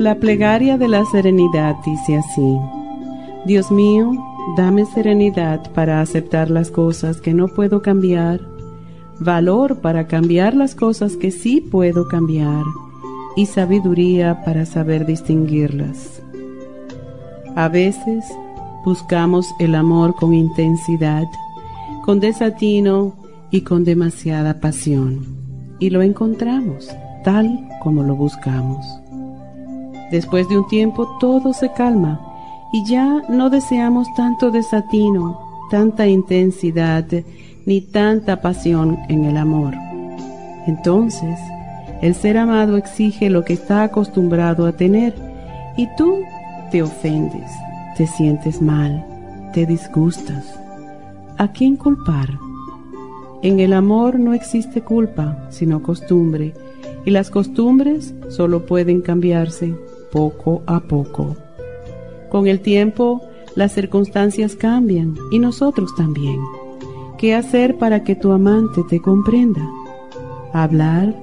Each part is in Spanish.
La plegaria de la serenidad dice así, Dios mío, dame serenidad para aceptar las cosas que no puedo cambiar, valor para cambiar las cosas que sí puedo cambiar y sabiduría para saber distinguirlas. A veces buscamos el amor con intensidad, con desatino y con demasiada pasión, y lo encontramos tal como lo buscamos. Después de un tiempo todo se calma y ya no deseamos tanto desatino, tanta intensidad ni tanta pasión en el amor. Entonces, el ser amado exige lo que está acostumbrado a tener y tú te ofendes, te sientes mal, te disgustas. ¿A quién culpar? En el amor no existe culpa, sino costumbre, y las costumbres solo pueden cambiarse poco a poco. Con el tiempo, las circunstancias cambian y nosotros también. ¿Qué hacer para que tu amante te comprenda? Hablar,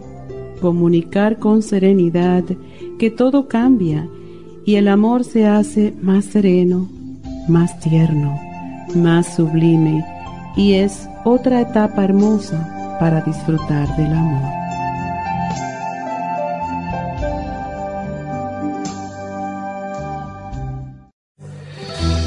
comunicar con serenidad que todo cambia y el amor se hace más sereno, más tierno, más sublime y es otra etapa hermosa para disfrutar del amor.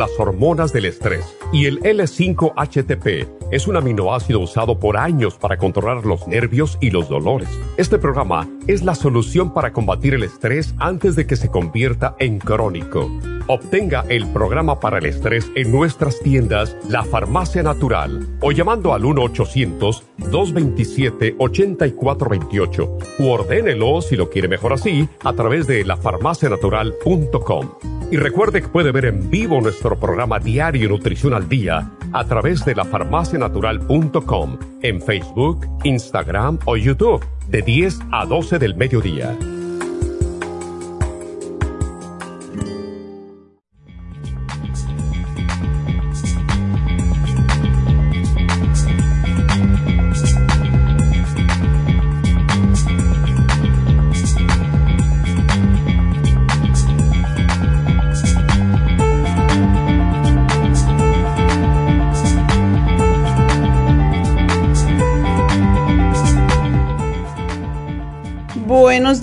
las hormonas del estrés. Y el L5-HTP es un aminoácido usado por años para controlar los nervios y los dolores. Este programa es la solución para combatir el estrés antes de que se convierta en crónico. Obtenga el programa para el estrés en nuestras tiendas La Farmacia Natural o llamando al 1-800-227-8428 u ordénelo si lo quiere mejor así a través de lafarmacianatural.com. Y recuerde que puede ver en vivo nuestro programa diario Nutrición al Día a través de lafarmacianatural.com en Facebook, Instagram o YouTube de 10 a 12 del mediodía.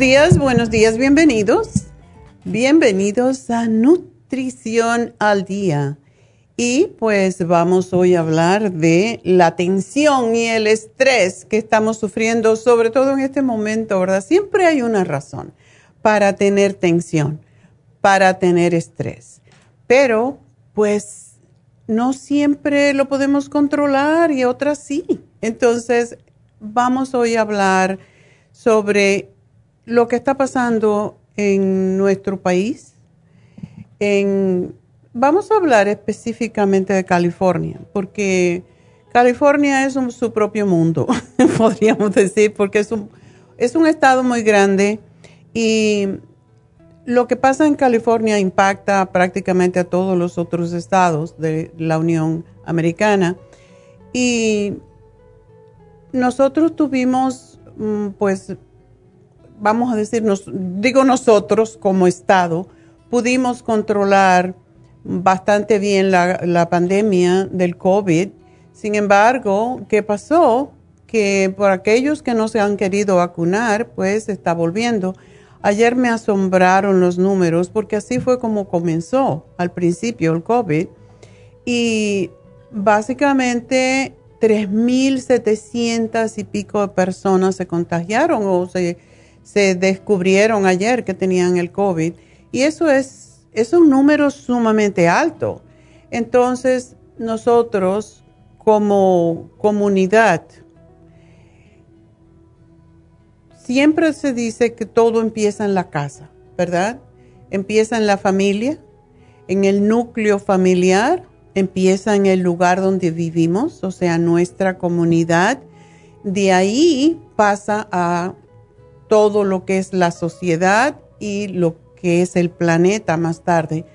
Días, buenos días, bienvenidos. Bienvenidos a Nutrición al Día. Y pues vamos hoy a hablar de la tensión y el estrés que estamos sufriendo, sobre todo en este momento, ¿verdad? Siempre hay una razón para tener tensión, para tener estrés. Pero pues no siempre lo podemos controlar y otras sí. Entonces vamos hoy a hablar sobre lo que está pasando en nuestro país, en Vamos a hablar específicamente de California, porque California es su propio mundo, podríamos decir, porque es un, es un estado muy grande y lo que pasa en California impacta prácticamente a todos los otros estados de la Unión Americana. Y nosotros tuvimos, mm, pues, vamos a decir, digo nosotros como estado, pudimos controlar bastante bien la, pandemia del COVID. Sin embargo, ¿qué pasó? Que por aquellos que no se han querido vacunar, pues está volviendo. Ayer me asombraron los números porque así fue como comenzó al principio el COVID. Y básicamente 3.700 y pico de personas se contagiaron o se, se descubrieron ayer que tenían el COVID. Y eso es un número sumamente alto. Entonces, nosotros como comunidad, siempre se dice que todo empieza en la casa, ¿verdad? Empieza en la familia, en el núcleo familiar, empieza en el lugar donde vivimos, o sea, nuestra comunidad. De ahí pasa a todo lo que es la sociedad y lo que es el planeta más tarde.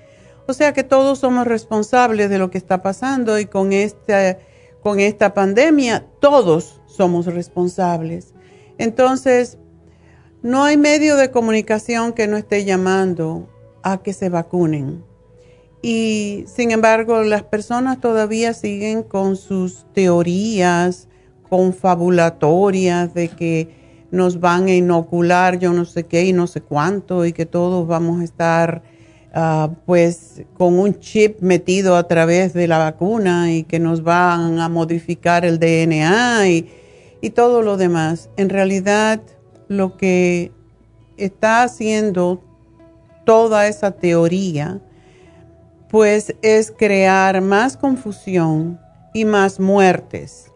O sea que todos somos responsables de lo que está pasando y con esta, con esta pandemia todos somos responsables. Entonces, no hay medio de comunicación que no esté llamando a que se vacunen. Y sin embargo, las personas todavía siguen con sus teorías confabulatorias de que nos van a inocular yo no sé qué y no sé cuánto y que todos vamos a estar ah, pues con un chip metido a través de la vacuna y que nos van a modificar el DNA y, y todo lo demás. En realidad lo que está haciendo toda esa teoría pues es crear más confusión y más muertes.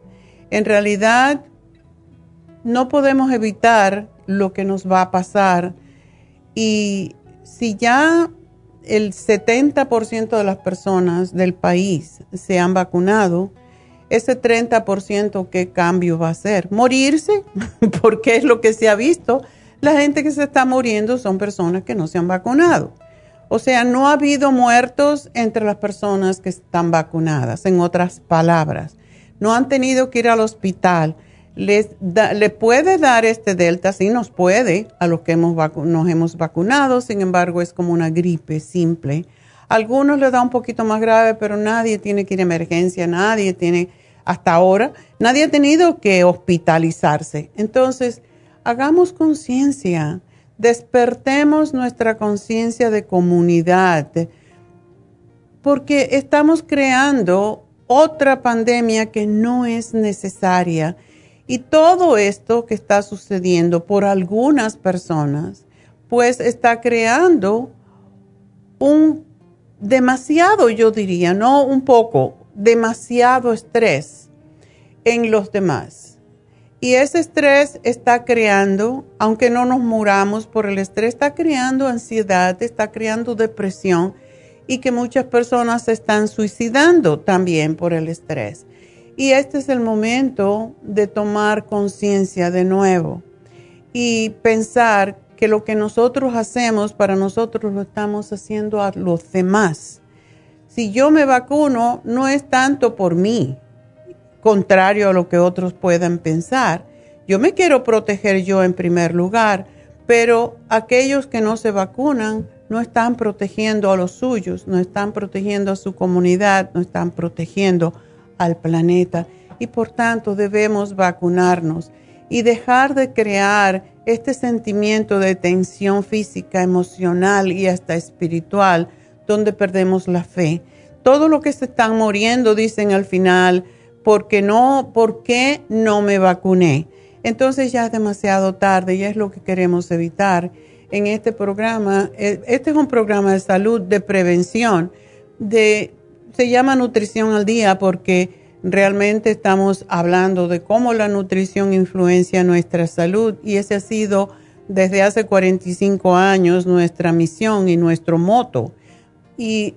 En realidad no podemos evitar lo que nos va a pasar. Y si ya el 70% de las personas del país se han vacunado, ese 30% qué cambio va a ser? Morirse, porque es lo que se ha visto. La gente que se está muriendo son personas que no se han vacunado. O sea, no ha habido muertos entre las personas que están vacunadas, en otras palabras. No han tenido que ir al hospital les le puede dar este delta, sí nos puede a los que hemos nos hemos vacunado, sin embargo es como una gripe simple. algunos le da un poquito más grave, pero nadie tiene que ir a emergencia, nadie tiene, hasta ahora, nadie ha tenido que hospitalizarse. Entonces, hagamos conciencia, despertemos nuestra conciencia de comunidad, porque estamos creando otra pandemia que no es necesaria y todo esto que está sucediendo por algunas personas, pues está creando un demasiado, yo diría, no un poco, demasiado estrés en los demás. Y ese estrés está creando, aunque no nos muramos por el estrés, está creando ansiedad, está creando depresión y que muchas personas se están suicidando también por el estrés. Y este es el momento de tomar conciencia de nuevo y pensar que lo que nosotros hacemos para nosotros lo estamos haciendo a los demás. Si yo me vacuno, no es tanto por mí, contrario a lo que otros puedan pensar. Yo me quiero proteger yo en primer lugar, pero aquellos que no se vacunan no están protegiendo a los suyos, no están protegiendo a su comunidad, no están protegiendo al planeta y por tanto debemos vacunarnos y dejar de crear este sentimiento de tensión física, emocional y hasta espiritual, donde perdemos la fe. Todo lo que se están muriendo dicen al final, ¿por qué no, por qué no me vacuné? Entonces ya es demasiado tarde y es lo que queremos evitar en este programa. Eh, este es un programa de salud, de prevención, de, se llama Nutrición al Día porque realmente estamos hablando de cómo la nutrición influencia nuestra salud y ese ha sido desde hace 45 años nuestra misión y nuestro moto. Y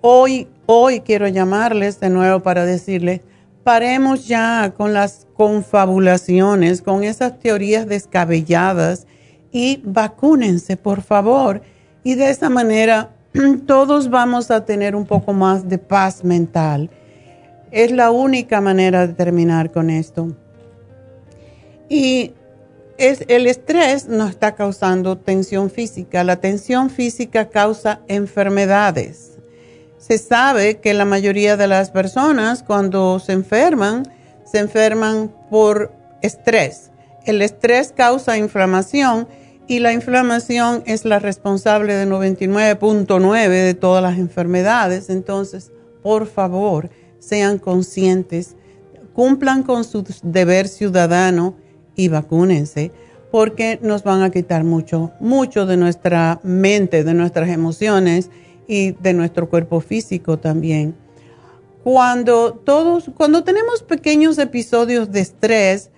hoy, hoy quiero llamarles de nuevo para decirles, paremos ya con las confabulaciones, con esas teorías descabelladas y vacúnense, por favor. Y de esa manera todos vamos a tener un poco más de paz mental es la única manera de terminar con esto. Y es, el estrés nos está causando tensión física. La tensión física causa enfermedades. Se sabe que la mayoría de las personas cuando se enferman, se enferman por estrés. El estrés causa inflamación y la inflamación es la responsable de 99.9 de todas las enfermedades. Entonces, por favor, sean conscientes, cumplan con su deber ciudadano y vacúnense, porque nos van a quitar mucho, mucho de nuestra mente, de nuestras emociones y de nuestro cuerpo físico también. Cuando todos, cuando tenemos pequeños episodios de estrés,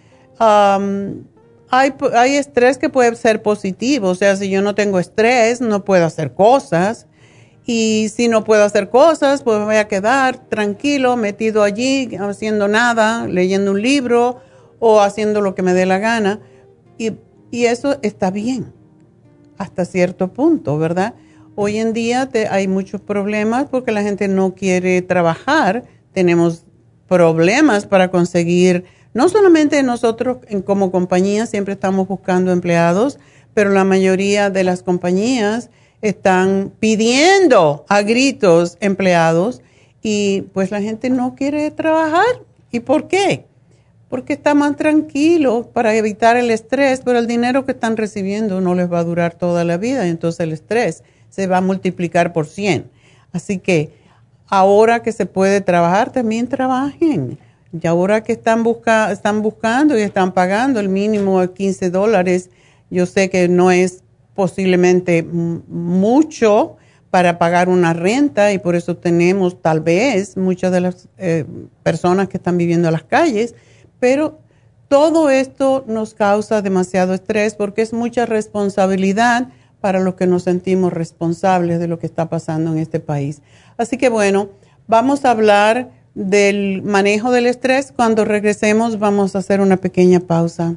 hay, hay estrés que puede ser positivo, o sea, si yo no tengo estrés, no puedo hacer cosas y si no puedo hacer cosas, pues me voy a quedar tranquilo, metido allí, haciendo nada, leyendo un libro o haciendo lo que me dé la gana. Y, eso está bien, hasta cierto punto, ¿verdad? Hoy en día hay muchos problemas porque la gente no quiere trabajar. Tenemos problemas para conseguir, no solamente nosotros como compañía siempre estamos buscando empleados, pero la mayoría de las compañías están pidiendo a gritos empleados y pues la gente no quiere trabajar. ¿Y por qué? Porque está más tranquilo para evitar el estrés, pero el dinero que están recibiendo no les va a durar toda la vida, y entonces el estrés se va a multiplicar por 100. Así que ahora que se puede trabajar, también trabajen. Y ahora que están, busca, están buscando y están pagando el mínimo de 15 dólares, yo sé que no es posiblemente mucho para pagar una renta y por eso tenemos tal vez muchas de las eh, personas que están viviendo en las calles, pero todo esto nos causa demasiado estrés porque es mucha responsabilidad para los que nos sentimos responsables de lo que está pasando en este país. Así que bueno, vamos a hablar del manejo del estrés. Cuando regresemos vamos a hacer una pequeña pausa.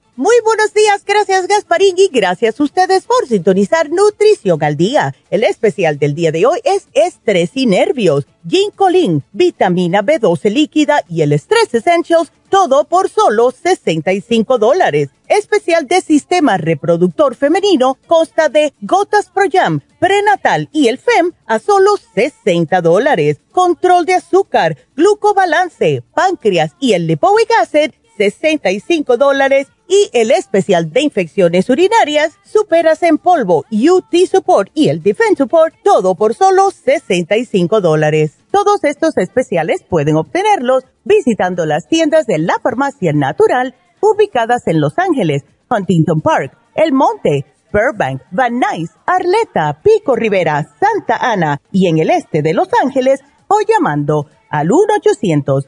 Muy buenos días, gracias Gasparín y gracias a ustedes por sintonizar Nutrición al Día. El especial del día de hoy es Estrés y Nervios, Ginkolin, Vitamina B12 líquida y el Stress Essentials, todo por solo 65 dólares. Especial de Sistema Reproductor Femenino consta de Gotas Pro Jam, Prenatal y el FEM a solo 60 dólares. Control de azúcar, glucobalance, páncreas y el lipoic acid, 65 dólares y el especial de infecciones urinarias, superas en polvo, UT Support y el Defense Support, todo por solo 65 dólares. Todos estos especiales pueden obtenerlos visitando las tiendas de la farmacia natural ubicadas en Los Ángeles, Huntington Park, El Monte, Burbank, Van Nuys, Arleta, Pico Rivera, Santa Ana y en el este de Los Ángeles o llamando al 1 800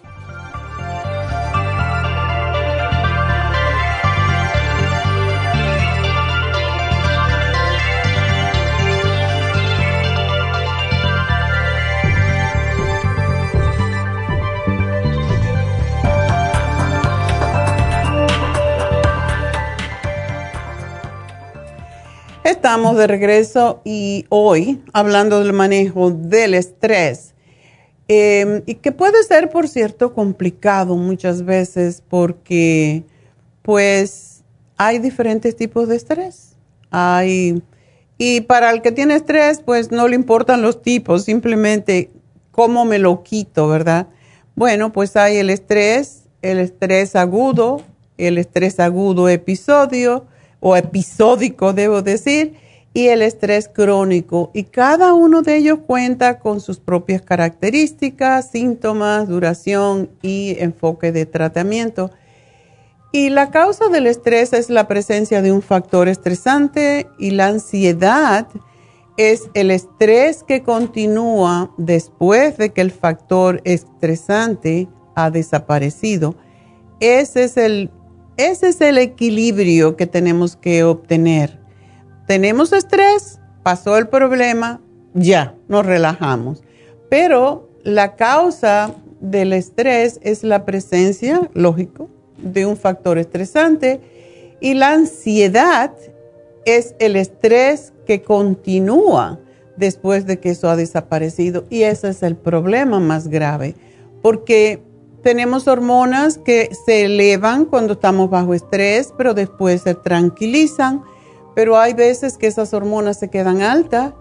Estamos de regreso y hoy hablando del manejo del estrés, em, y que puede ser, por cierto, complicado muchas veces porque pues hay diferentes tipos de estrés. Hay, y para el que tiene estrés, pues no le importan los tipos, simplemente cómo me lo quito, ¿verdad? Bueno, pues hay el estrés, el estrés agudo, el estrés agudo episodio, o episódico, debo decir, y el estrés crónico. Y cada uno de ellos cuenta con sus propias características, síntomas, duración y enfoque de tratamiento. Y la causa del estrés es la presencia de un factor estresante y la ansiedad es el estrés que continúa después de que el factor estresante ha desaparecido. Ese es el ese es el equilibrio que tenemos que obtener. Tenemos estrés, pasó el problema, ya, nos relajamos. Pero la causa del estrés es la presencia, lógico, de un factor estresante y la ansiedad es el estrés que continúa después de que eso ha desaparecido y ese es el problema más grave porque tenemos hormonas que se elevan cuando estamos bajo estrés, pero después se tranquilizan. Pero hay veces que esas hormonas se quedan altas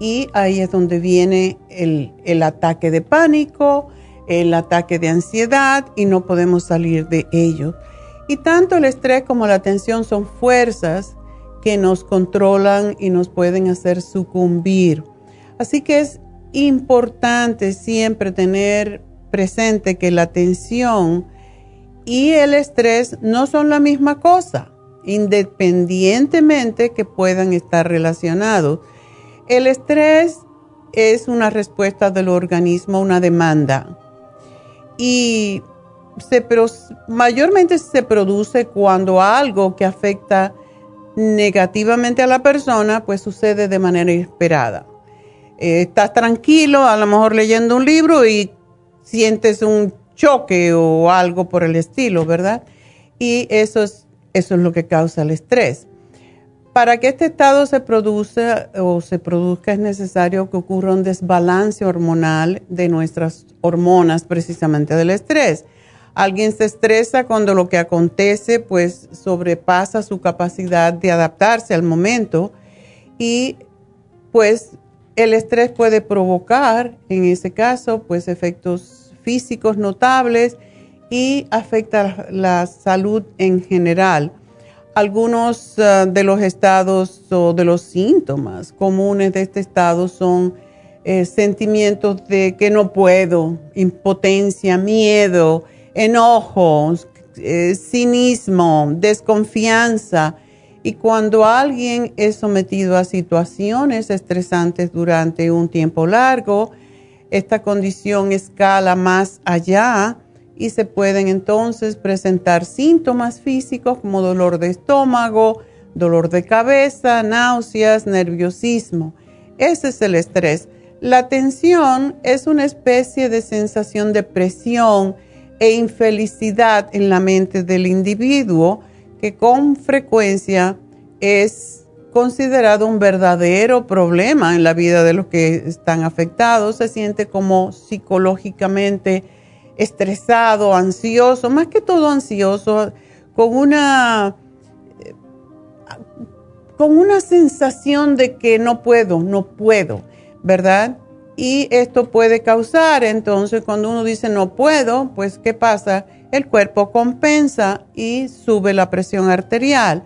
y ahí es donde viene el, el ataque de pánico, el ataque de ansiedad y no podemos salir de ello. Y tanto el estrés como la tensión son fuerzas que nos controlan y nos pueden hacer sucumbir. Así que es importante siempre tener presente que la tensión y el estrés no son la misma cosa, independientemente que puedan estar relacionados. El estrés es una respuesta del organismo a una demanda y se, mayormente se produce cuando algo que afecta negativamente a la persona pues sucede de manera inesperada. Eh, estás tranquilo, a lo mejor leyendo un libro y sientes un choque o algo por el estilo, ¿verdad? Y eso es, eso es lo que causa el estrés. Para que este estado se produzca o se produzca es necesario que ocurra un desbalance hormonal de nuestras hormonas precisamente del estrés. Alguien se estresa cuando lo que acontece pues sobrepasa su capacidad de adaptarse al momento y pues el estrés puede provocar, en ese caso, pues efectos físicos notables y afecta la salud en general. Algunos uh, de los estados o de los síntomas comunes de este estado son eh, sentimientos de que no puedo, impotencia, miedo, enojos, eh, cinismo, desconfianza. Y cuando alguien es sometido a situaciones estresantes durante un tiempo largo, esta condición escala más allá y se pueden entonces presentar síntomas físicos como dolor de estómago, dolor de cabeza, náuseas, nerviosismo. Ese es el estrés. La tensión es una especie de sensación de presión e infelicidad en la mente del individuo que con frecuencia es considerado un verdadero problema en la vida de los que están afectados. Se siente como psicológicamente estresado, ansioso, más que todo ansioso, con una, con una sensación de que no puedo, no puedo, ¿verdad? Y esto puede causar, entonces, cuando uno dice no puedo, pues ¿qué pasa? El cuerpo compensa y sube la presión arterial.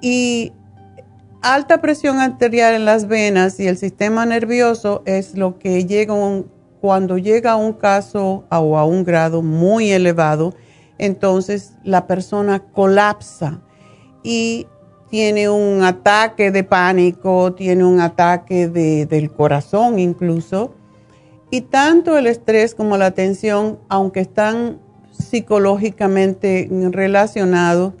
Y alta presión arterial en las venas y el sistema nervioso es lo que llega un, cuando llega a un caso o a un grado muy elevado, entonces la persona colapsa y tiene un ataque de pánico, tiene un ataque del corazón incluso. Y tanto el estrés como la tensión, aunque están psicológicamente relacionados,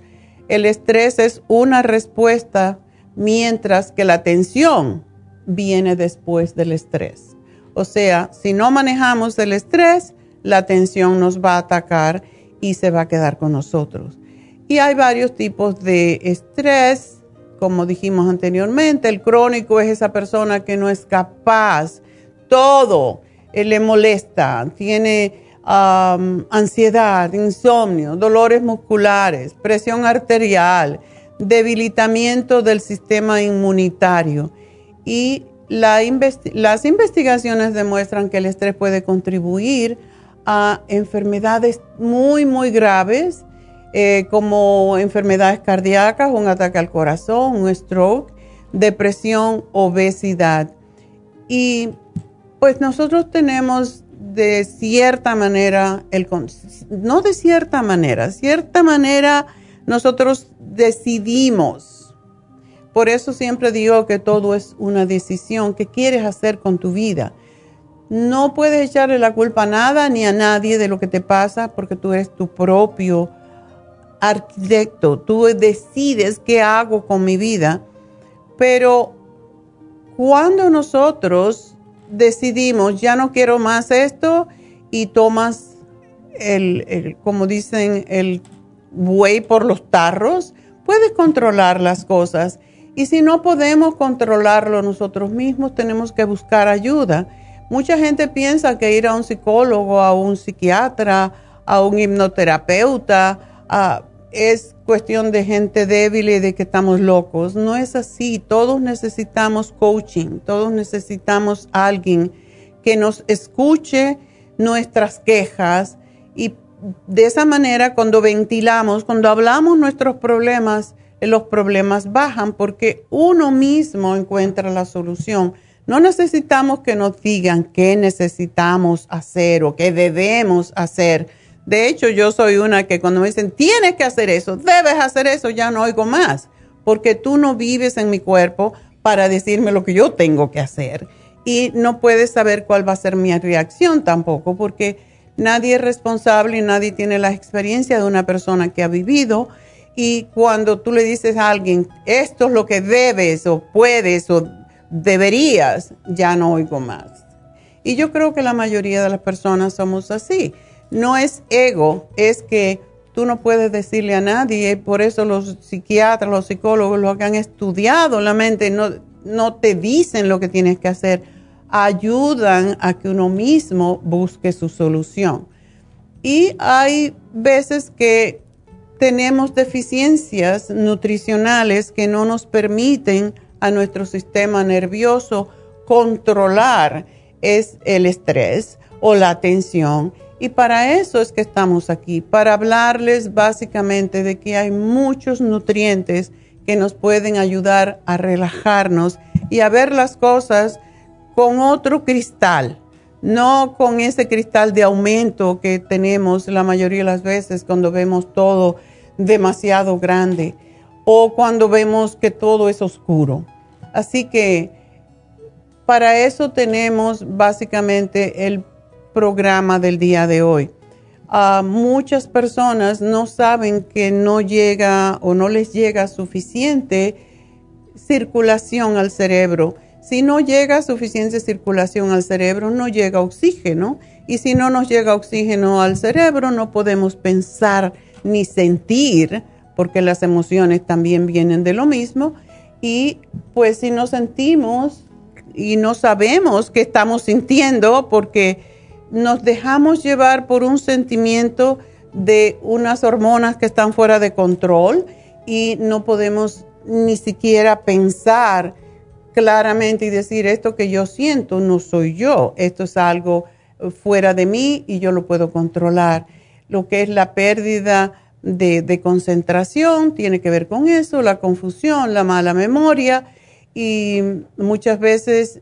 el estrés es una respuesta mientras que la tensión viene después del estrés. O sea, si no manejamos el estrés, la tensión nos va a atacar y se va a quedar con nosotros. Y hay varios tipos de estrés, como dijimos anteriormente. El crónico es esa persona que no es capaz, todo eh, le molesta, tiene ansiedad, insomnio, dolores musculares, presión arterial, debilitamiento del sistema inmunitario. Y las investigaciones demuestran que el estrés puede contribuir a enfermedades muy, muy graves eh, como enfermedades cardíacas, un ataque al corazón, un stroke, depresión, obesidad. Y pues nosotros tenemos de cierta manera, el, no de cierta manera, cierta manera nosotros decidimos. Por eso siempre digo que todo es una decisión que quieres hacer con tu vida. No puedes echarle la culpa a nada ni a nadie de lo que te pasa porque tú eres tu propio arquitecto, tú decides qué hago con mi vida, pero cuando nosotros decidimos, ya no quiero más esto y tomas el, como dicen, el buey por los tarros, puedes controlar las cosas. Y si no podemos controlarlo nosotros mismos, tenemos que buscar ayuda. Mucha gente piensa que ir a un psicólogo, a un psiquiatra, a un hipnoterapeuta, a, es cuestión de gente débil y de que estamos locos. No es así. Todos necesitamos coaching, todos necesitamos alguien que nos escuche nuestras quejas y de esa manera cuando ventilamos, cuando hablamos nuestros problemas, los problemas bajan porque uno mismo encuentra la solución. No necesitamos que nos digan qué necesitamos hacer o qué debemos hacer de hecho, yo soy una que cuando me dicen, tienes que hacer eso, debes hacer eso, ya no oigo más, porque tú no vives en mi cuerpo para decirme lo que yo tengo que hacer. Y no puedes saber cuál va a ser mi reacción tampoco, porque nadie es responsable y nadie tiene la experiencia de una persona que ha vivido. Y cuando tú le dices a alguien, esto es lo que debes o puedes o deberías, ya no oigo más. Y yo creo que la mayoría de las personas somos así no es ego, es que tú no puedes decirle a nadie, por eso los psiquiatras, los psicólogos, los que han estudiado la mente, no, no te dicen lo que tienes que hacer, ayudan a que uno mismo busque su solución. Y hay veces que tenemos deficiencias nutricionales que no nos permiten a nuestro sistema nervioso controlar es el estrés o la tensión y para eso es que estamos aquí, para hablarles básicamente de que hay muchos nutrientes que nos pueden ayudar a relajarnos y a ver las cosas con otro cristal, no con ese cristal de aumento que tenemos la mayoría de las veces cuando vemos todo demasiado grande o cuando vemos que todo es oscuro. Así que para eso tenemos básicamente el programa del día de hoy. Ah, muchas personas no saben que no llega o no les llega suficiente circulación al cerebro. Si no llega suficiente circulación al cerebro, no llega oxígeno. Y si no nos llega oxígeno al cerebro, no podemos pensar ni sentir, porque las emociones también vienen de lo mismo. Y pues si no sentimos y no sabemos qué estamos sintiendo, porque nos dejamos llevar por un sentimiento de unas hormonas que están fuera de control y no podemos ni siquiera pensar claramente y decir esto que yo siento no soy yo, esto es algo fuera de mí y yo lo puedo controlar. Lo que es la pérdida de, concentración tiene que ver con eso, la confusión, la mala memoria y muchas veces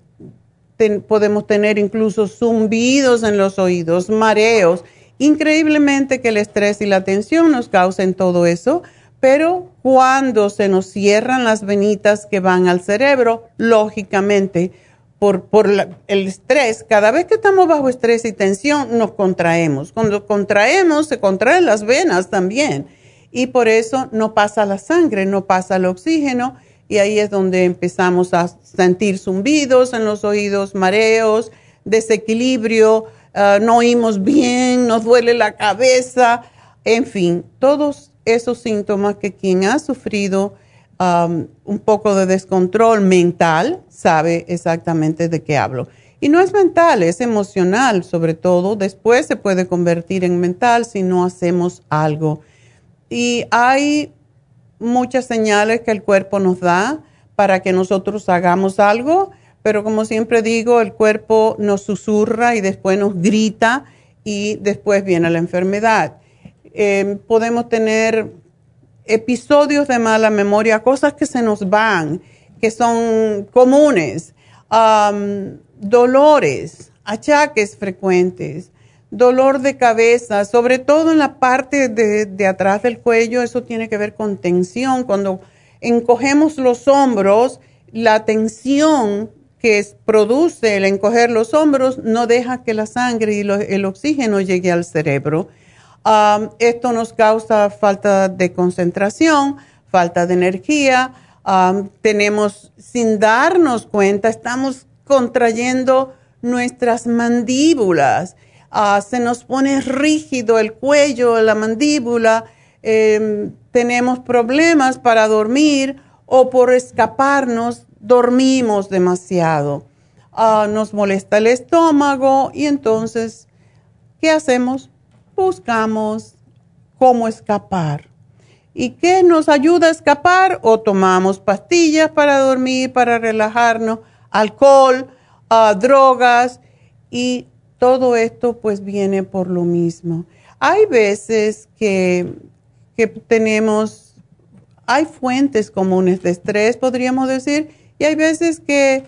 podemos tener incluso zumbidos en los oídos, mareos. Increíblemente que el estrés y la tensión nos causen todo eso, pero cuando se nos cierran las venitas que van al cerebro, lógicamente, por, por el estrés, cada vez que estamos bajo estrés y tensión, nos contraemos. Cuando contraemos, se contraen las venas también. Y por eso no pasa la sangre, no pasa el oxígeno. Y ahí es donde empezamos a sentir zumbidos en los oídos, mareos, desequilibrio, ah, no oímos bien, nos duele la cabeza, en fin, todos esos síntomas que quien ha sufrido un poco de descontrol mental sabe exactamente de qué hablo. Y no es mental, es emocional sobre todo. Después se puede convertir en mental si no hacemos algo. Y hay muchas señales que el cuerpo nos da para que nosotros hagamos algo, pero como siempre digo, el cuerpo nos susurra y después nos grita y después viene la enfermedad. Em, podemos tener episodios de mala memoria, cosas que se nos van, que son comunes, dolores, achaques frecuentes, dolor de cabeza, sobre todo en la parte de, de, atrás del cuello, eso tiene que ver con tensión. Cuando encogemos los hombros, la tensión que produce el encoger los hombros no deja que la sangre y el oxígeno llegue al cerebro esto nos causa falta de concentración, falta de energía. Tenemos, sin darnos cuenta, estamos contrayendo nuestras mandíbulas. Uh, se nos pone rígido el cuello, la mandíbula. Em, tenemos problemas para dormir o por escaparnos dormimos demasiado. Uh, nos molesta el estómago y entonces, ¿qué hacemos? buscamos cómo escapar. ¿Y qué nos ayuda a escapar? O tomamos pastillas para dormir, para relajarnos, alcohol, ah, drogas y todo esto pues viene por lo mismo. Hay veces que, que tenemos, hay fuentes comunes de estrés, podríamos decir, y hay veces que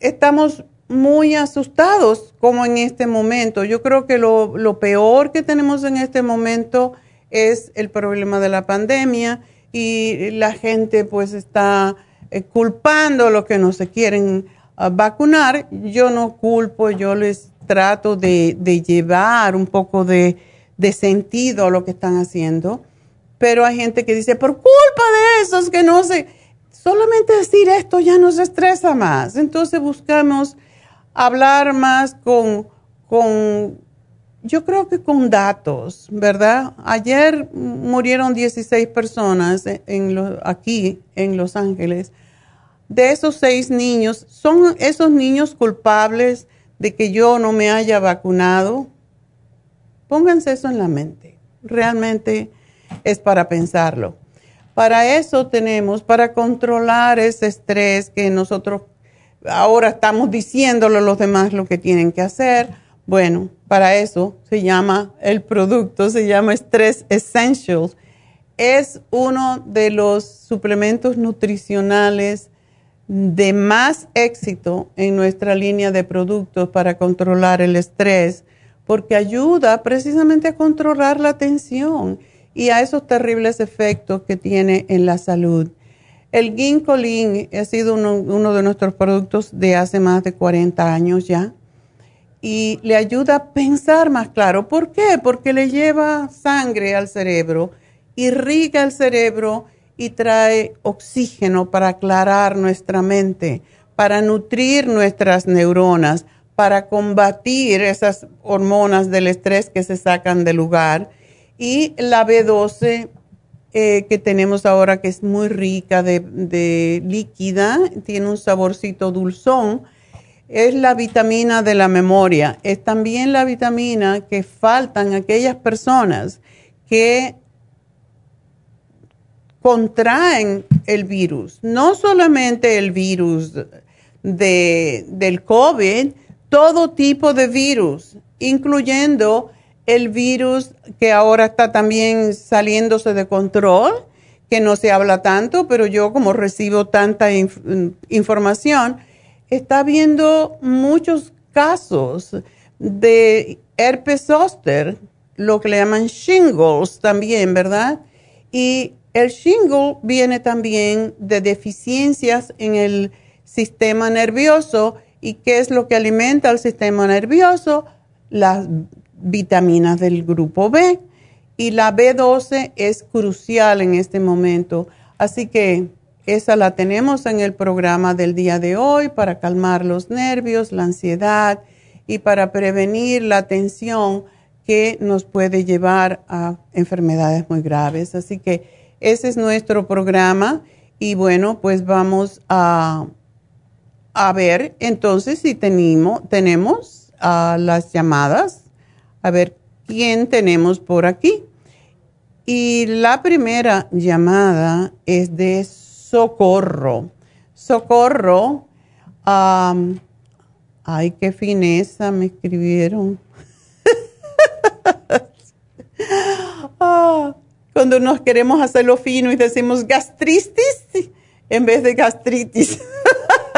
estamos muy asustados como en este momento. Yo creo que lo, peor que tenemos en este momento es el problema de la pandemia y la gente pues está eh, culpando a los que no se quieren vacunar. Yo no culpo, yo les trato de, llevar un poco de, de, sentido a lo que están haciendo. Pero hay gente que dice, por culpa de esos que no se... Solamente decir esto ya nos estresa más. Entonces buscamos hablar más con, con, yo creo que con datos, ¿verdad? Ayer murieron 16 personas en aquí en Los Ángeles. De esos seis niños, ¿son esos niños culpables de que yo no me haya vacunado? Pónganse eso en la mente. Realmente es para pensarlo. Para eso tenemos, para controlar ese estrés que nosotros ahora estamos diciéndole a los demás lo que tienen que hacer. Bueno, para eso se llama el producto, se llama Stress Essentials. Es uno de los suplementos nutricionales de más éxito en nuestra línea de productos para controlar el estrés, porque ayuda precisamente a controlar la tensión y a esos terribles efectos que tiene en la salud. El ginkolin ha sido uno, de nuestros productos de hace más de 40 años ya y le ayuda a pensar más claro. ¿Por qué? Porque le lleva sangre al cerebro, irriga el cerebro y trae oxígeno para aclarar nuestra mente, para nutrir nuestras neuronas, para combatir esas hormonas del estrés que se sacan del lugar. Y la B12 eh, que tenemos ahora, que es muy rica de, de líquida, tiene un saborcito dulzón, es la vitamina de la memoria. Es también la vitamina que faltan aquellas personas que contraen el virus, no solamente el virus de, del COVID, todo tipo de virus, incluyendo el virus que ahora está también saliéndose de control, que no se habla tanto, pero yo como recibo tanta información, está viendo muchos casos de herpes zóster, lo que le llaman shingles también, ¿verdad? Y el shingle viene también de deficiencias en el sistema nervioso. ¿Y qué es lo que alimenta al sistema nervioso? Las vitaminas del grupo B. Y la B12 es crucial en este momento. Así que esa la tenemos en el programa del día de hoy para calmar los nervios, la ansiedad y para prevenir la tensión que nos puede llevar a enfermedades muy graves. Así que ese es nuestro programa y bueno, pues vamos a, a ver entonces si tenemos, tenemos las llamadas, a ver quién tenemos por aquí. Y la primera llamada es de Socorro. Socorro, ay, qué fineza me escribieron. ah, cuando nos queremos hacerlo fino y decimos gastritis en vez de gastritis.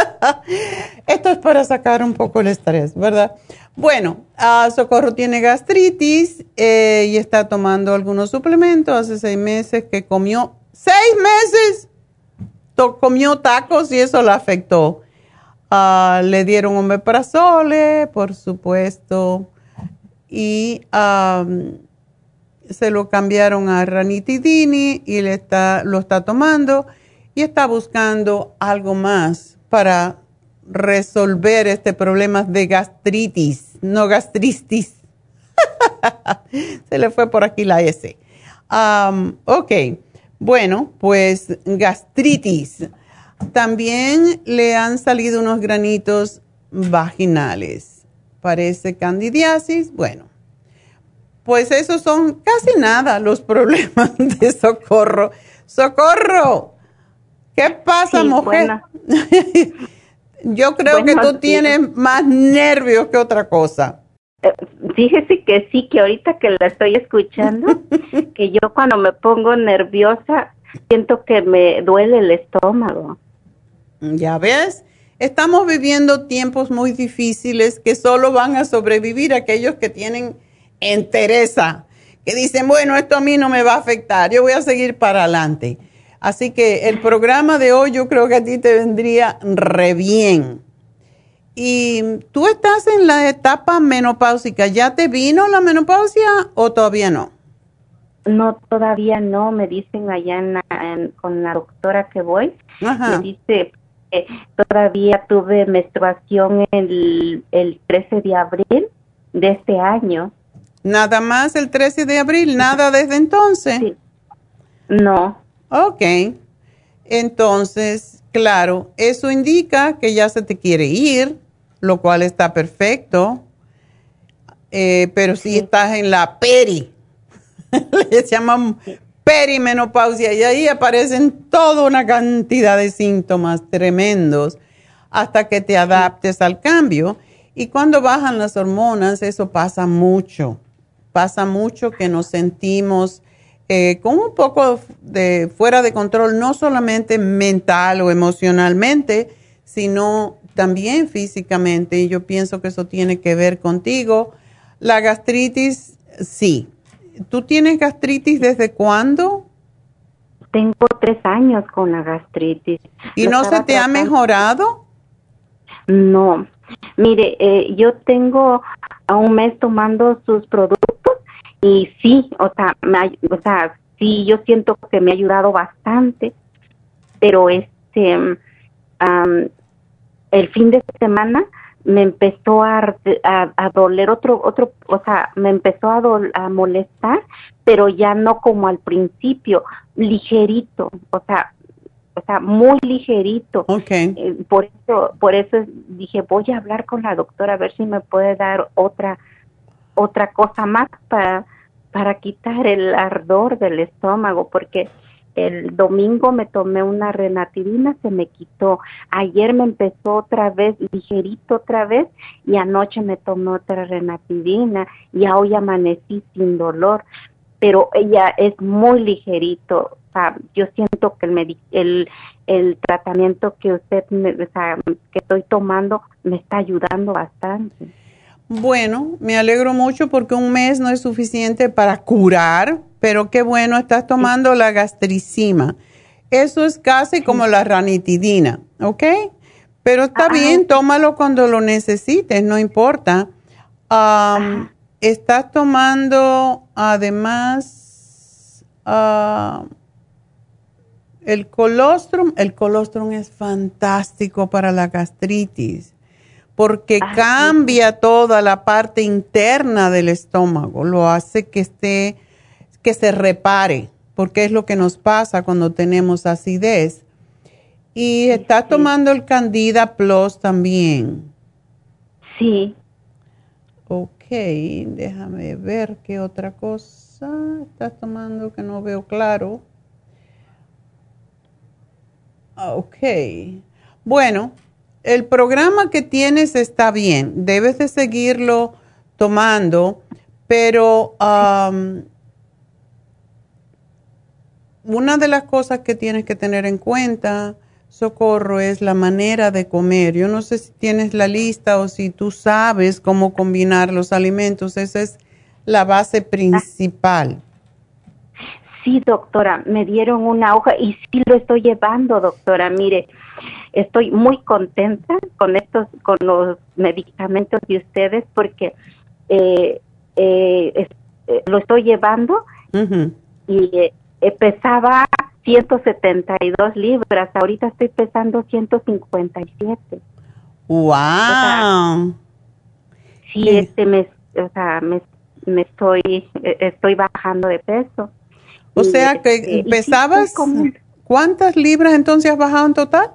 Esto es para sacar un poco el estrés, ¿verdad? Bueno, Socorro tiene gastritis eh, y está tomando algunos suplementos. Hace seis meses que comió, seis meses, comió tacos y eso la afectó. Ah, le dieron omeprazole, por supuesto, y se lo cambiaron a ranitidini y le está, lo está tomando y está buscando algo más para resolver este problema de gastritis, no gastritis. se le fue por aquí la S. ok, bueno, pues gastritis. También le han salido unos granitos vaginales. Parece candidiasis. Bueno, pues esos son casi nada los problemas de socorro. Socorro, ¿qué pasa, mujer? Yo creo que tú tienes más nervios que otra cosa. Eh, fíjese que sí, que ahorita que la estoy escuchando, que yo cuando me pongo nerviosa siento que me duele el estómago. Ya ves, estamos viviendo tiempos muy difíciles que solo van a sobrevivir aquellos que tienen entereza, que dicen, bueno, esto a mí no me va a afectar, yo voy a seguir para adelante. Así que el programa de hoy yo creo que a ti te vendría re bien. Y tú estás en la etapa menopáusica, ¿ya te vino la menopausia o todavía no? No, todavía no, me dicen allá con la doctora que voy, me dice que todavía tuve menstruación el, el 13 de abril de este año Nada más el 13 de abril, nada desde entonces. Sí. No. Ok. Entonces, claro, eso indica que ya se te quiere ir, lo cual está perfecto. Eh, pero si estás en la peri, le llaman perimenopausia y ahí aparecen toda una cantidad de síntomas tremendos hasta que te adaptes al cambio. Y cuando bajan las hormonas, eso pasa mucho pasa mucho que nos sentimos eh, como un poco de fuera de control, no solamente mental o emocionalmente, sino también físicamente. Y yo pienso que eso tiene que ver contigo. La gastritis, sí. ¿Tú tienes gastritis desde cuándo? Tengo tres años con la gastritis. ¿Y no se te ha mejorado? No. Mire, eh, yo tengo a un mes tomando sus productos y sí, o sea, me, o sea, sí, yo siento que me ha ayudado bastante, pero este, el fin de semana me empezó a, a, doler otro, otro, o sea, me empezó a, a molestar, pero ya no como al principio, ligerito, o sea, o sea, muy ligerito. Okay. Eh, por eso, por eso dije, voy a hablar con la doctora a ver si me puede dar otra, otra cosa más para, para quitar el ardor del estómago, porque el domingo me tomé una renatirina, se me quitó. Ayer me empezó otra vez, ligerito otra vez, y anoche me tomé otra renatirina, y hoy amanecí sin dolor. Pero ella es muy ligerito. O sea, yo siento que el, el, el tratamiento que usted, me, o sea, que estoy tomando, me está ayudando bastante. Bueno, me alegro mucho porque un mes no es suficiente para curar, pero qué bueno, estás tomando la gastricima. Eso es casi como la ranitidina, ¿ok? Pero está bien, tómalo cuando lo necesites, no importa. estás tomando además el colostrum. El colostrum es fantástico para la gastritis porque ah, cambia toda la parte interna del estómago, lo hace que esté, que se repare, porque es lo que nos pasa cuando tenemos acidez. Y está tomando el Candida Plus también. Sí. Ok, déjame ver qué otra cosa estás tomando que no veo claro. Ok. Bueno, el programa que tienes está bien, debes de seguirlo tomando, pero una de las cosas que tienes que tener en cuenta, Socorro, es la manera de comer. Yo no sé si tienes la lista o si tú sabes cómo combinar los alimentos, esa es la base principal. Sí, doctora, me dieron una hoja y sí lo estoy llevando, doctora. Mire, estoy muy contenta con estos, con los medicamentos de ustedes porque eh, eh, eh, lo estoy llevando y pesaba 172 libras, ahorita estoy pesando 157. Wow. sí, este me, o sea, me, me estoy, estoy bajando de peso. O sea que este, pesabas, ¿cuántas libras entonces has bajado en total?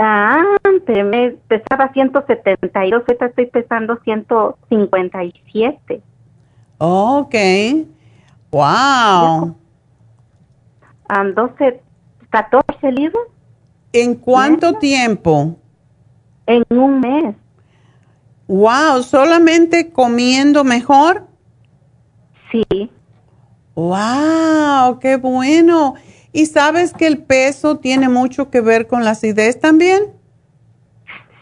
Ah, me pesaba 172, ahorita estoy pesando 157. Ok. Wow. Um, 12, 14 libras. ¿En cuánto tiempo? En un mes. Wow, ¿solamente comiendo mejor? Sí. Wow, qué bueno. ¿Y sabes que el peso tiene mucho que ver con la acidez también?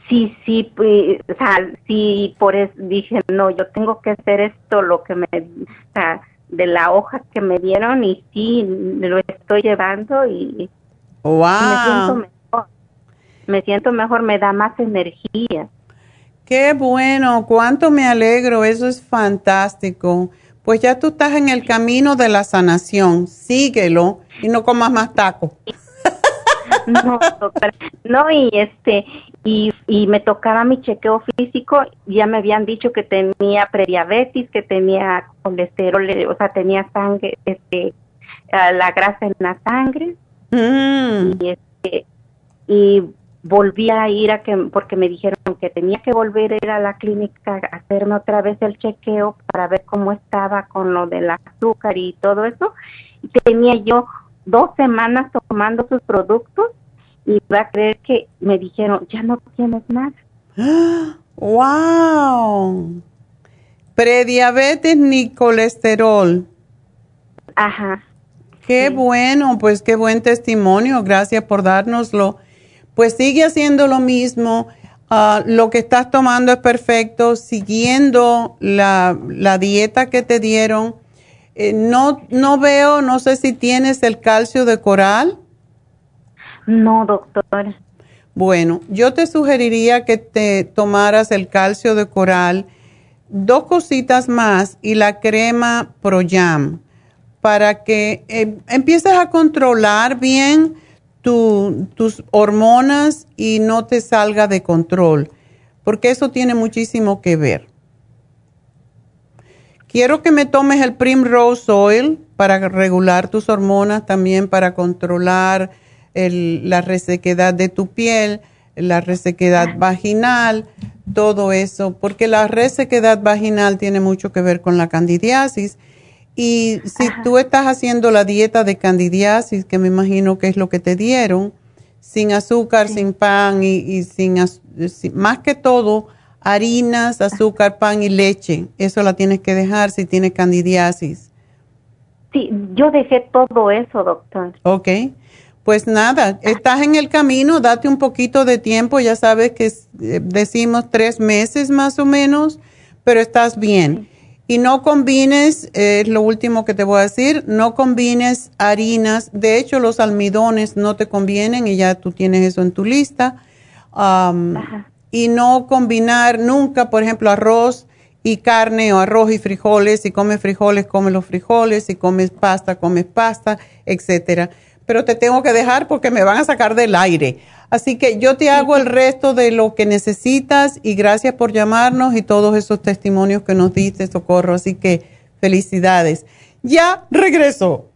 Sí, sí, pues, o sea, sí, por eso dije, no, yo tengo que hacer esto, lo que me, o sea, de la hoja que me dieron y sí, lo estoy llevando y wow. me siento mejor, me siento mejor, me da más energía. Qué bueno, cuánto me alegro, eso es fantástico. Pues ya tú estás en el camino de la sanación, síguelo y no comas más taco. No, no y este y, y me tocaba mi chequeo físico, ya me habían dicho que tenía prediabetes, que tenía colesterol, o sea, tenía sangre, este, la grasa en la sangre. Mm. Y este y volví a ir a que porque me dijeron que tenía que volver a ir a la clínica a hacerme otra vez el chequeo para ver cómo estaba con lo del azúcar y todo eso. Y tenía yo dos semanas tomando sus productos y va a creer que me dijeron, ya no tienes nada. ¡Wow! Prediabetes ni colesterol. Ajá. Qué bueno, pues qué buen testimonio, gracias por dárnoslo. pues sigue haciendo lo mismo. Ah, lo que estás tomando es perfecto, siguiendo la, dieta que te dieron. Eh, no, no veo, no sé si tienes el calcio de coral. No, doctor. Bueno, yo te sugeriría que te tomaras el calcio de coral, dos cositas más y la crema ProYam para que eh, empieces a controlar bien tus hormonas y no te salga de control, porque eso tiene muchísimo que ver. Quiero que me tomes el Primrose Oil para regular tus hormonas, también para controlar la resequedad de tu piel, la resequedad vaginal, todo eso, porque la resequedad vaginal tiene mucho que ver con la candidiasis. Y si tú estás haciendo la dieta de candidiasis, que me imagino que es lo que te dieron, sin azúcar, sin pan y, sin, más que todo, harinas, azúcar, pan y leche. Eso la tienes que dejar si tienes candidiasis. Sí, yo dejé todo eso, doctor. Ok. Pues nada, estás en el camino, date un poquito de tiempo, ya sabes que eh, decimos tres meses más o menos, pero estás bien. Y no combines, es lo último que te voy a decir, no combines harinas. De hecho, los almidones no te convienen y ya tú tienes eso en tu lista. Y no combinar nunca, por ejemplo, arroz y carne o arroz y frijoles. Si comes frijoles, come los frijoles. Si comes pasta, comes pasta, etcétera. Pero te tengo que dejar porque me van a sacar del aire. Así que yo te hago el resto de lo que necesitas y gracias por llamarnos y todos esos testimonios que nos diste, Socorro. Así que felicidades. Ya regreso.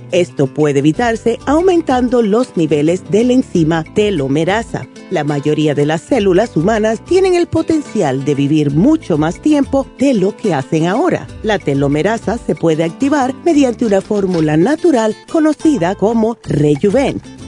Esto puede evitarse aumentando los niveles de la enzima telomerasa. La mayoría de las células humanas tienen el potencial de vivir mucho más tiempo de lo que hacen ahora. La telomerasa se puede activar mediante una fórmula natural conocida como Rejuven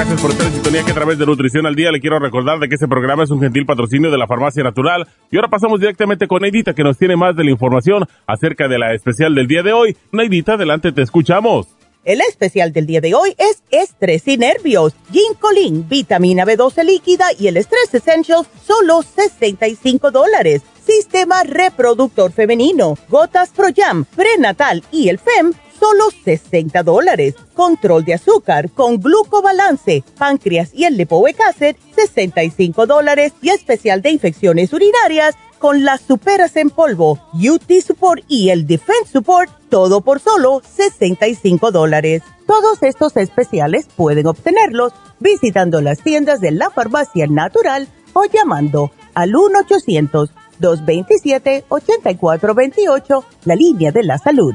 Gracias por estar en sintonía que a través de Nutrición al Día le quiero recordar de que este programa es un gentil patrocinio de la Farmacia Natural. Y ahora pasamos directamente con Neidita que nos tiene más de la información acerca de la especial del día de hoy. Neidita, adelante, te escuchamos. El especial del día de hoy es estrés y nervios, ginkolin, vitamina B12 líquida y el estrés essential, solo 65 dólares. Sistema reproductor femenino, gotas Pro Jam, prenatal y el FEM, solo 60 dólares. Control de azúcar con glucobalance, páncreas y el lipoic acid, 65 dólares. Y especial de infecciones urinarias con las superas en polvo, UT Support y el Defense Support, todo por solo 65 dólares. Todos estos especiales pueden obtenerlos visitando las tiendas de la farmacia natural o llamando al 1-800-227-8428, la línea de la salud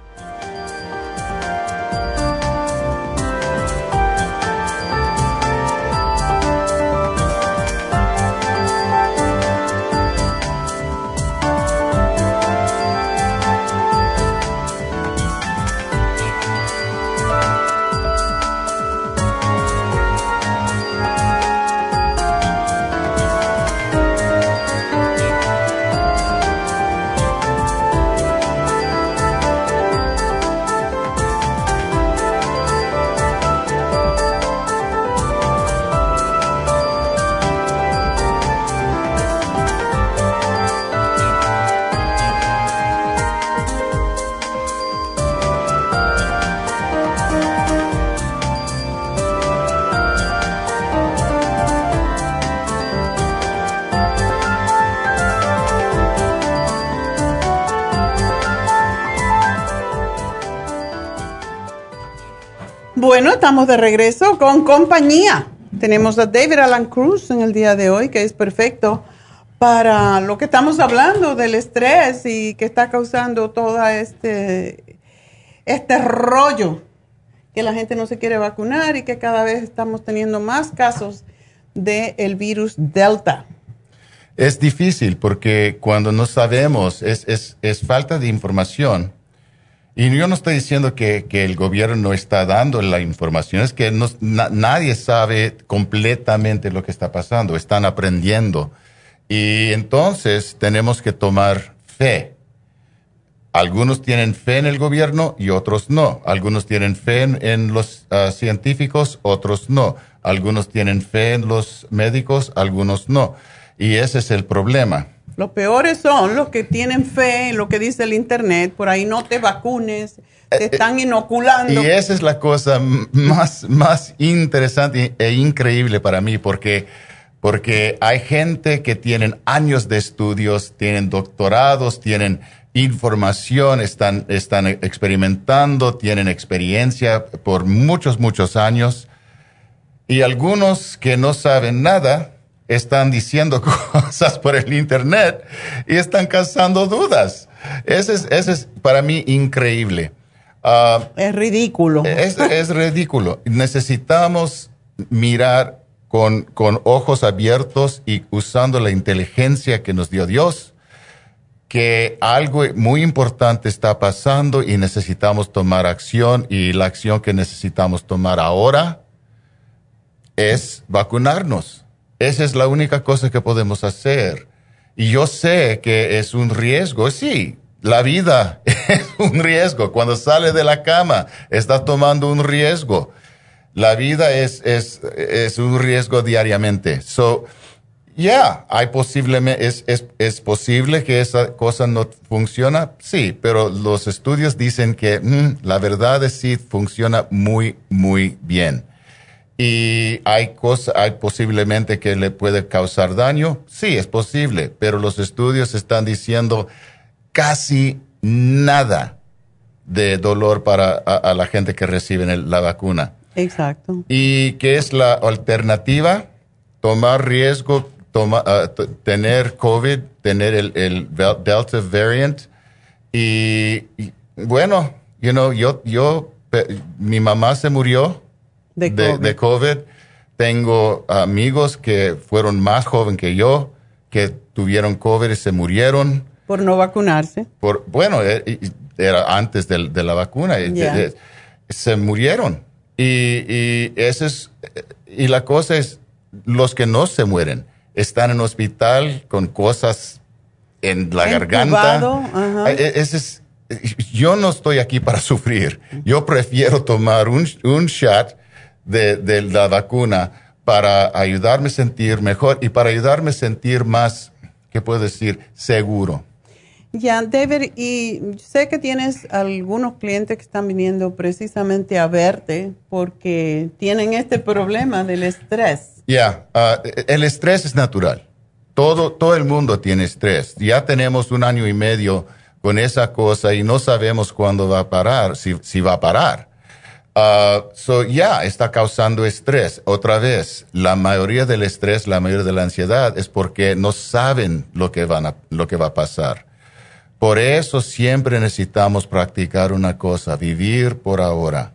Bueno, estamos de regreso con compañía. Tenemos a David Alan Cruz en el día de hoy, que es perfecto para lo que estamos hablando del estrés y que está causando todo este, este rollo que la gente no se quiere vacunar y que cada vez estamos teniendo más casos del virus Delta. Es difícil porque cuando no sabemos, es, es, es falta de información. Y yo no estoy diciendo que, el gobierno no está dando la información, es que nadie sabe completamente lo que está pasando, están aprendiendo. Y entonces tenemos que tomar fe. Algunos tienen fe en el gobierno y otros no. Algunos tienen fe en, los ah, científicos, otros no. Algunos tienen fe en los médicos, algunos no. Y ese es el problema. Los peores son los que tienen fe en lo que dice el Internet, por ahí no te vacunes, te eh, eh, están inoculando. Y esa es la cosa más, más interesante e increíble para mí, porque porque hay gente que tienen años de estudios, tienen doctorados, tienen información, están, están experimentando, tienen experiencia por muchos, muchos años. Y algunos que no saben nada están diciendo cosas por el Internet y están causando dudas. Ese es, ese es para mí increíble. Ah, es ridículo. Es, es ridículo. Necesitamos mirar con, con ojos abiertos y usando la inteligencia que nos dio Dios, que algo muy importante está pasando y necesitamos tomar acción y la acción que necesitamos tomar ahora es vacunarnos. Esa es la única cosa que podemos hacer. Y yo sé que es un riesgo, sí, la vida es un riesgo. Cuando sale de la cama, está tomando un riesgo la vida es, es, es un riesgo diariamente. So, ya, hay posiblemente, es, es, es, posible que esa cosa no funciona, sí, pero los estudios dicen que mm, la verdad es sí funciona muy, muy bien. Y hay cosas, hay posiblemente que le puede causar daño, sí, es posible, pero los estudios están diciendo casi nada de dolor para a, la gente que recibe la vacuna. Exacto. ¿Y qué es la alternativa? Tomar riesgo, ah, tener COVID, tener el, Delta variant. Y, bueno, you know, yo, yo, mi mamá se murió de, COVID. Tengo amigos que fueron más jóvenes que yo, que tuvieron COVID y se murieron. Por no vacunarse. Por, bueno, eh, era antes de, la vacuna. Se murieron. Y, y, es, y la cosa es, los que no se mueren están en hospital con cosas en la garganta. E, es, yo no estoy aquí para sufrir. Yo prefiero tomar un, un shot de, de, la vacuna para ayudarme a sentir mejor y para ayudarme a sentir más, ¿qué puedo decir? Seguro. Ya, David, y sé que tienes algunos clientes que están viniendo precisamente a verte porque tienen este problema del estrés. Ya, ah, el estrés es natural. Todo, todo el mundo tiene estrés. Ya tenemos un año y medio con esa cosa y no sabemos cuándo va a parar, si, si va a parar. Uh, so, ya, está causando estrés. Otra vez, la mayoría del estrés, la mayoría de la ansiedad es porque no saben lo que, van a, lo que va a pasar. Por eso siempre necesitamos practicar una cosa, vivir por ahora.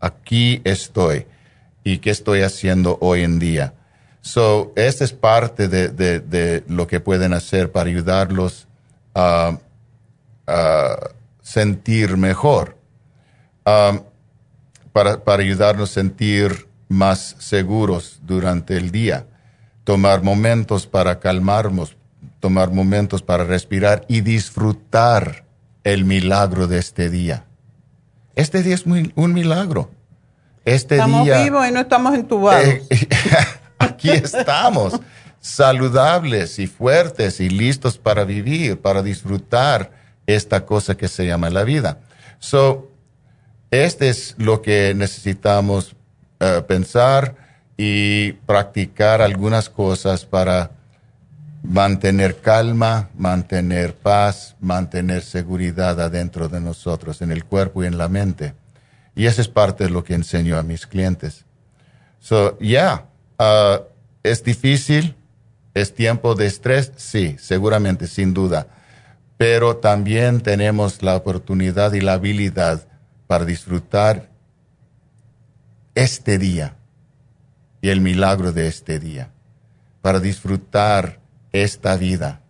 Aquí estoy. ¿Y qué estoy haciendo hoy en día? So, esta es parte de, lo que pueden hacer para ayudarlos a, sentir mejor, um, para, para ayudarnos a sentir más seguros durante el día, tomar momentos para calmarnos, tomar momentos para respirar y disfrutar el milagro de este día. Este día es un milagro. Este estamos vivos y no estamos entubados. Eh, aquí estamos, saludables y fuertes y listos para vivir, para disfrutar esta cosa que se llama la vida. So, este es lo que necesitamos eh, pensar y practicar algunas cosas para mantener calma, mantener paz, mantener seguridad adentro de nosotros, en el cuerpo y en la mente. Y eso es parte de lo que enseño a mis clientes. So, yeah, uh, es difícil, es tiempo de estrés, sí, seguramente, sin duda. Pero también tenemos la oportunidad y la habilidad para disfrutar este día y el milagro de este día, para disfrutar esta vida,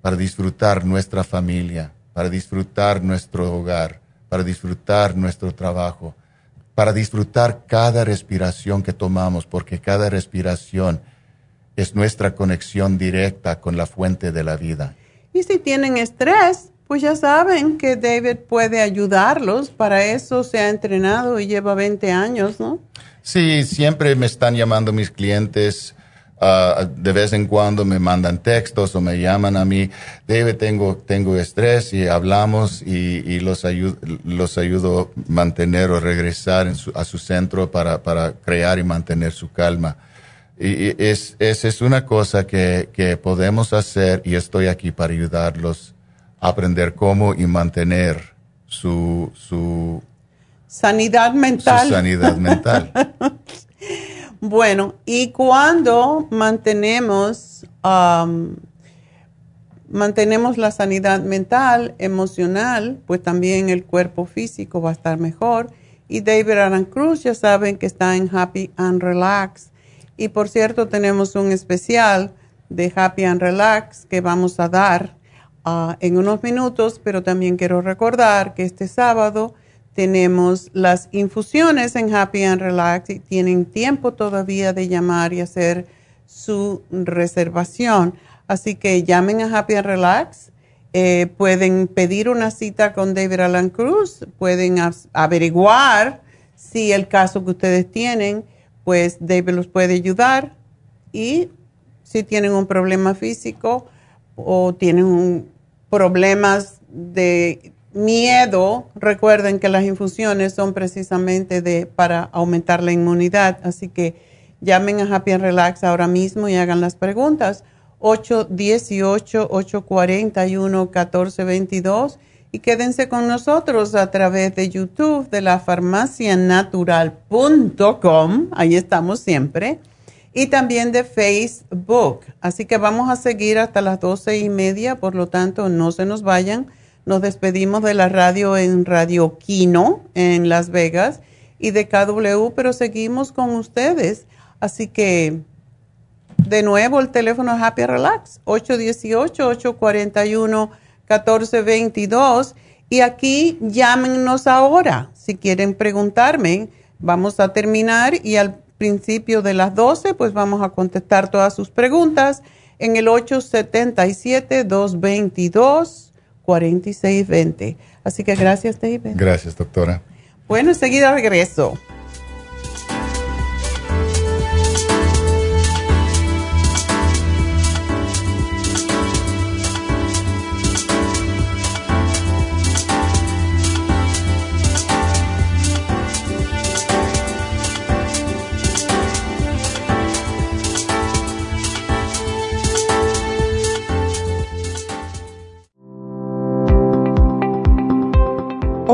para disfrutar nuestra familia, para disfrutar nuestro hogar, para disfrutar nuestro trabajo, para disfrutar cada respiración que tomamos, porque cada respiración es nuestra conexión directa con la fuente de la vida. Y si tienen estrés, pues ya saben que David puede ayudarlos. Para eso se ha entrenado y lleva 20 años, ¿no? Sí, siempre me están llamando mis clientes. Ah, de vez en cuando me mandan textos o me llaman a mí, David, tengo, tengo estrés y hablamos y, los, ayudo, los ayudo a mantener o regresar a su centro para, para crear y mantener su calma. Y, es, es, una cosa que, que podemos hacer y estoy aquí para ayudarlos aprender cómo y mantener su, su sanidad mental. Su sanidad mental. bueno, y cuando mantenemos, um, mantenemos la sanidad mental, emocional, pues también el cuerpo físico va a estar mejor. Y David Aran Cruz ya saben que está en Happy and Relax. Y por cierto, tenemos un especial de Happy and Relax que vamos a dar Ah, en unos minutos, pero también quiero recordar que este sábado tenemos las infusiones en Happy and Relax y tienen tiempo todavía de llamar y hacer su reservación. Así que llamen a Happy and Relax. Eh, pueden pedir una cita con David Alan Cruz, pueden averiguar si el caso que ustedes tienen, pues David los puede ayudar y si tienen un problema físico o tienen un, problemas de miedo, recuerden que las infusiones son precisamente de, para aumentar la inmunidad. Así que llamen a Happy and Relax ahora mismo y hagan las preguntas. 818-841-1422 y quédense con nosotros a través de YouTube de la farmacianatural.com. Ahí estamos siempre y también de Facebook. Así que vamos a seguir hasta las doce y media, por lo tanto no se nos vayan. Nos despedimos de la radio en Radio Kino en Las Vegas y de KW, pero seguimos con ustedes. Así que de nuevo el teléfono Happy Relax, 818-841-1422. Y aquí llámenos ahora si quieren preguntarme. Vamos a terminar y al principio de las 12, pues vamos a contestar todas sus preguntas en el 877-222-4620. Así que gracias, David. Gracias, doctora. Bueno, enseguida regreso.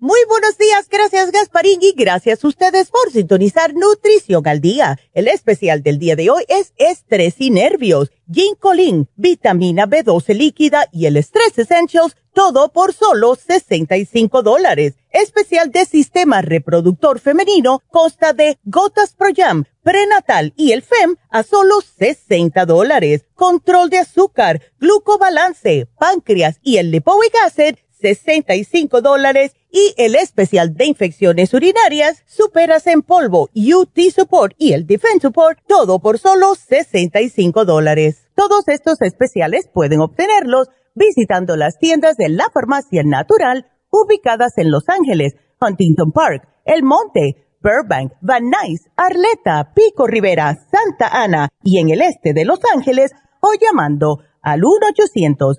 Muy buenos días, gracias Gasparín y gracias a ustedes por sintonizar Nutrición al Día. El especial del día de hoy es Estrés y Nervios, Ginkolin, Vitamina B12 líquida y el Stress Essentials, todo por solo 65 dólares. Especial de Sistema Reproductor Femenino consta de Gotas Pro Jam, Prenatal y el FEM a solo 60 dólares. Control de azúcar, glucobalance, páncreas y el lipoic acid, 65 dólares y el especial de infecciones urinarias, superas en polvo, UT Support y el Defense Support, todo por solo 65 dólares. Todos estos especiales pueden obtenerlos visitando las tiendas de la farmacia natural ubicadas en Los Ángeles, Huntington Park, El Monte, Burbank, Van Nuys, Arleta, Pico Rivera, Santa Ana y en el este de Los Ángeles o llamando al 1 800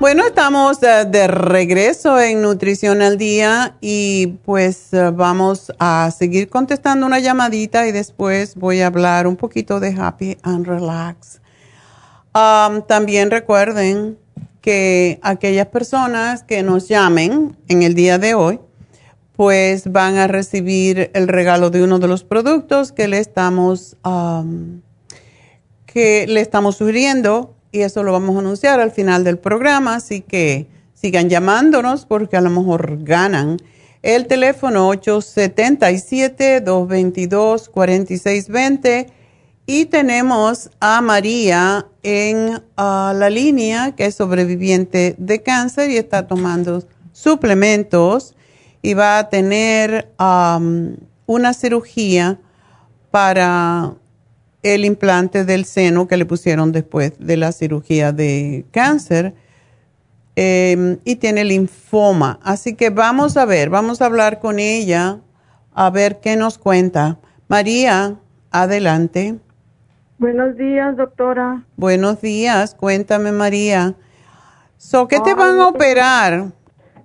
Bueno, estamos eh, de regreso en Nutrición al Día y pues eh, vamos a seguir contestando una llamadita y después voy a hablar un poquito de Happy and Relax. también recuerden que aquellas personas que nos llamen en el día de hoy, pues van a recibir el regalo de uno de los productos que le estamos, que le estamos sugiriendo y eso lo vamos a anunciar al final del programa, así que sigan llamándonos porque a lo mejor ganan. El teléfono 877-222-4620 y tenemos a María en la línea que es sobreviviente de cáncer y está tomando suplementos y va a tener una cirugía para el implante del seno que le pusieron después de la cirugía de cáncer em, y tiene linfoma. Así que vamos a ver, vamos a hablar con ella a ver qué nos cuenta. María, adelante. Buenos días, doctora. Buenos días, cuéntame, María. So, ¿Qué te van a operar?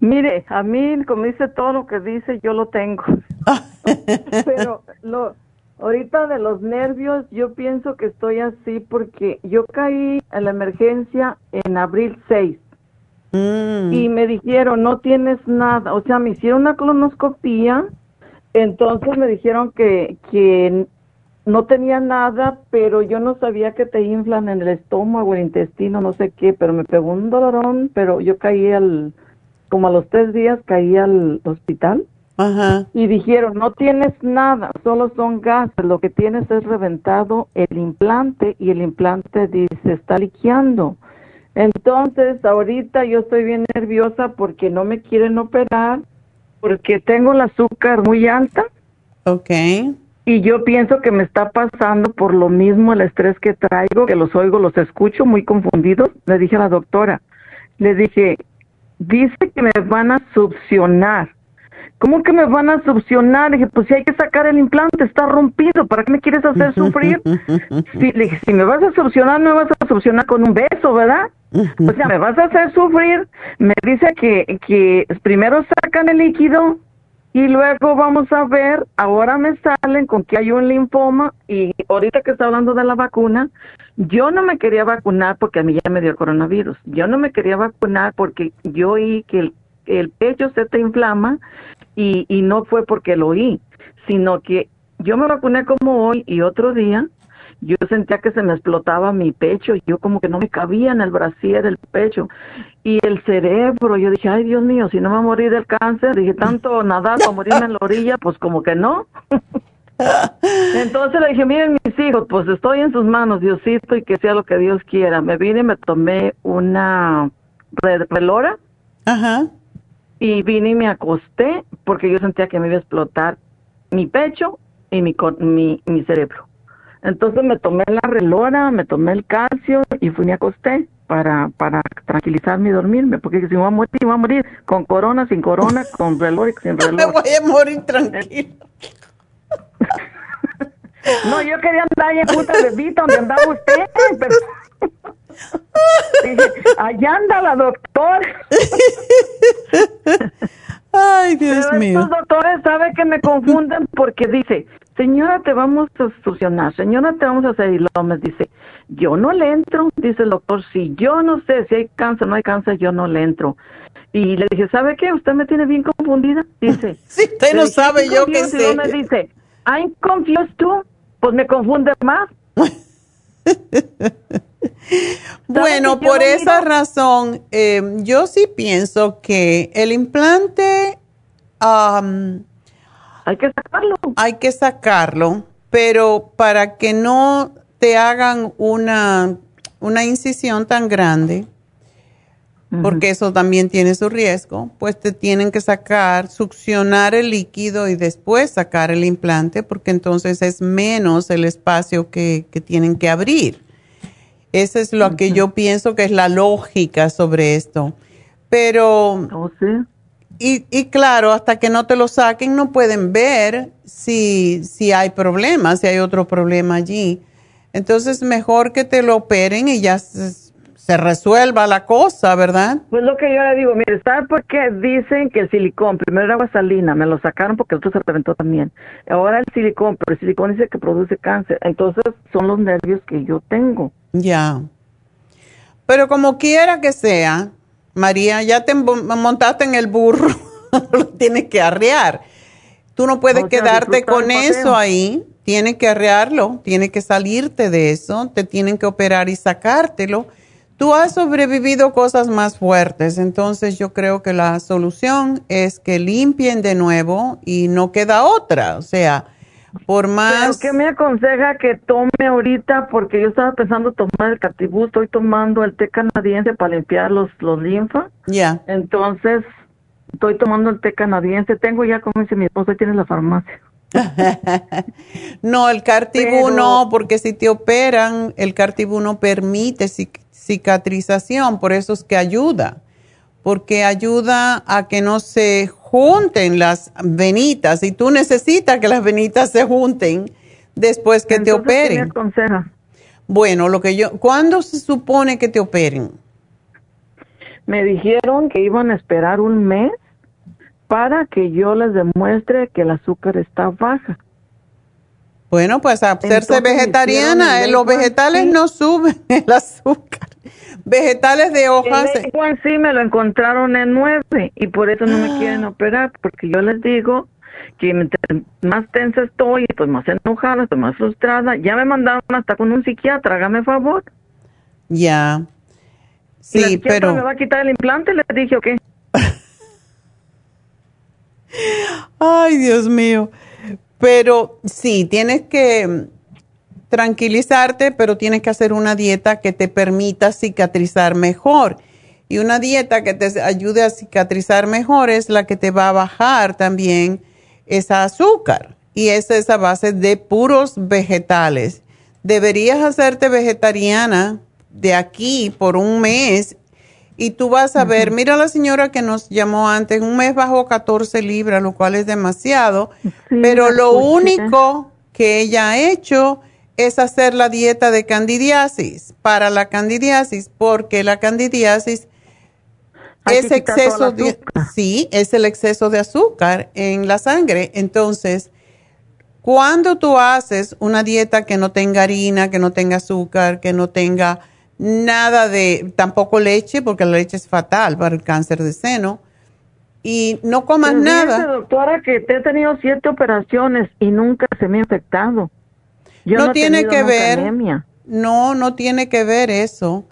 Mire, a mí, como dice todo lo que dice, yo lo tengo. Pero lo, Ahorita de los nervios, yo pienso que estoy así porque yo caí en la emergencia en abril 6 mm. y me dijeron, no tienes nada, o sea, me hicieron una colonoscopía, entonces me dijeron que, que no tenía nada, pero yo no sabía que te inflan en el estómago, el intestino, no sé qué, pero me pegó un dolorón, pero yo caí al, como a los tres días caí al hospital y dijeron, no tienes nada, solo son gases, lo que tienes es reventado el implante y el implante dice, está liqueando. Entonces, ahorita yo estoy bien nerviosa porque no me quieren operar, porque tengo el azúcar muy alta. Ok. Y yo pienso que me está pasando por lo mismo el estrés que traigo, que los oigo, los escucho muy confundidos. Le dije a la doctora, le dije, dice que me van a succionar ¿Cómo que me van a succionar? dije, pues si hay que sacar el implante, está rompido, ¿para qué me quieres hacer sufrir? Si, le dije, si me vas a succionar, no me vas a succionar con un beso, ¿verdad? O sea, me vas a hacer sufrir. Me dice que, que primero sacan el líquido y luego vamos a ver, ahora me salen con que hay un linfoma y ahorita que está hablando de la vacuna, yo no me quería vacunar porque a mí ya me dio coronavirus. Yo no me quería vacunar porque yo oí que el, el pecho se te inflama y, y no fue porque lo oí, sino que yo me vacuné como hoy y otro día yo sentía que se me explotaba mi pecho, y yo como que no me cabía en el brasier del pecho y el cerebro, yo dije, ay Dios mío, si no me morir del cáncer, dije, tanto nadar para morirme en la orilla, pues como que no. Entonces le dije, miren mis hijos, pues estoy en sus manos, Diosito, y que sea lo que Dios quiera. Me vine y me tomé una relora. Ajá y vine y me acosté porque yo sentía que me iba a explotar mi pecho y mi, mi, mi cerebro. Entonces me tomé la relora, me tomé el calcio y fui y me acosté para, para tranquilizarme y dormirme, porque si me voy a morir, me voy a morir con corona, sin corona, con reloj sin reloj. me voy a morir tranquilo. no, yo quería andar ahí en puta bebita donde andaba usted, pero... Dije, allá anda la doctora. Ay, Dios Pero mío. Estos doctores saben que me confunden porque dice, señora, te vamos a solucionar, señora, te vamos a hacer. Me dice, yo no le entro. Dice el doctor, si yo no sé si hay cáncer o no hay cáncer, yo no le entro. Y le dije, ¿sabe qué? Usted me tiene bien confundida. Dice, si usted no sabe, yo qué sé. Y me dice, I'm confused too. Pues me confunde más. bueno, por esa razón, eh, yo sí pienso que el implante hay que sacarlo. Hay que sacarlo, pero para que no te hagan una, una incisión tan grande, porque eso también tiene su riesgo, pues te tienen que sacar, succionar el líquido y después sacar el implante, porque entonces es menos el espacio que, que tienen que abrir. Eso es lo que yo pienso que es la lógica sobre esto. Pero, y, y, claro, hasta que no te lo saquen no pueden ver si, si hay problemas, si hay otro problema allí. Entonces, mejor que te lo operen y ya se, resuelva la cosa, ¿verdad? Pues lo que yo le digo, mire, ¿sabe por qué dicen que el silicón, primero era agua salina, me lo sacaron porque el otro se reventó también. Ahora el silicón, pero el silicón dice que produce cáncer. Entonces, son los nervios que yo tengo. Ya. Pero como quiera que sea, María, ya te montaste en el burro, lo tienes que arrear. Tú no puedes quedarte con eso ahí, tienes que arrearlo, tienes que salirte de eso, te tienen que operar y sacártelo. Tú has sobrevivido cosas más fuertes, entonces yo creo que la solución es que limpien de nuevo y no queda otra, o sea, por más... ¿Qué me aconseja que tome ahorita? Porque yo estaba pensando tomar el catibú, estoy tomando el té canadiense para limpiar los, los linfas. Ya. Entonces, estoy tomando el té canadiense. Tengo ya, como dice mi esposa, tiene la farmacia. no, el cartibú no, porque si te operan, el cartibú no permite cicatrización, por eso es que ayuda, porque ayuda a que no se junten las venitas y tú necesitas que las venitas se junten después que te operen. Bueno, lo que yo, ¿cuándo se supone que te operen? Me dijeron que iban a esperar un mes para que yo les demuestre que el azúcar está baja. Bueno, pues hacerse vegetariana, eh, los vegetales no suben el azúcar. Vegetales de hojas. El en sí me lo encontraron en nueve y por eso no me quieren operar, porque yo les digo que más tensa estoy, estoy más enojada, estoy más frustrada. Ya me mandaron hasta con un psiquiatra, hágame favor. Ya. Sí, pero. ¿Me va a quitar el implante? Le dije, ¿o qué? Ay, Dios mío. Pero sí, tienes que tranquilizarte, pero tienes que hacer una dieta que te permita cicatrizar mejor. Y una dieta que te ayude a cicatrizar mejor es la que te va a bajar también esa azúcar. Y esa es a base de puros vegetales. Deberías hacerte vegetariana de aquí por un mes y tú vas a ver, mira la señora que nos llamó antes, un mes bajó 14 libras, lo cual es demasiado, pero lo único que ella ha hecho es hacer la dieta de candidiasis, para la candidiasis, porque la candidiasis es exceso de, sí, es el exceso de azúcar en la sangre. Entonces, cuando tú haces una dieta que no tenga harina, que no tenga azúcar, que no tenga nada de, tampoco leche, porque la leche es fatal para el cáncer de seno. Y no comas nada. doctora, que te he tenido siete operaciones y nunca se me ha infectado. Yo no, tiene que ver. No, no tiene que ver eso.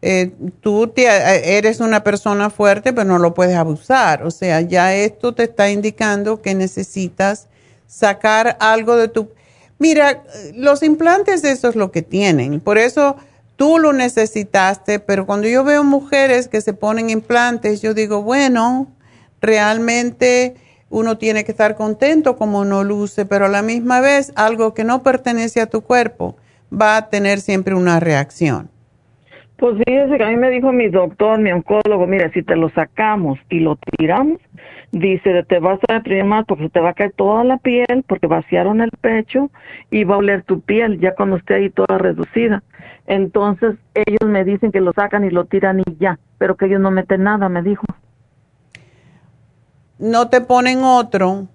Eh, tú eh, eres una persona fuerte, pero no lo puedes abusar. O sea, ya esto te está indicando que necesitas sacar algo de tu... Mira, los implantes, eso es lo que tienen. Por eso tú lo necesitaste, pero cuando yo veo mujeres que se ponen implantes, yo digo, bueno, realmente uno tiene que estar contento como no luce, pero a la misma vez algo que no pertenece a tu cuerpo va a tener siempre una reacción. Pues fíjese que a mí me dijo mi doctor, mi oncólogo, mira, si te lo sacamos y lo tiramos, dice, te vas a deprimir más porque te va a caer toda la piel, porque vaciaron el pecho y va a oler tu piel ya cuando esté ahí toda reducida. Entonces ellos me dicen que lo sacan y lo tiran y ya, pero que ellos no meten nada, me dijo. ¿No te ponen otro?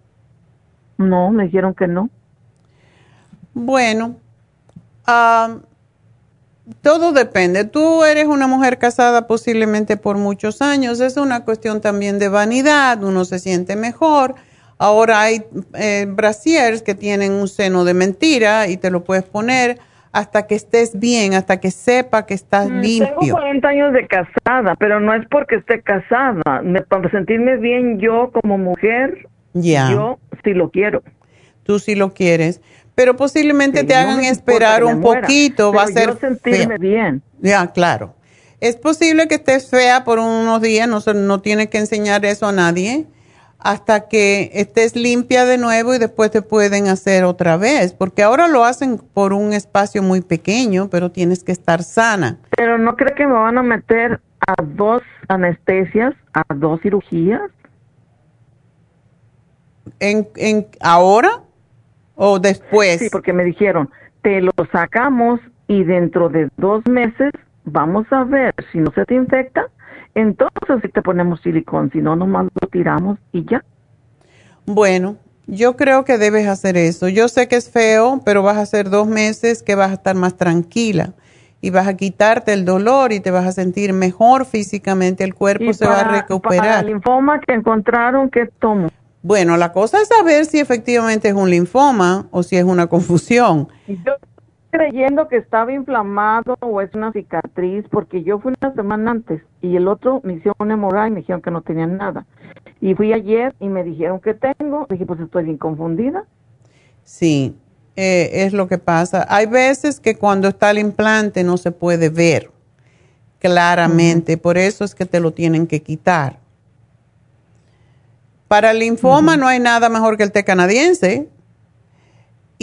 No, me dijeron que no. Bueno, ah, todo depende. Tú eres una mujer casada posiblemente por muchos años. Es una cuestión también de vanidad. Uno se siente mejor. Ahora hay eh, brasiers que tienen un seno de mentira y te lo puedes poner hasta que estés bien, hasta que sepa que estás mm, limpio. Tengo 40 años de casada, pero no es porque esté casada. Me, para sentirme bien yo como mujer, yo sí lo quiero. Tú sí lo quieres pero posiblemente te hagan esperar un poquito, va a ser sentirme bien. Ya, claro. Es posible que estés fea por unos días, no, no tienes que enseñar eso a nadie, hasta que estés limpia de nuevo y después te pueden hacer otra vez, porque ahora lo hacen por un espacio muy pequeño, pero tienes que estar sana. Pero no creo que me van a meter a dos anestesias, a dos cirugías. ¿En, en ahora? ¿O después? Sí, porque me dijeron, te lo sacamos y dentro de dos meses vamos a ver si no se te infecta, entonces sí te ponemos silicón, si no, nomás lo tiramos y ya. Bueno, yo creo que debes hacer eso. Yo sé que es feo, pero vas a hacer dos meses que vas a estar más tranquila y vas a quitarte el dolor y te vas a sentir mejor físicamente, el cuerpo se va a recuperar. Para el linfoma que encontraron, ¿qué tomo? Bueno, la cosa es saber si efectivamente es un linfoma o si es una confusión. Yo creyendo que estaba inflamado o es una cicatriz, porque yo fui una semana antes y el otro me hicieron una hemorragia y me dijeron que no tenían nada. Y fui ayer y me dijeron que tengo. Dije, pues estoy bien confundida. Sí, eh, es lo que pasa. Hay veces que cuando está el implante no se puede ver claramente, por eso es que te lo tienen que quitar. Para el linfoma no hay nada mejor que el té canadiense.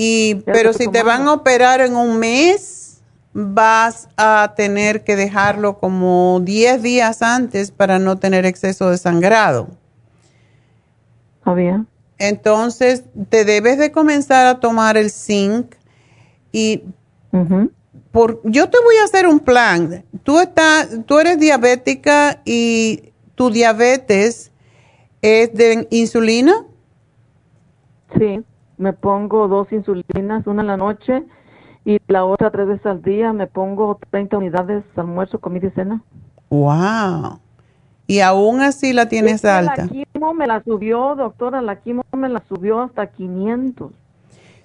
Y, pero si te van a operar en un mes, vas a tener que dejarlo como 10 días antes para no tener exceso de sangrado. Está bien. Entonces, te debes de comenzar a tomar el zinc y por, yo te voy a hacer un plan. Tú, estás, tú eres diabética y tu diabetes ¿Es de insulina? Sí, me pongo dos insulinas, una en la noche y la otra tres veces al día. Me pongo 30 unidades almuerzo, comida y cena. ¡Wow! Y aún así la tienes alta. La quimo me la subió, doctora, la quimo me la subió hasta 500.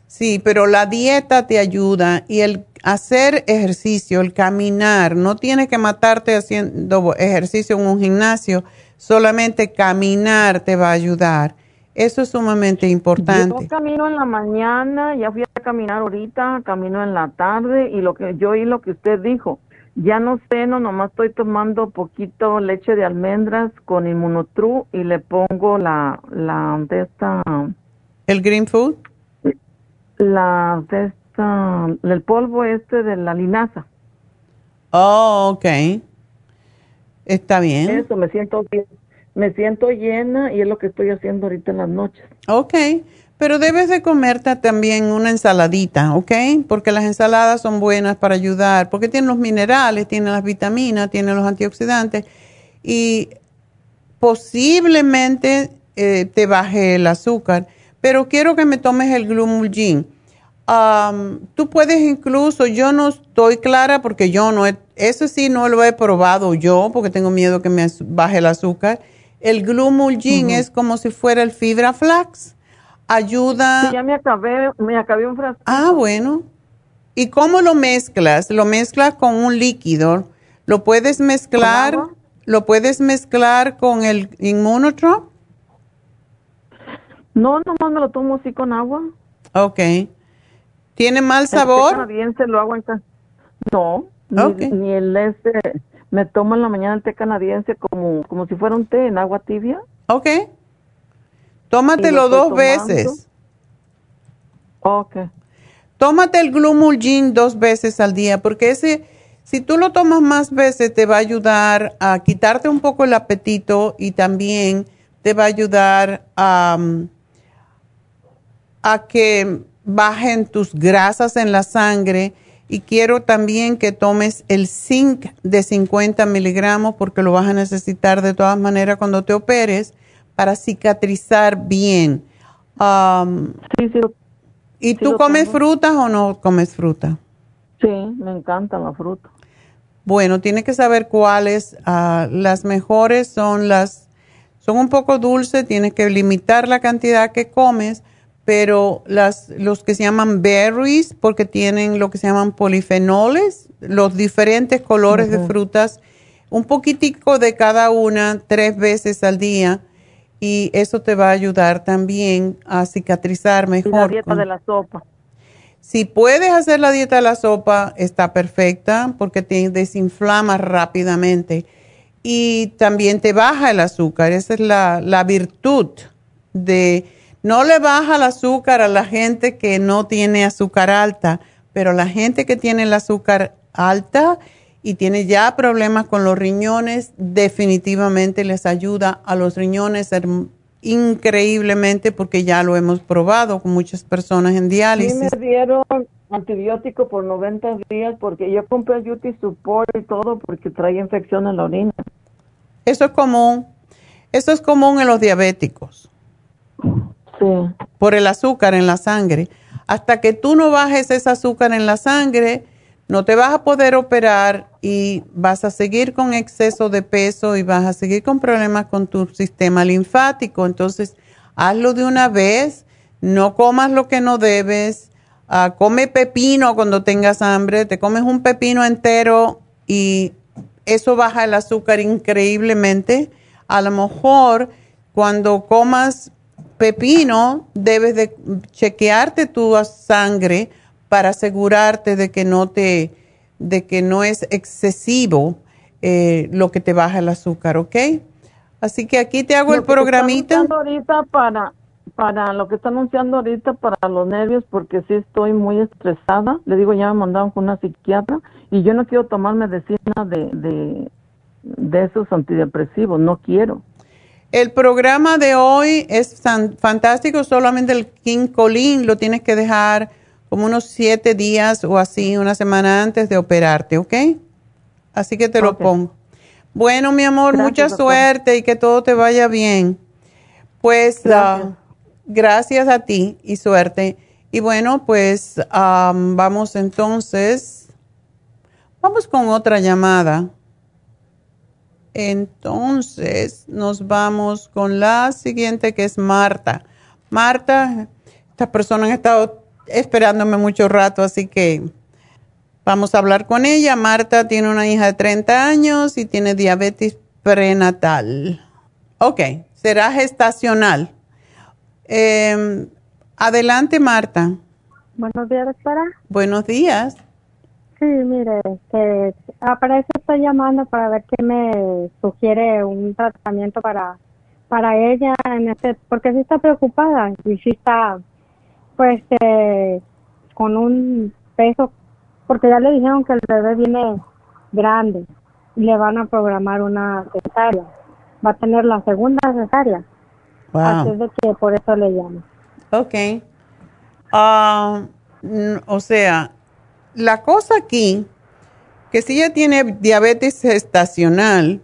Sí, pero la dieta te ayuda y el hacer ejercicio, el caminar, no tienes que matarte haciendo ejercicio en un gimnasio, solamente caminar te va a ayudar. Eso es sumamente importante. Yo camino en la mañana, ya fui a caminar ahorita, camino en la tarde y lo que yo oí lo que usted dijo. Ya no sé, no, nomás estoy tomando poquito leche de almendras con inmunotru y le pongo la, la de esta... ¿El green food? La de esta, el polvo este de la linaza. Oh, ok. Está bien. Eso, me siento bien. Me siento llena y es lo que estoy haciendo ahorita en las noches. Ok, pero debes de comerte también una ensaladita, ¿ok? Porque las ensaladas son buenas para ayudar, porque tienen los minerales, tienen las vitaminas, tienen los antioxidantes y posiblemente eh, te baje el azúcar. Pero quiero que me tomes el Glumulgin tú puedes incluso, yo no estoy clara porque yo no he, eso sí no lo he probado yo porque tengo miedo que me baje el azúcar. El Glumulgin es como si fuera el fibra flax. Ayuda. ya me acabé, me acabé un frasco. Ah, bueno. ¿Y cómo lo mezclas? Lo mezclas con un líquido. Lo puedes mezclar, lo puedes mezclar con el Immunotrop. No, nomás me lo tomo así con agua. Ok. ¿Tiene mal sabor? El canadiense lo hago en No, ni, el este, me tomo en la mañana el té canadiense como, como si fuera un té en agua tibia Ok. Tómatelo dos veces. Ok. Tómate el Glumulgin dos veces al día, porque ese, si tú lo tomas más veces, te va a ayudar a quitarte un poco el apetito y también te va a ayudar a, a que bajen tus grasas en la sangre. Y quiero también que tomes el zinc de 50 miligramos porque lo vas a necesitar de todas maneras cuando te operes para cicatrizar bien. sí, sí. ¿Y tú comes frutas o no comes fruta? Sí, me encanta la fruta. Bueno, tienes que saber cuáles. Ah, las mejores son las, son un poco dulces, tienes que limitar la cantidad que comes, pero las, los que se llaman berries, porque tienen lo que se llaman polifenoles, los diferentes colores de frutas, un poquitico de cada una tres veces al día y eso te va a ayudar también a cicatrizar mejor. la dieta de la sopa. Si puedes hacer la dieta de la sopa, está perfecta porque te desinflama rápidamente y también te baja el azúcar. Esa es la, la virtud de, no le baja el azúcar a la gente que no tiene azúcar alta, pero la gente que tiene el azúcar alta, y tiene ya problemas con los riñones, definitivamente les ayuda a los riñones increíblemente porque ya lo hemos probado con muchas personas en diálisis. Sí me dieron antibiótico por 90 días porque yo compré Yuti Support y todo porque trae infección en la orina. Eso es común. Eso es común en los diabéticos. Por el azúcar en la sangre. Hasta que tú no bajes ese azúcar en la sangre, no te vas a poder operar y vas a seguir con exceso de peso y vas a seguir con problemas con tu sistema linfático. Entonces, hazlo de una vez, no comas lo que no debes, ah, come pepino cuando tengas hambre, te comes un pepino entero y eso baja el azúcar increíblemente. A lo mejor cuando comas pepino debes de chequearte tu sangre para asegurarte de que no te, de que no es excesivo eh, lo que te baja el azúcar, ¿ok? Así que aquí te hago el programita. ahorita para, para lo que está anunciando ahorita para los nervios, porque sí estoy muy estresada. Le digo, ya me mandaron con una psiquiatra y yo no quiero tomar medicina de, de, de esos antidepresivos, no quiero. El programa de hoy es fantástico, solamente el King Colin lo tienes que dejar como unos siete días o así, una semana antes de operarte, ¿ok? Así que te lo pongo. Bueno, mi amor, mucha suerte y que todo te vaya bien. Pues ah, gracias, a ti y suerte. Y bueno, pues vamos entonces, vamos con otra llamada. Entonces, nos vamos con la siguiente que es Marta. Marta, estas personas han estado esperándome mucho rato, así que vamos a hablar con ella. Marta tiene una hija de 30 años y tiene diabetes prenatal. Ok, será gestacional. Em, adelante, Marta. Buenos días, doctora. Buenos días. Sí, mire, que para eso estoy llamando para ver qué me sugiere un tratamiento para para ella en este, porque sí está preocupada y sí está pues eh, con un peso, porque ya le dijeron que el bebé viene grande y le van a programar una cesárea. Va a tener la segunda cesárea. Así de que por eso le llamo. Ok. Ah, o sea, la cosa aquí, que si ella tiene diabetes gestacional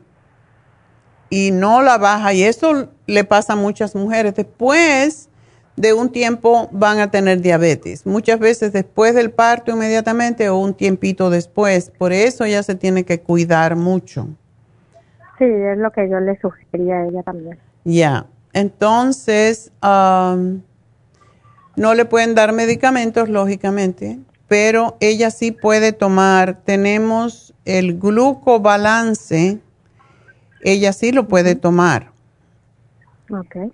y no la baja, y eso le pasa a muchas mujeres, después de un tiempo van a tener diabetes. Muchas veces después del parto inmediatamente o un tiempito después. Por eso ya se tiene que cuidar mucho. Sí, es lo que yo le sugería a ella también. Ya, entonces no le pueden dar medicamentos, lógicamente, pero ella sí puede tomar. Tenemos el glucobalance, ella sí lo puede tomar. Ok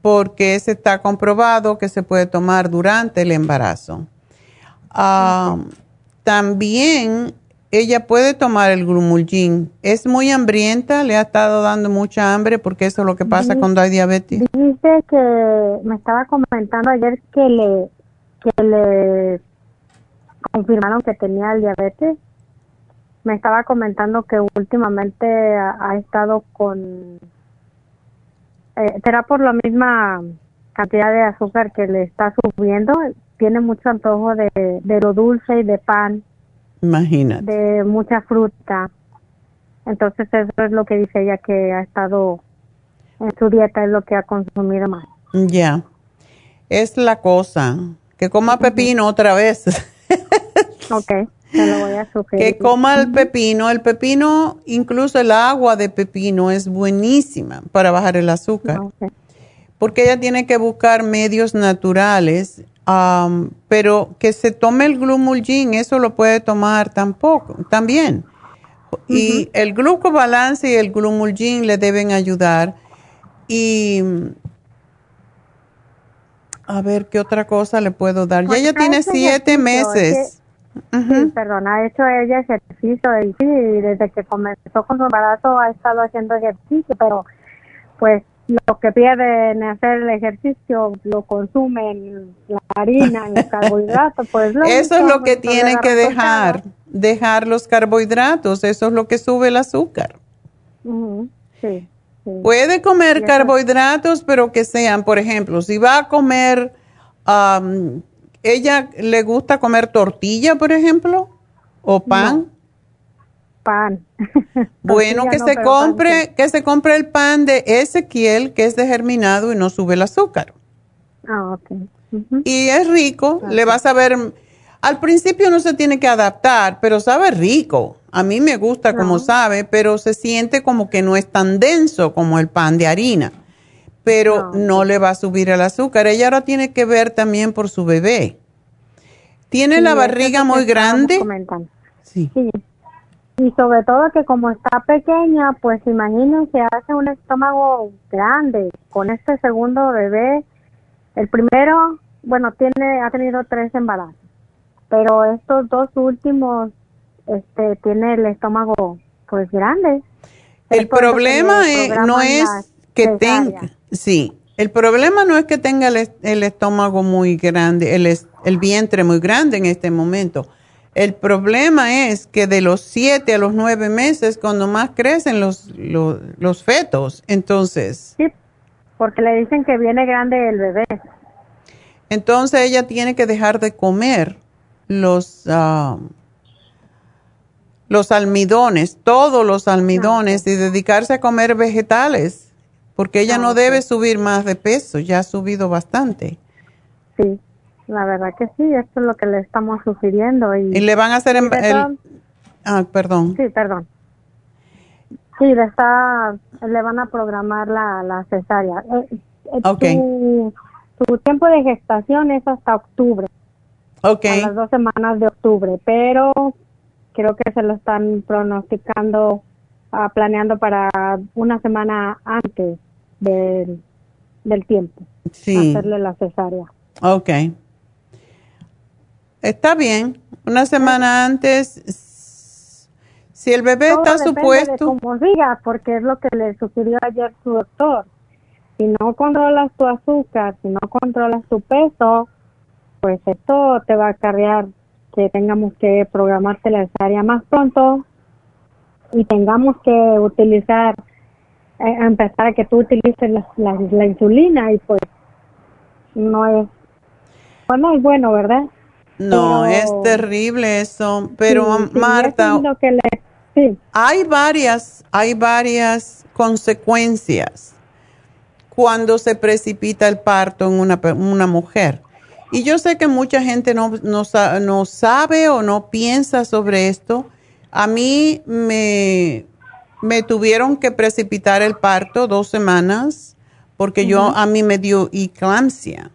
porque ese está comprobado que se puede tomar durante el embarazo. Ah, también ella puede tomar el Glumulgin. Es muy hambrienta, le ha estado dando mucha hambre porque eso es lo que pasa cuando hay diabetes. Dice que me estaba comentando ayer que le que le confirmaron que tenía el diabetes. Me estaba comentando que últimamente ha, estado con eh, será por la misma cantidad de azúcar que le está subiendo. Tiene mucho antojo de, de lo dulce y de pan Imagínate. De mucha fruta. Entonces eso es lo que dice ella que ha estado en su dieta, es lo que ha consumido más. Ya. Es la cosa. Que coma pepino otra vez. ok. Se lo voy a sugerir. Que coma el pepino. El pepino, incluso el agua de pepino es buenísima para bajar el azúcar. Porque ella tiene que buscar medios naturales pero que se tome el glumulgin, eso lo puede tomar tampoco, también. Y el glucobalance y el glumulgin le deben ayudar. Y a ver qué otra cosa le puedo dar. Ya ella tiene siete meses. Perdón, ha hecho ella ejercicio y sí, desde que comenzó con su embarazo ha estado haciendo ejercicio, pero pues lo que pierden hacer el ejercicio lo consumen la harina, los carbohidratos, pues Eso es lo que tienen que dejar, dejar los carbohidratos, eso es lo que sube el azúcar. sí, Puede comer carbohidratos, pero que sean, por ejemplo, si va a comer, ella le gusta comer tortilla, por ejemplo, o pan pan. Bueno, que se compre, que se compre el pan de Ezequiel, que es de germinado y no sube el azúcar. Ah, ok. Y es rico, le vas a ver, al principio no se tiene que adaptar, pero sabe rico. A mí me gusta como sabe, pero se siente como que no es tan denso como el pan de harina. Pero no, le va a subir el azúcar. Ella ahora tiene que ver también por su bebé. ¿Tiene la barriga muy grande? Sí. sí. Y sobre todo que como está pequeña, pues imagínense, hace un estómago grande con este segundo bebé. El primero, bueno, tiene ha tenido tres embarazos, pero estos dos últimos, este, tiene el estómago pues grande. El problema no es que tenga, sí, el problema no es que tenga el, estómago muy grande, el, el vientre muy grande en este momento. El problema es que de los siete a los nueve meses, cuando más crecen los, los, fetos, entonces... Sí, porque le dicen que viene grande el bebé. Entonces ella tiene que dejar de comer los, ah, los almidones, todos los almidones, y dedicarse a comer vegetales, porque ella no debe subir más de peso, ya ha subido bastante. Sí. La verdad que sí, esto es lo que le estamos sugiriendo. ¿Y, le van a hacer el, Ah, perdón. Sí, perdón. Sí, le, está, le van a programar la, la cesárea. Eh, eh, ok. Su, tiempo de gestación es hasta octubre. Ok. A las dos semanas de octubre, pero creo que se lo están pronosticando, uh, planeando para una semana antes del, del tiempo. Sí. Hacerle la cesárea. Ok. Está bien. Una semana antes, si el bebé está supuesto. como diga, porque es lo que le sugirió ayer su doctor. Si no controlas tu azúcar, si no controlas tu peso, pues esto te va a acarrear que tengamos que programarte la cesárea más pronto y tengamos que utilizar, eh, empezar a que tú utilices la, insulina y pues no es, pues no es bueno, ¿verdad? No, es terrible eso, pero Marta, hay varias, hay varias consecuencias cuando se precipita el parto en una, una mujer. Y yo sé que mucha gente no, no, no, sabe o no piensa sobre esto. A mí me, me tuvieron que precipitar el parto dos semanas porque yo a mí me dio eclampsia.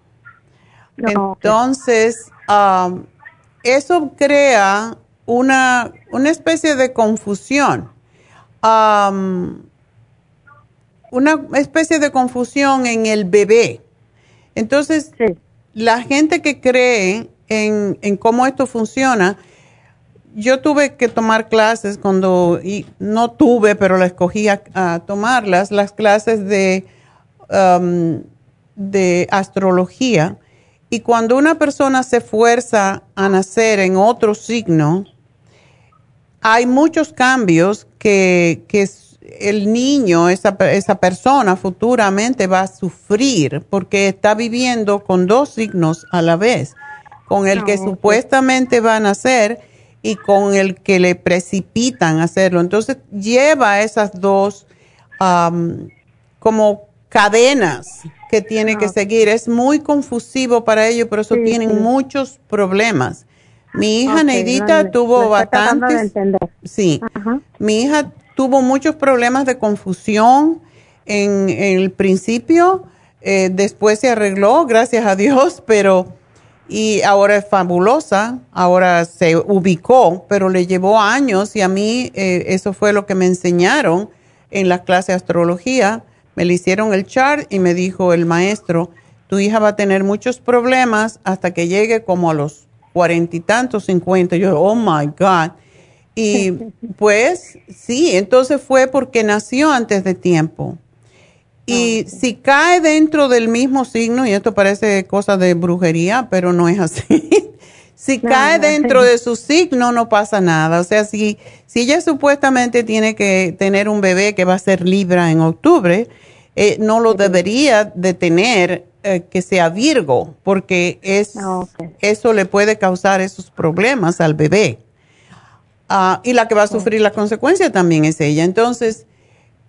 Entonces, Um, eso crea una, una, especie de confusión. Um, una especie de confusión en el bebé. Entonces, la gente que cree en, en, cómo esto funciona, yo tuve que tomar clases cuando, y no tuve, pero la escogí a, tomarlas, las clases de, um, de astrología. Y cuando una persona se fuerza a nacer en otro signo, hay muchos cambios que, que el niño, esa, esa persona futuramente va a sufrir porque está viviendo con dos signos a la vez, con el que ah, supuestamente va a nacer y con el que le precipitan hacerlo. Entonces lleva esas dos como cadenas que tiene que seguir. Es muy confusivo para ellos, por eso tienen muchos problemas. Mi hija Neidita tuvo bastantes. Sí. Mi hija tuvo muchos problemas de confusión en, el principio, eh, después se arregló, gracias a Dios, pero y ahora es fabulosa, ahora se ubicó, pero le llevó años y a mí eh, eso fue lo que me enseñaron en la clase de astrología. Me le hicieron el chart y me dijo el maestro, tu hija va a tener muchos problemas hasta que llegue como a los cuarenta y tantos, cincuenta. Yo, oh my God. Y pues sí, entonces fue porque nació antes de tiempo. Y si cae dentro del mismo signo, y esto parece cosa de brujería, pero no es así. si cae dentro de su signo, no pasa nada. O sea, si, si ella supuestamente tiene que tener un bebé que va a ser Libra en octubre, eh, no lo debería de tener eh, que sea Virgo, porque es, ah, eso le puede causar esos problemas al bebé. Ah, y la que va a sufrir la consecuencia también es ella. Entonces,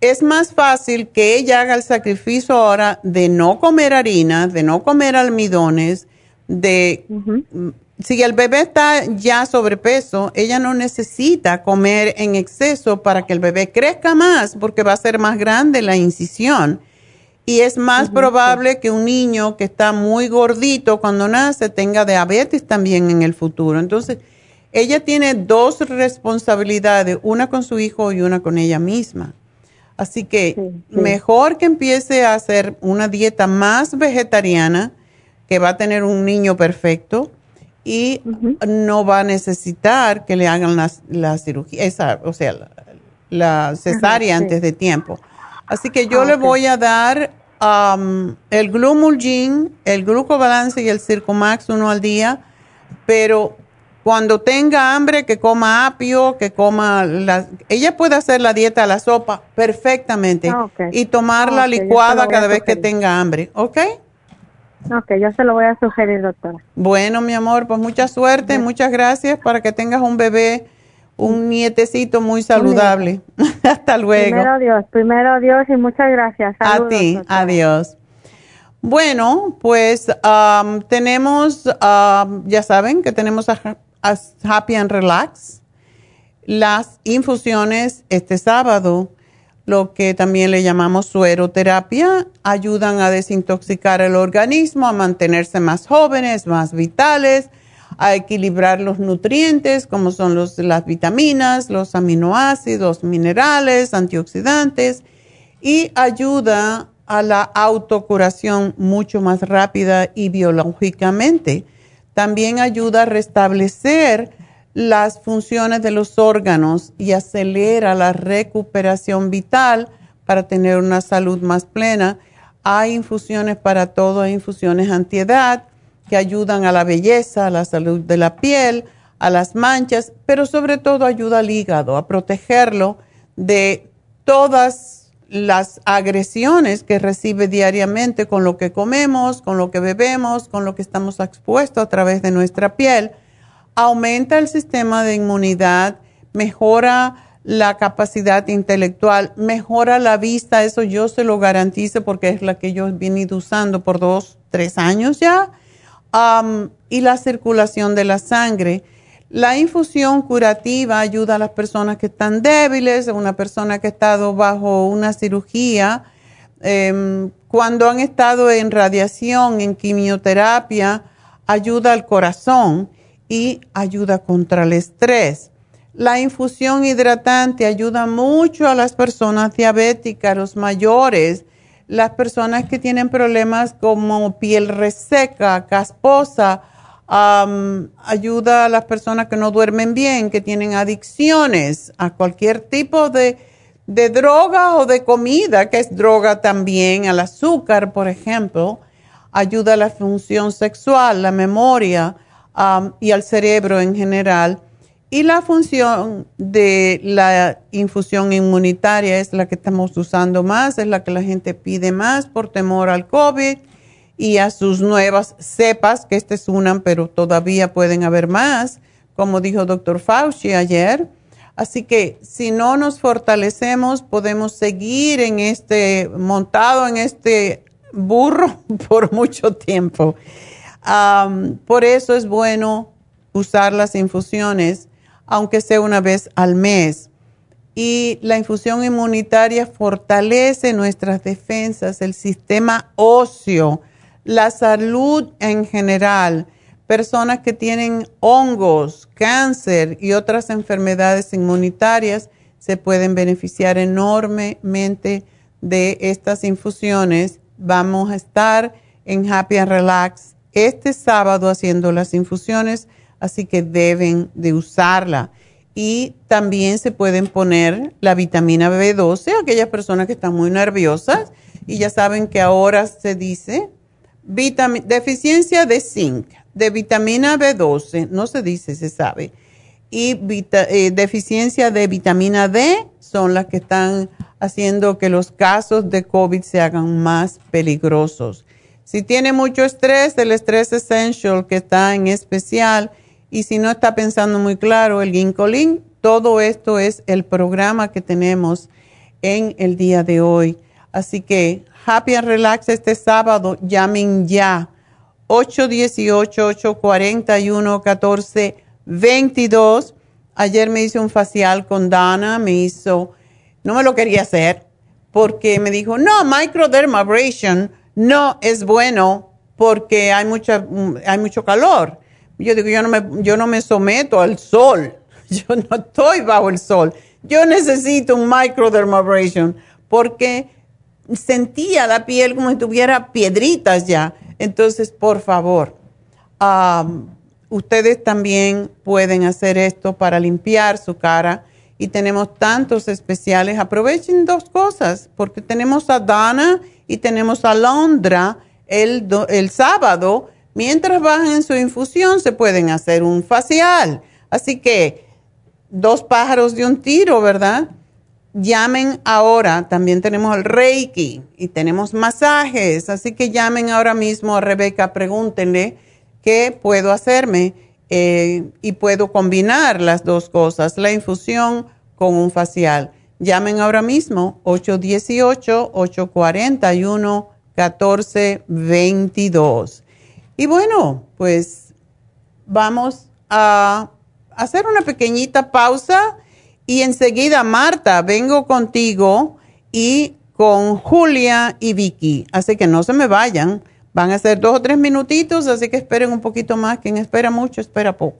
es más fácil que ella haga el sacrificio ahora de no comer harina, de no comer almidones, de... Si el bebé está ya sobrepeso, ella no necesita comer en exceso para que el bebé crezca más, porque va a ser más grande la incisión. Y es más probable que un niño que está muy gordito cuando nace tenga diabetes también en el futuro. Entonces, ella tiene dos responsabilidades, una con su hijo y una con ella misma. Así que mejor que empiece a hacer una dieta más vegetariana, que va a tener un niño perfecto y no va a necesitar que le hagan la, cirugía, esa, o sea, la, cesárea antes de tiempo. Así que yo ah, le voy a dar um, el Glumulgin, el Glucobalance y el Circumax uno al día, pero cuando tenga hambre, que coma apio, que coma... La, ella puede hacer la dieta a la sopa perfectamente ah, y tomarla licuada cada vez que tenga hambre, ¿ok? Ok, yo se lo voy a sugerir, doctora. Bueno, mi amor, pues mucha suerte, muchas gracias para que tengas un bebé, un nietecito muy saludable. Hasta luego. Primero Dios, primero Dios y muchas gracias. a ti, adiós. Bueno, pues tenemos, ya saben que tenemos a Happy and Relax, las infusiones este sábado, lo que también le llamamos sueroterapia, ayudan a desintoxicar el organismo, a mantenerse más jóvenes, más vitales, a equilibrar los nutrientes como son los, las vitaminas, los aminoácidos, minerales, antioxidantes y ayuda a la autocuración mucho más rápida y biológicamente también ayuda a restablecer las funciones de los órganos y acelera la recuperación vital para tener una salud más plena. Hay infusiones para todo, hay infusiones antiedad que ayudan a la belleza, a la salud de la piel, a las manchas, pero sobre todo ayuda al hígado a protegerlo de todas las agresiones que recibe diariamente con lo que comemos, con lo que bebemos, con lo que estamos expuestos a través de nuestra piel, aumenta el sistema de inmunidad, mejora la capacidad intelectual, mejora la vista, eso yo se lo garantizo porque es la que yo he venido usando por dos, tres años ya, y la circulación de la sangre la infusión curativa ayuda a las personas que están débiles, a una persona que ha estado bajo una cirugía, em, cuando han estado en radiación, en quimioterapia, ayuda al corazón y ayuda contra el estrés. La infusión hidratante ayuda mucho a las personas diabéticas, los mayores, las personas que tienen problemas como piel reseca, casposa, ayuda a las personas que no duermen bien, que tienen adicciones a cualquier tipo de, de droga o de comida, que es droga también, al azúcar, por ejemplo. Ayuda a la función sexual, la memoria y al cerebro en general. Y la función de la infusión inmunitaria es la que estamos usando más, es la que la gente pide más por temor al COVID y a sus nuevas cepas, que esta es pero todavía pueden haber más, como dijo doctor Fauci ayer. Así que si no nos fortalecemos, podemos seguir en este, montado en este burro por mucho tiempo. por eso es bueno usar las infusiones, aunque sea una vez al mes. Y la infusión inmunitaria fortalece nuestras defensas, el sistema óseo la salud en general, personas que tienen hongos, cáncer y otras enfermedades inmunitarias se pueden beneficiar enormemente de estas infusiones. Vamos a estar en Happy and Relax este sábado haciendo las infusiones, así que deben de usarla. Y también se pueden poner la vitamina B12 aquellas personas que están muy nerviosas y ya saben que ahora se dice deficiencia de zinc, de vitamina B12, no se dice, se sabe, y eh, deficiencia de vitamina D son las que están haciendo que los casos de COVID se hagan más peligrosos. Si tiene mucho estrés, el estrés essential que está en especial, y si no está pensando muy claro, el ginkolin, todo esto es el programa que tenemos en el día de hoy. Así que Happy and Relax este sábado, llamen ya. 818-841-1422. Ayer me hice un facial con Dana, me hizo, no me lo quería hacer porque me dijo, no, microdermabrasion no es bueno porque hay, mucha, hay mucho calor. Yo digo, yo no, me, yo no me someto al sol, yo no estoy bajo el sol. Yo necesito un microdermabrasion porque sentía la piel como si tuviera piedritas ya. Entonces, por favor, ustedes también pueden hacer esto para limpiar su cara y tenemos tantos especiales. Aprovechen dos cosas, porque tenemos a Dana y tenemos a Londra el, el sábado. Mientras bajan su infusión, se pueden hacer un facial. Así que dos pájaros de un tiro, ¿verdad? Llamen ahora, también tenemos el Reiki y tenemos masajes, así que llamen ahora mismo a Rebeca, pregúntenle qué puedo hacerme eh, y puedo combinar las dos cosas, la infusión con un facial. Llamen ahora mismo 818-841-1422. Y bueno, pues vamos a hacer una pequeñita pausa y enseguida, Marta, vengo contigo y con Julia y Vicky. Así que no se me vayan. Van a ser dos o tres minutitos, así que esperen un poquito más. Quien espera mucho, espera poco.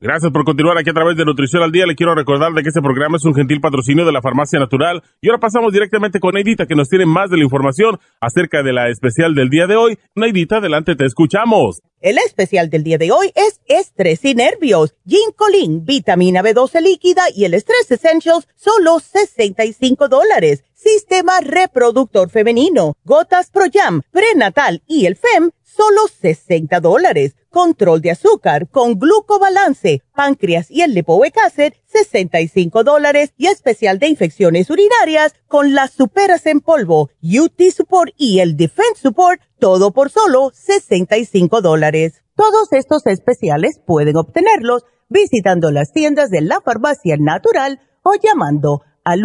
Gracias por continuar aquí a través de Nutrición al Día. Le quiero recordar de que este programa es un gentil patrocinio de la Farmacia Natural. Y ahora pasamos directamente con Neidita, que nos tiene más de la información acerca de la especial del día de hoy. Neidita, adelante, te escuchamos. El especial del día de hoy es estrés y nervios, ginkolin, vitamina B12 líquida y el estrés essentials, solo 65 dólares. Sistema reproductor femenino, gotas Pro Jam, prenatal y el FEM, solo 60 dólares. Control de azúcar con glucobalance, páncreas y el lipoic acid, 65 dólares. Y especial de infecciones urinarias con las superas en polvo, UT Support y el Defense Support, todo por solo 65 dólares. Todos estos especiales pueden obtenerlos visitando las tiendas de la farmacia natural o llamando al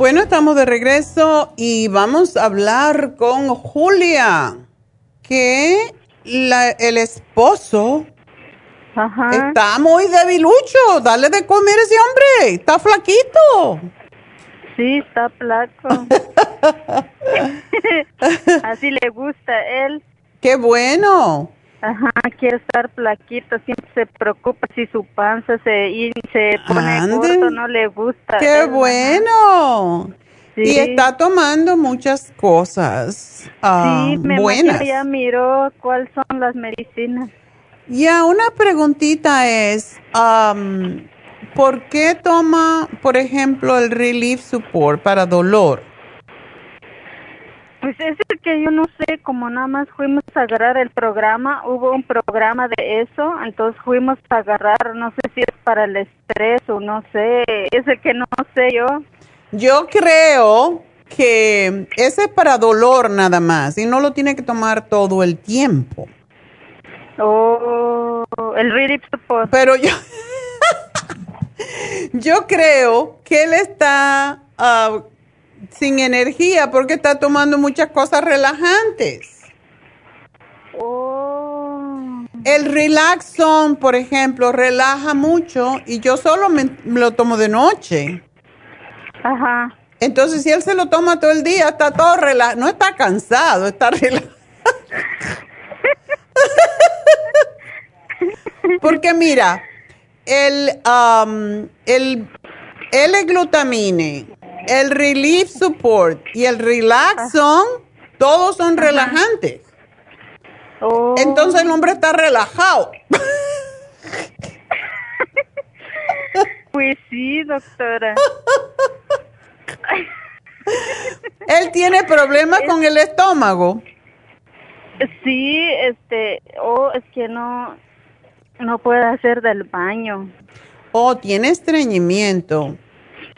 Bueno, estamos de regreso y vamos a hablar con Julia, que el esposo está muy debilucho. Dale de comer ese hombre, está flaquito. Sí, está flaco. Así le gusta a él. Qué bueno. Ajá, quiere estar flaquito, siempre se preocupa si su panza se, y se pone gordo, no le gusta. ¡Qué bueno! Y está tomando muchas cosas uh, sí, me buenas. ya miró cuáles son las medicinas. Ya, una preguntita es, um, ¿por qué toma, por ejemplo, el Relief Support para dolor? Pues es que yo no sé, como nada más fuimos a agarrar el programa, hubo un programa de eso, entonces fuimos a agarrar, no sé si es para el estrés o no sé, es el que no sé yo. Yo creo que ese es para dolor nada más y no lo tiene que tomar todo el tiempo. Oh, el Support. Pero yo, yo creo que él está... Uh, sin energía porque está tomando muchas cosas relajantes. Oh. El Relaxon, por ejemplo, relaja mucho y yo solo me, lo tomo de noche. Ajá. Entonces, si él se lo toma todo el día, está todo relajado. No está cansado, está relajado. Porque mira, el, um, el L-glutamine el Relief Support y el Relaxon, todos son relajantes. Oh. Entonces el hombre está relajado. Pues sí, doctora. Él tiene problemas con el estómago. Sí, este, oh, es que no, no puede hacer del baño. Oh, tiene estreñimiento.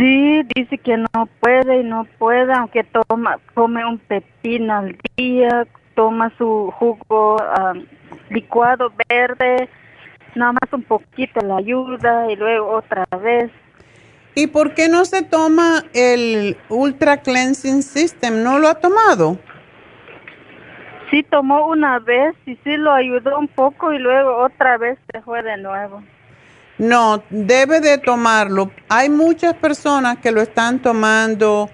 Sí, dice que no puede y no puede, aunque toma, come un pepino al día, toma su jugo licuado verde, nada más un poquito la ayuda y luego otra vez. ¿Y por qué no se toma el Ultra Cleansing System? ¿No lo ha tomado? Sí, tomó una vez y sí lo ayudó un poco y luego otra vez se fue de nuevo. No, debe de tomarlo. Hay muchas personas que lo están tomando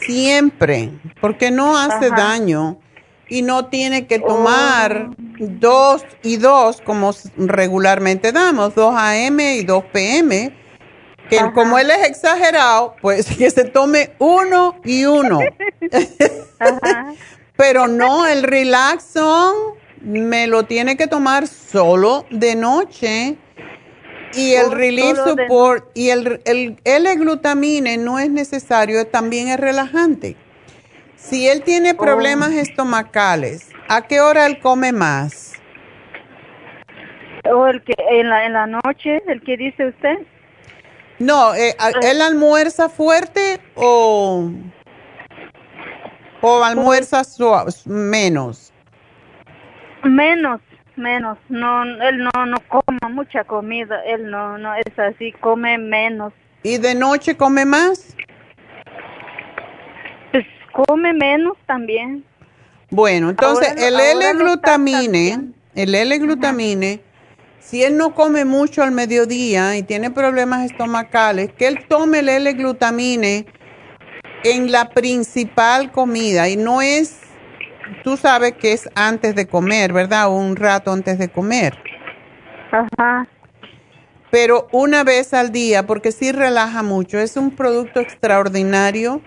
siempre porque no hace daño y no tiene que tomar oh. dos y dos como regularmente damos, dos AM y dos PM. Que como él es exagerado, pues que se tome uno y uno. Pero no, el Relaxon me lo tiene que tomar solo de noche y el Relief Support y el, el L-glutamine no es necesario, también es relajante. Si él tiene problemas oh. estomacales, ¿a qué hora él come más? ¿O el que en la, en la noche, el que dice usted? No, eh, ¿él almuerza fuerte o, o almuerza menos? Menos, menos. No, él no, no come mucha comida. Él no, no es así, come menos. ¿Y de noche come más? Pues come menos también. Bueno, entonces el L-glutamine, el L-glutamine, si él no come mucho al mediodía y tiene problemas estomacales, que él tome el L-glutamine en la principal comida y no es, tú sabes que es antes de comer, ¿verdad? Un rato antes de comer. Ajá. Pero una vez al día, porque sí relaja mucho, es un producto extraordinario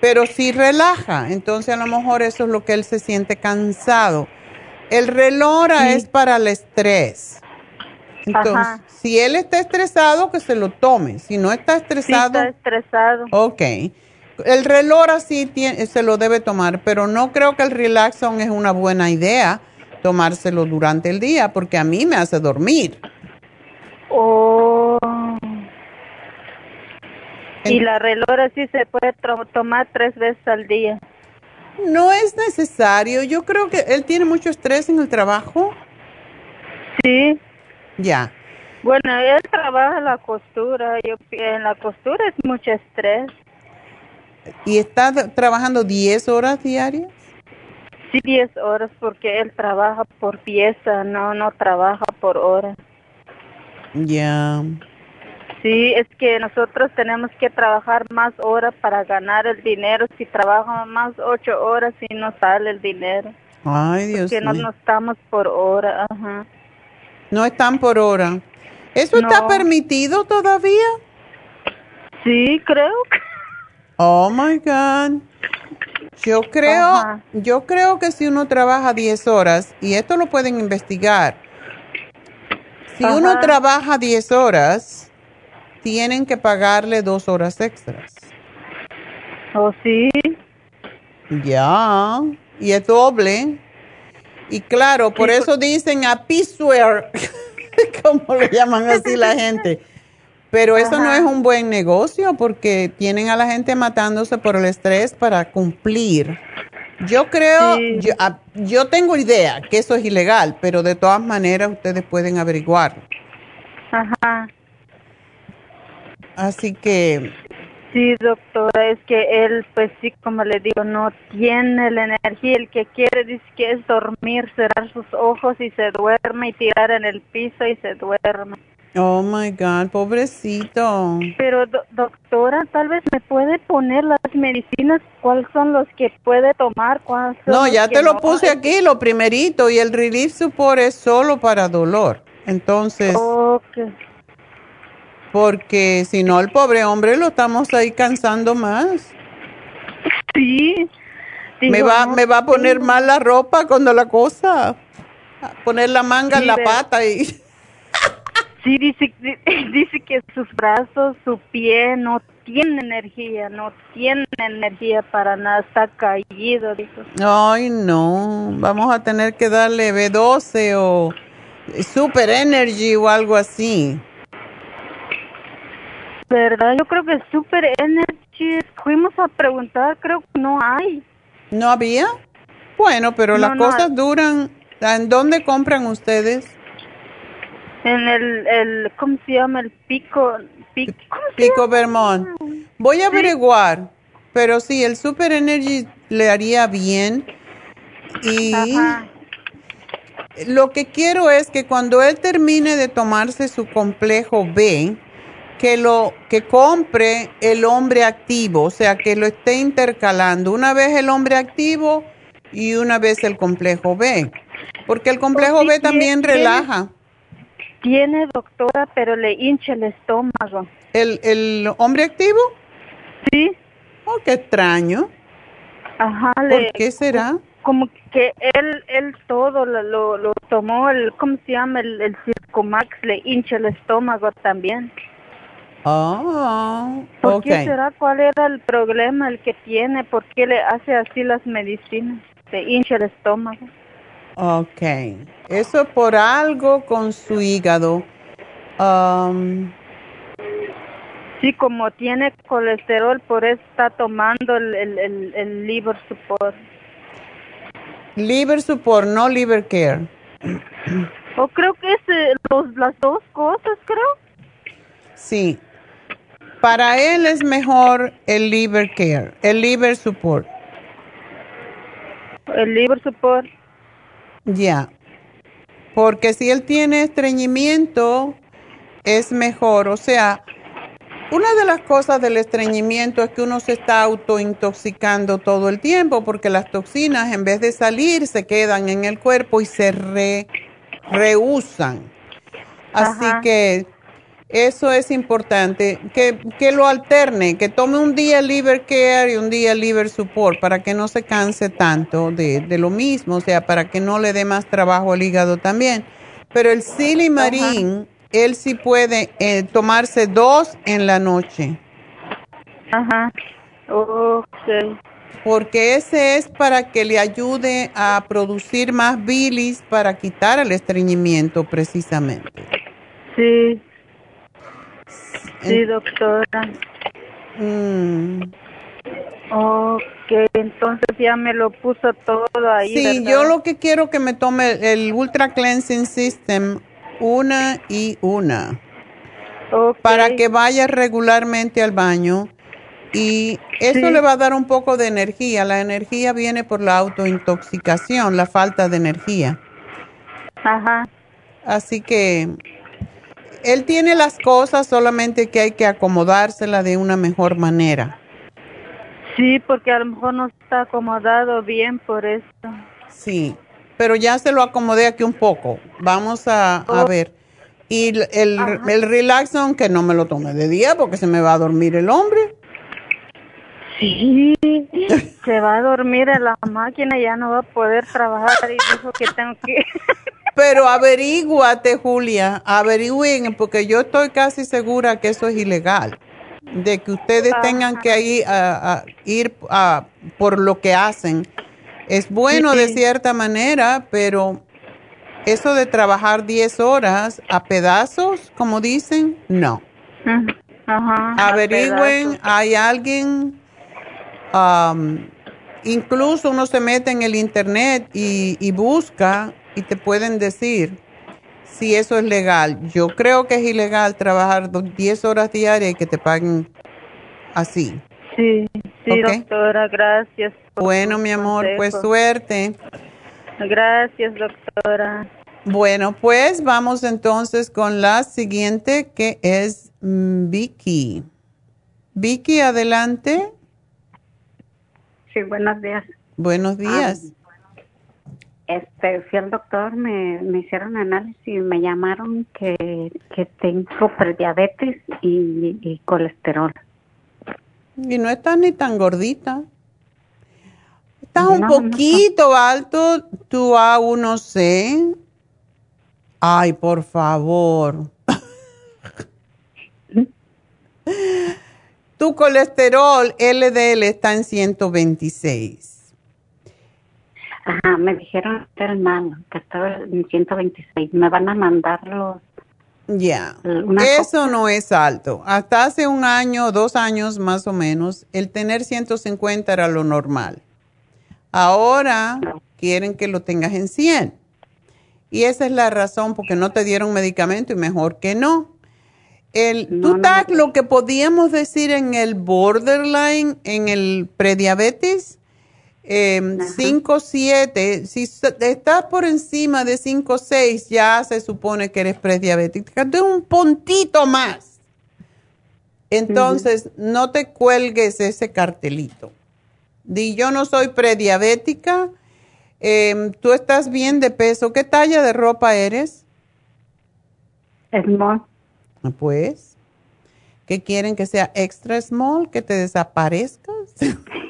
pero sí relaja. Entonces a lo mejor eso es lo que él se siente cansado. El relora es para el estrés. Entonces, si él está estresado, que se lo tome. Si no está estresado. está estresado. Ok. El relora sí tiene, se lo debe tomar, pero no creo que el Relaxon es una buena idea tomárselo durante el día, porque a mí me hace dormir. Oh. Y la relora sí se puede tomar tres veces al día. No es necesario. Yo creo que él tiene mucho estrés en el trabajo. Sí. Ya. Bueno, él trabaja en la costura. Yo, en la costura es mucho estrés. ¿Y está trabajando 10 horas diarias? Sí, 10 horas porque él trabaja por pieza, no, no trabaja por hora. Ya. Sí, es que nosotros tenemos que trabajar más horas para ganar el dinero. Si trabajamos más ocho horas y no sale el dinero. Ay, Dios mío. Que no, estamos por hora. Ajá. No están por hora. ¿Eso está permitido todavía? Sí, creo. Oh my God. Yo creo, yo creo que si uno trabaja 10 horas, y esto lo pueden investigar, si uno trabaja 10 horas, tienen que pagarle dos horas extras. ¿Oh, sí? Ya, y es doble. Y claro, por eso dicen a piecewear, como le llaman así la gente. Pero eso no es un buen negocio porque tienen a la gente matándose por el estrés para cumplir. Yo creo, yo, ah, yo, tengo idea que eso es ilegal, pero de todas maneras ustedes pueden averiguarlo. Ajá. Así que... Sí, doctora, es que él, pues sí, como le digo, no tiene la energía. El que quiere dice que es dormir, cerrar sus ojos y se duerme y tirar en el piso y se duerme. Oh my God, pobrecito. Pero doctora, tal vez me puede poner las medicinas, cuáles son los que puede tomar, No, ya te lo puse aquí, lo primerito, y el Relief Support es solo para dolor. Entonces. Okay porque si no, el pobre hombre lo estamos ahí cansando más. Sí. me va, me va a poner mal la ropa cuando la cosa, poner la manga en la pata y... Sí, dice, dice que sus brazos, su pie no tiene energía, no tiene energía para nada, está caído, dijo. Ay, no, vamos a tener que darle B12 o Super Energy o algo así. ¿Verdad? Yo creo que Super Energy, fuimos a preguntar, creo que no hay. ¿No había? Bueno, pero las cosas duran. ¿En dónde compran ustedes? En el, el ¿cómo se llama? El Pico. Pico, Pico Vermont. Voy a averiguar, pero sí, el Super Energy le haría bien. Y lo que quiero es que cuando él termine de tomarse su complejo B, que lo que compre el hombre activo, o sea, que lo esté intercalando, una vez el hombre activo y una vez el complejo B, porque el complejo B también relaja. Tiene, doctora, pero le hincha el estómago. ¿El, el hombre activo? Sí. Oh, qué extraño. Ajá. ¿Por qué será? Como que él, él todo lo, lo, tomó, el, ¿cómo se llama? El, el Circomax le hincha el estómago también. Oh, ¿Por qué será? ¿Cuál era el problema el que tiene? ¿Por qué le hace así las medicinas? Se hincha el estómago. Ok. Eso por algo con su hígado. Um, Sí, como tiene colesterol, por eso está tomando el, el, el, liver support. Liver support, no liver care. O creo que es eh, los, las dos cosas, creo. Sí. Para él es mejor el liver care, el liver support. El liver support. Ya. Porque si él tiene estreñimiento, es mejor. O sea, una de las cosas del estreñimiento es que uno se está autointoxicando todo el tiempo porque las toxinas en vez de salir se quedan en el cuerpo y se re, rehusan. Así que eso es importante, que, que, lo alterne, que tome un día liver care y un día liver support para que no se canse tanto de, de lo mismo, o sea, para que no le dé más trabajo al hígado también. Pero el silimarín él sí puede eh, tomarse dos en la noche. Ajá. Porque ese es para que le ayude a producir más bilis para quitar el estreñimiento precisamente. Sí. Sí, doctora. Mm. Ok, entonces ya me lo puso todo ahí. Sí, yo lo que quiero que me tome el Ultra Cleansing System una y una. Para que vaya regularmente al baño. Y eso le va a dar un poco de energía. La energía viene por la autointoxicación, la falta de energía. Ajá. Así que él tiene las cosas, solamente que hay que acomodársela de una mejor manera. Sí, porque a lo mejor no está acomodado bien por eso. Sí pero ya se lo acomodé aquí un poco. Vamos a, oh. ver. Y el, el, el Relaxon, que no me lo tome de día porque se me va a dormir el hombre. Sí, se va a dormir en la máquina y ya no va a poder trabajar y dijo que tengo que... Pero averíguate, Julia, averigüen, porque yo estoy casi segura que eso es ilegal, de que ustedes tengan que ir, a, ir a, por lo que hacen. Es bueno de cierta manera, pero eso de trabajar 10 horas a pedazos, como dicen, no. Ajá, Averigüen, hay alguien, um, incluso uno se mete en el internet y, y busca y te pueden decir si eso es legal. Yo creo que es ilegal trabajar 10 horas diarias y que te paguen así. Sí, sí, doctora, gracias. Bueno, mi amor, pues suerte. Gracias, doctora. Bueno, pues vamos entonces con la siguiente que es mm, Vicky. Vicky, adelante. Sí, buenos días. Buenos días. Este, fui al doctor, me, me hicieron análisis y me llamaron que, que tengo prediabetes y, y colesterol. Y no estás ni tan gordita. Estás un poquito alto tu A1C. Ay, por favor. tu colesterol LDL está en 126. Ajá, me dijeron que era malo, que estaba en 126. Me van a mandar los ya, eso no es alto. Hasta hace un año, dos años más o menos, el tener 150 era lo normal. Ahora quieren que lo tengas en 100. Y esa es la razón porque no te dieron medicamento y mejor que no. El, tú estás lo que podíamos decir en el borderline, en el prediabetes, 5, eh, si estás por encima de 5, 6, ya se supone que eres prediabética. De un puntito más. Entonces, no te cuelgues ese cartelito. Di, yo no soy prediabética. Em, tú estás bien de peso. ¿Qué talla de ropa eres? Small. Pues, ¿qué quieren que sea extra small? ¿Que te desaparezcas?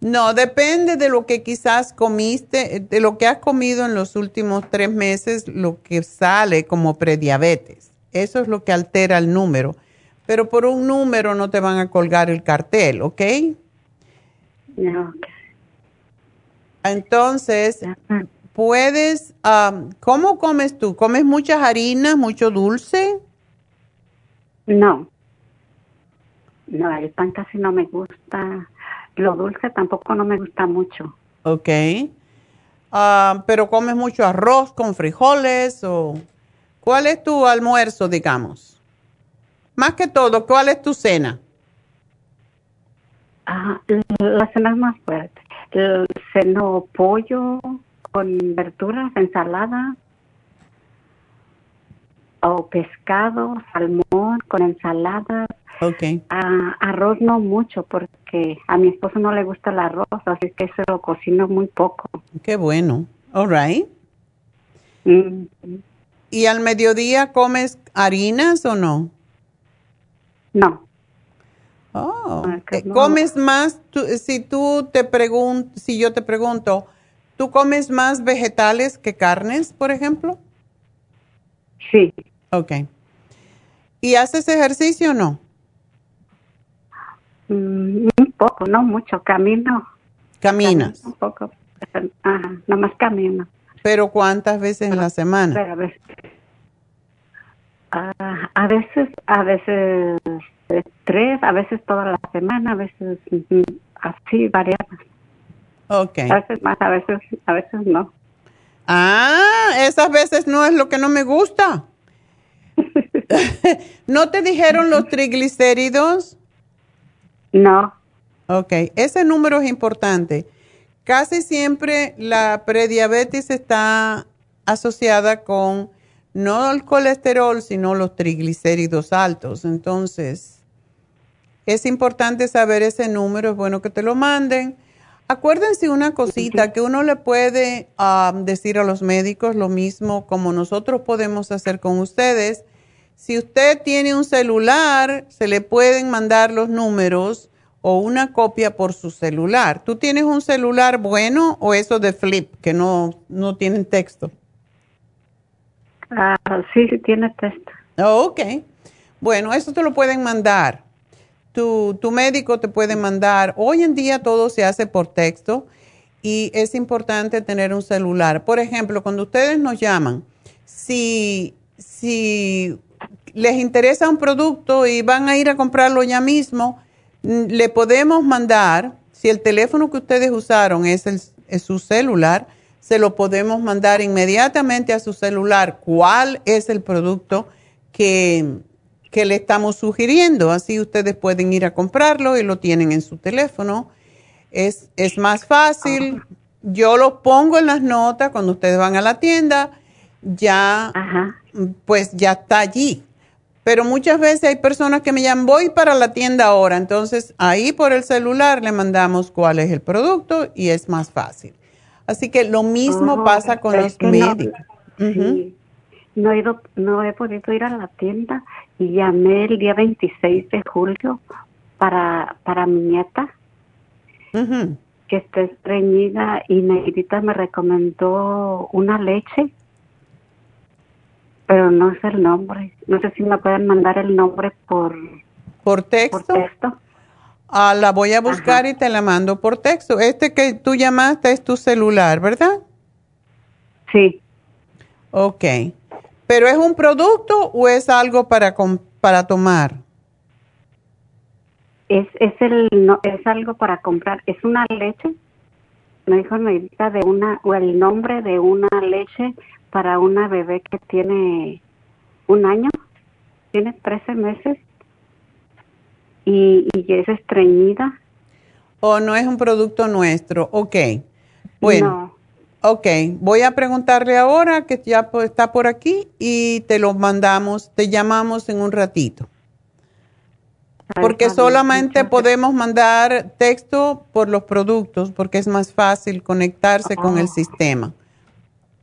No, depende de lo que quizás comiste, de lo que has comido en los últimos tres meses, lo que sale como prediabetes. Eso es lo que altera el número. Pero por un número no te van a colgar el cartel, ¿ok? No. Entonces, puedes, ¿cómo comes tú? ¿Comes muchas harinas, mucho dulce? No. No, el pan casi no me gusta. Lo dulce tampoco no me gusta mucho. Ok. Ah, pero comes mucho arroz con frijoles o... ¿Cuál es tu almuerzo, digamos? Más que todo, ¿cuál es tu cena? Ah, la cena es más fuerte. El ceno pollo con verduras, ensalada, o pescado, salmón con ensaladas. Ok. Ah, arroz no mucho porque a mi esposo no le gusta el arroz, así que se lo cocino muy poco. Qué bueno. All right. Mm. ¿Y al mediodía comes harinas o no? No. Oh, Ah, eh, no. ¿Comes más? tú- si tú te pregunto, si yo te pregunto, ¿tú comes más vegetales que carnes, por ejemplo? Sí. Ok. ¿Y haces ejercicio o no? Mm, un poco, no mucho, camino. Caminas. Un poco. Ajá, nomás camino. ¿Pero cuántas veces en la semana? Pero a veces, ah, a veces, a veces eh, tres, a veces toda la semana, a veces mm, así variadas. Ok. A veces más, a veces, a veces no. Ah, esas veces no es lo que no me gusta. ¿No te dijeron los triglicéridos? No. Ok, ese número es importante. Casi siempre la prediabetes está asociada con no el colesterol, sino los triglicéridos altos. Entonces, es importante saber ese número, es bueno que te lo manden. Acuérdense una cosita, que uno le puede ah, decir a los médicos lo mismo como nosotros podemos hacer con ustedes. Si usted tiene un celular, se le pueden mandar los números o una copia por su celular. ¿Tú tienes un celular bueno o eso de flip, que no, no tienen texto? Ah, sí, sí tiene texto. Oh, ok. Bueno, eso te lo pueden mandar. Tu, tu médico te puede mandar. Hoy en día todo se hace por texto y es importante tener un celular. Por ejemplo, cuando ustedes nos llaman, si, si les interesa un producto y van a ir a comprarlo ya mismo, mm, le podemos mandar, si el teléfono que ustedes usaron es, el, es su celular, se lo podemos mandar inmediatamente a su celular cuál es el producto que, que le estamos sugiriendo. Así ustedes pueden ir a comprarlo y lo tienen en su teléfono. Es, es más fácil. Yo lo pongo en las notas cuando ustedes van a la tienda, ya, pues ya está allí. Pero muchas veces hay personas que me llaman, voy para la tienda ahora. Entonces ahí por el celular le mandamos cuál es el producto y es más fácil. Así que lo mismo Oh, pasa con los no, médicos. sí. no, he ido, no he podido ir a la tienda y llamé el día 26 de julio para, para mi nieta que está estreñida y Negrita me recomendó una leche, pero no sé el nombre. No sé si me pueden mandar el nombre por, ¿Por texto? por texto. Ah, la voy a buscar y te la mando por texto. Este que tú llamaste es tu celular, ¿verdad? Sí. Ok. ¿Pero es un producto o es algo para, para tomar? Es, es, el, no, es algo para comprar. Es una leche. Me dijo Negrita de una, o el nombre de una leche para una bebé que tiene un año, tiene 13 meses y, y es estreñida. ¿O no es un producto nuestro? Ok. Bueno. Ok, voy a preguntarle ahora que ya está por aquí y te lo mandamos, te llamamos en un ratito. Porque solamente podemos mandar texto por los productos porque es más fácil conectarse con el sistema.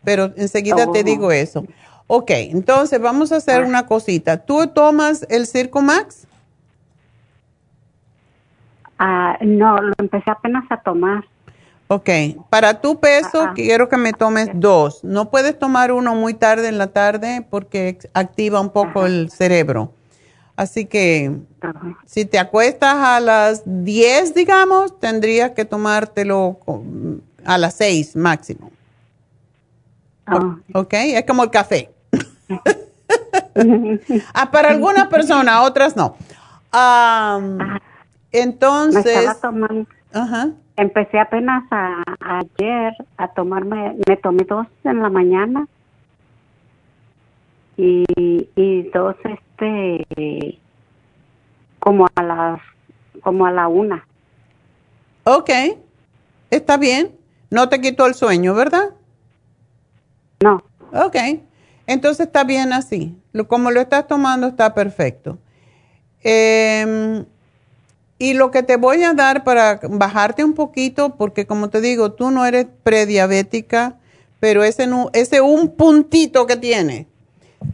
Pero enseguida te digo eso. Ok, entonces vamos a hacer una cosita. ¿Tú tomas el Circo Max? Ah, no, lo empecé apenas a tomar. Ok, para tu peso Ajá. quiero que me tomes dos. No puedes tomar uno muy tarde en la tarde porque activa un poco el cerebro. Así que si te acuestas a las 10, digamos, tendrías que tomártelo a las 6 máximo. Ah. Ok, es como el café. ah, para algunas personas, otras no. entonces. Me estaba tomando. Empecé apenas ayer a tomarme, me tomé dos en la mañana y, y dos este como a las como a la una. Ok, está bien. No te quitó el sueño, ¿verdad? No. Ok, entonces está bien así. Como lo estás tomando está perfecto. Em, y lo que te voy a dar para bajarte un poquito, porque como te digo, tú no eres prediabética, pero ese, ese un puntito que tiene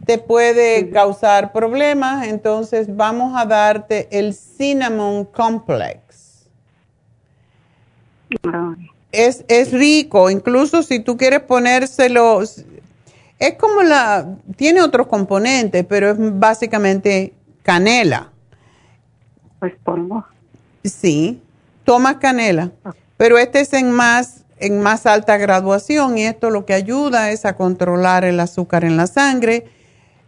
te puede causar problemas, entonces vamos a darte el Cinnamon Complex. Es, es rico, incluso si tú quieres ponérselo, es como la, tiene otros componentes, pero es básicamente canela. Pues polvo. Sí, toma canela, pero este es en más, en más alta graduación y esto lo que ayuda es a controlar el azúcar en la sangre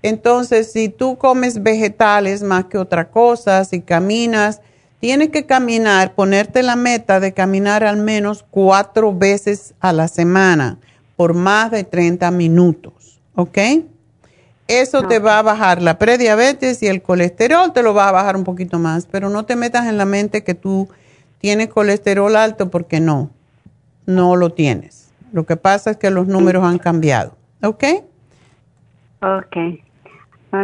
entonces, si tú comes vegetales más que otra cosa, si caminas, tienes que caminar, ponerte la meta de caminar al menos cuatro veces a la semana por más de 30 minutos, ¿ok? Eso te va a bajar la prediabetes y el colesterol te lo va a bajar un poquito más, pero no te metas en la mente que tú tienes colesterol alto porque no, no lo tienes. Lo que pasa es que los números han cambiado, ¿ok? Ok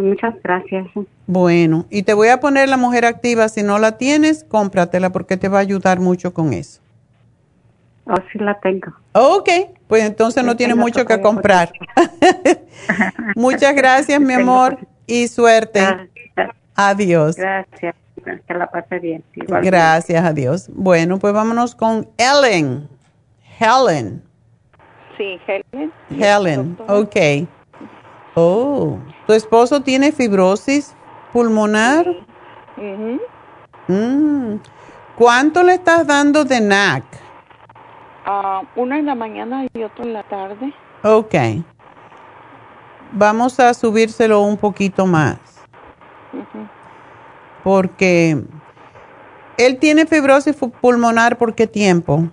muchas gracias. Bueno, y te voy a poner la mujer activa. Si no la tienes, cómpratela porque te va a ayudar mucho con eso. Oh, sí la tengo. Ok, pues entonces no tienes mucho que comprar. Muchas gracias, mi amor, y suerte. Adiós. Gracias. Que la pase bien. Gracias, adiós. Bueno, pues vámonos con Ellen. Helen. Sí, Helen. Helen, ok. Oh, ¿tu esposo tiene fibrosis pulmonar? Mm. ¿Cuánto le estás dando de NAC? Uh, una en la mañana y otro en la tarde. Ok. Vamos a subírselo un poquito más. Porque él tiene fibrosis pulmonar por qué tiempo?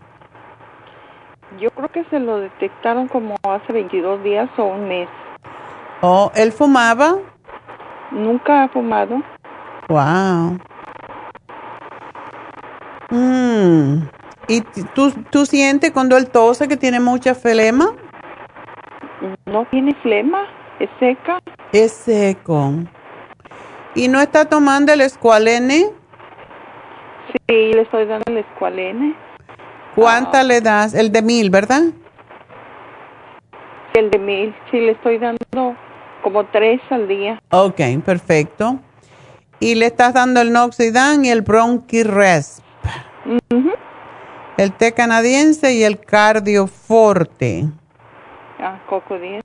Yo creo que se lo detectaron como hace 22 días o un mes. Oh, ¿él fumaba? Nunca ha fumado. Wow. Mm. ¿Y tú, tú sientes cuando él tose que tiene mucha flema? No tiene flema, es seca. Es seco. ¿Y no está tomando el escualene? Sí, le estoy dando el escualene. ¿Cuánta le das? El de mil, ¿verdad? El de mil, sí, le estoy dando como tres al día. Ok, perfecto. Y le estás dando el Noxidan y el Bronchiresp. El té canadiense y el Cardioforte. Ah, Coco 10.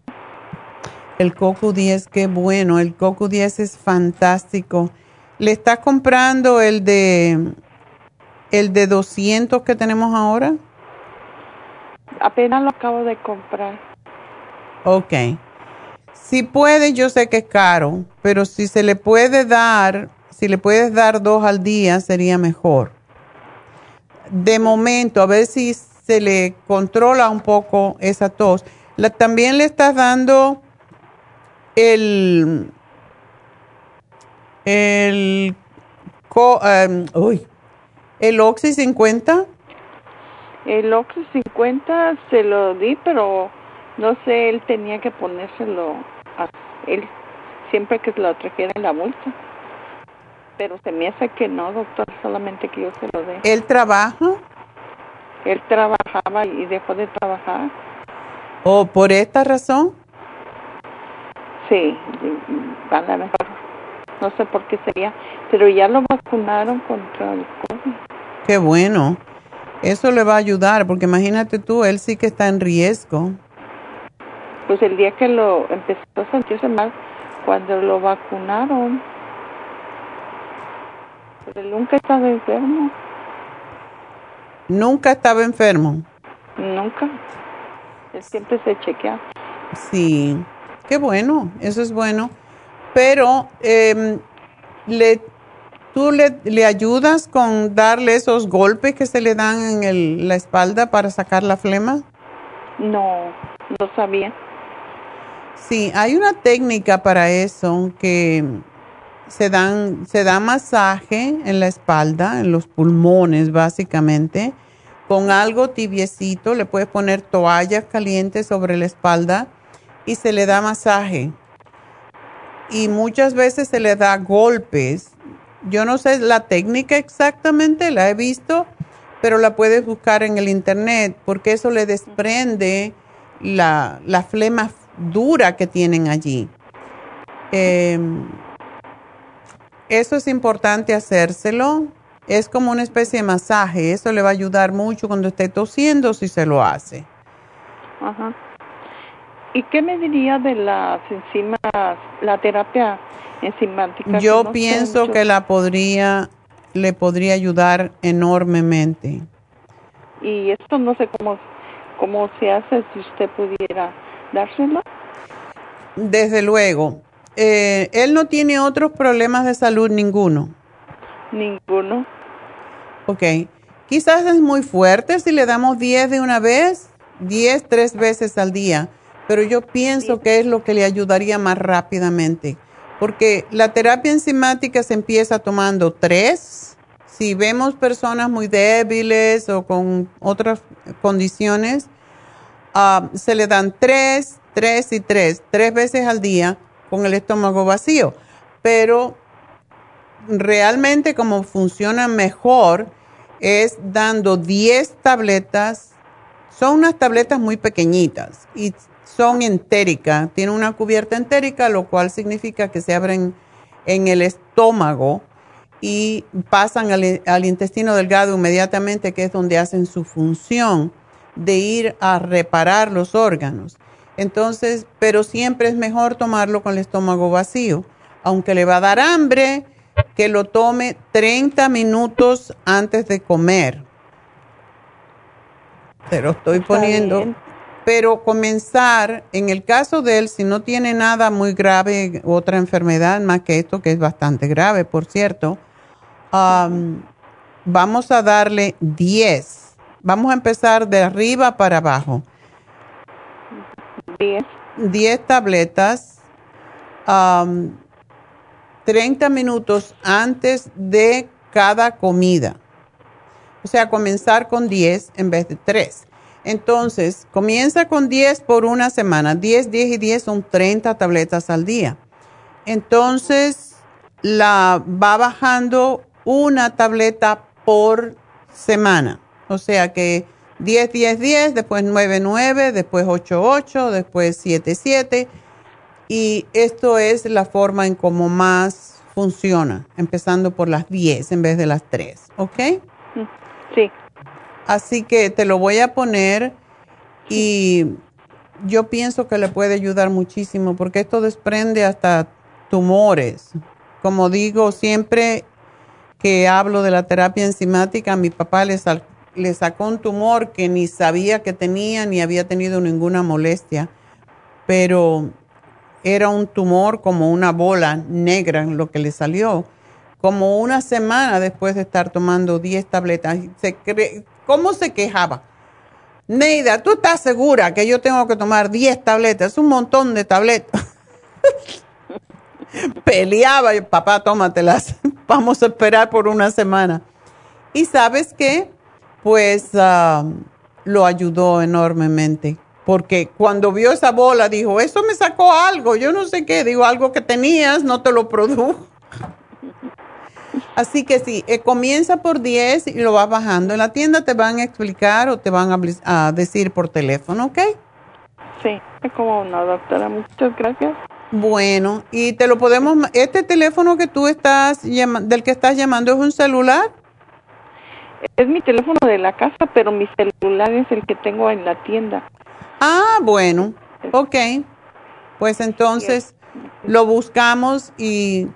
El Coco 10, qué bueno. El Coco 10 es fantástico. ¿Le estás comprando el de el de 200 que tenemos ahora? Apenas lo acabo de comprar. Ok. Si puede, yo sé que es caro, pero si se le puede dar, si le puedes dar dos al día, sería mejor. De momento, a ver si se le controla un poco esa tos. también le estás dando el, el, um, uy, el Oxy 50. El Oxy 50 se lo di, pero no sé, él tenía que ponérselo él siempre que se lo trajera en la bolsa. Pero se me hace que no, doctor, solamente que yo se lo dé. ¿Él trabaja? Él trabajaba y dejó de trabajar. ¿O por esta razón? Sí, a lo mejor. No sé por qué sería, pero ya lo vacunaron contra el COVID. Qué bueno. Eso le va a ayudar, porque imagínate tú, él sí que está en riesgo pues el día que lo empezó a sentirse mal, cuando lo vacunaron, pero nunca estaba enfermo. ¿Nunca estaba enfermo? Nunca. Él siempre se chequea. Sí, qué bueno, eso es bueno. Pero em, le, ¿tú le, ayudas con darle esos golpes que se le dan en la espalda para sacar la flema? No, no sabía. Sí, hay una técnica para eso que se dan se da masaje en la espalda, en los pulmones básicamente, con algo tibiecito, le puedes poner toallas calientes sobre la espalda y se le da masaje. Y muchas veces se le da golpes. Yo no sé la técnica exactamente, la he visto, pero la puedes buscar en el internet porque eso le desprende la, la flema dura que tienen allí. Em, eso es importante hacérselo. Es como una especie de masaje. Eso le va a ayudar mucho cuando esté tosiendo si se lo hace. Ajá. ¿Y qué me diría de las enzimas, la terapia enzimática? Yo pienso que la podría, le podría ayudar enormemente. Y esto no sé cómo, cómo se hace si usted pudiera dárselo. Desde luego. Eh, él no tiene otros problemas de salud ninguno. Ninguno. Ok. Quizás es muy fuerte si le damos 10 de una vez, 10 tres veces al día, pero yo pienso que es lo que le ayudaría más rápidamente, porque la terapia enzimática se empieza tomando tres. Si vemos personas muy débiles o con otras condiciones, ah, se le dan tres, tres y tres, tres veces al día con el estómago vacío. Pero realmente como funciona mejor es dando 10 tabletas. Son unas tabletas muy pequeñitas y son entéricas. Tienen una cubierta entérica, lo cual significa que se abren en el estómago y pasan al intestino delgado inmediatamente, que es donde hacen su función de ir a reparar los órganos. Entonces, pero siempre es mejor tomarlo con el estómago vacío. Aunque le va a dar hambre, que lo tome 30 minutos antes de comer. Pero estoy poniendo, pero comenzar, en el caso de él, si no tiene nada muy grave, otra enfermedad más que esto, que es bastante grave, por cierto, vamos a darle 10. Vamos a empezar de arriba para abajo. 10. tabletas, 30 minutos antes de cada comida. O sea, comenzar con 10 en vez de 3. Entonces, comienza con 10 por una semana. 10, 10 y 10 son 30 tabletas al día. Entonces, la va bajando una tableta por semana. O sea que 10, 10, 10, después 9, 9, después 8, 8, después 7, 7. Y esto es la forma en cómo más funciona, empezando por las 10 en vez de las 3, ¿ok? Sí. Así que te lo voy a poner y yo pienso que le puede ayudar muchísimo porque esto desprende hasta tumores. Como digo, siempre que hablo de la terapia enzimática, a mi papá le, sal, le sacó un tumor que ni sabía que tenía ni había tenido ninguna molestia, pero era un tumor como una bola negra en lo que le salió. Como una semana después de estar tomando 10 tabletas, se ¿cómo se quejaba? Neida, ¿tú estás segura que yo tengo que tomar 10 tabletas? Es un montón de tabletas. Peleaba papá, tómatelas. Vamos a esperar por una semana. Y sabes qué? Pues ah, lo ayudó enormemente. Porque cuando vio esa bola dijo, eso me sacó algo, yo no sé qué, digo, algo que tenías, no te lo produjo. Así que sí, eh, comienza por 10 y lo vas bajando. En la tienda te van a explicar o te van a, decir por teléfono, ¿ok? Sí, es como una doctora. Muchas gracias. Bueno, y te lo podemos, este teléfono que tú estás, del que estás llamando es un celular. Es mi teléfono de la casa, pero mi celular es el que tengo en la tienda. Ah, bueno, ok. Pues entonces lo buscamos y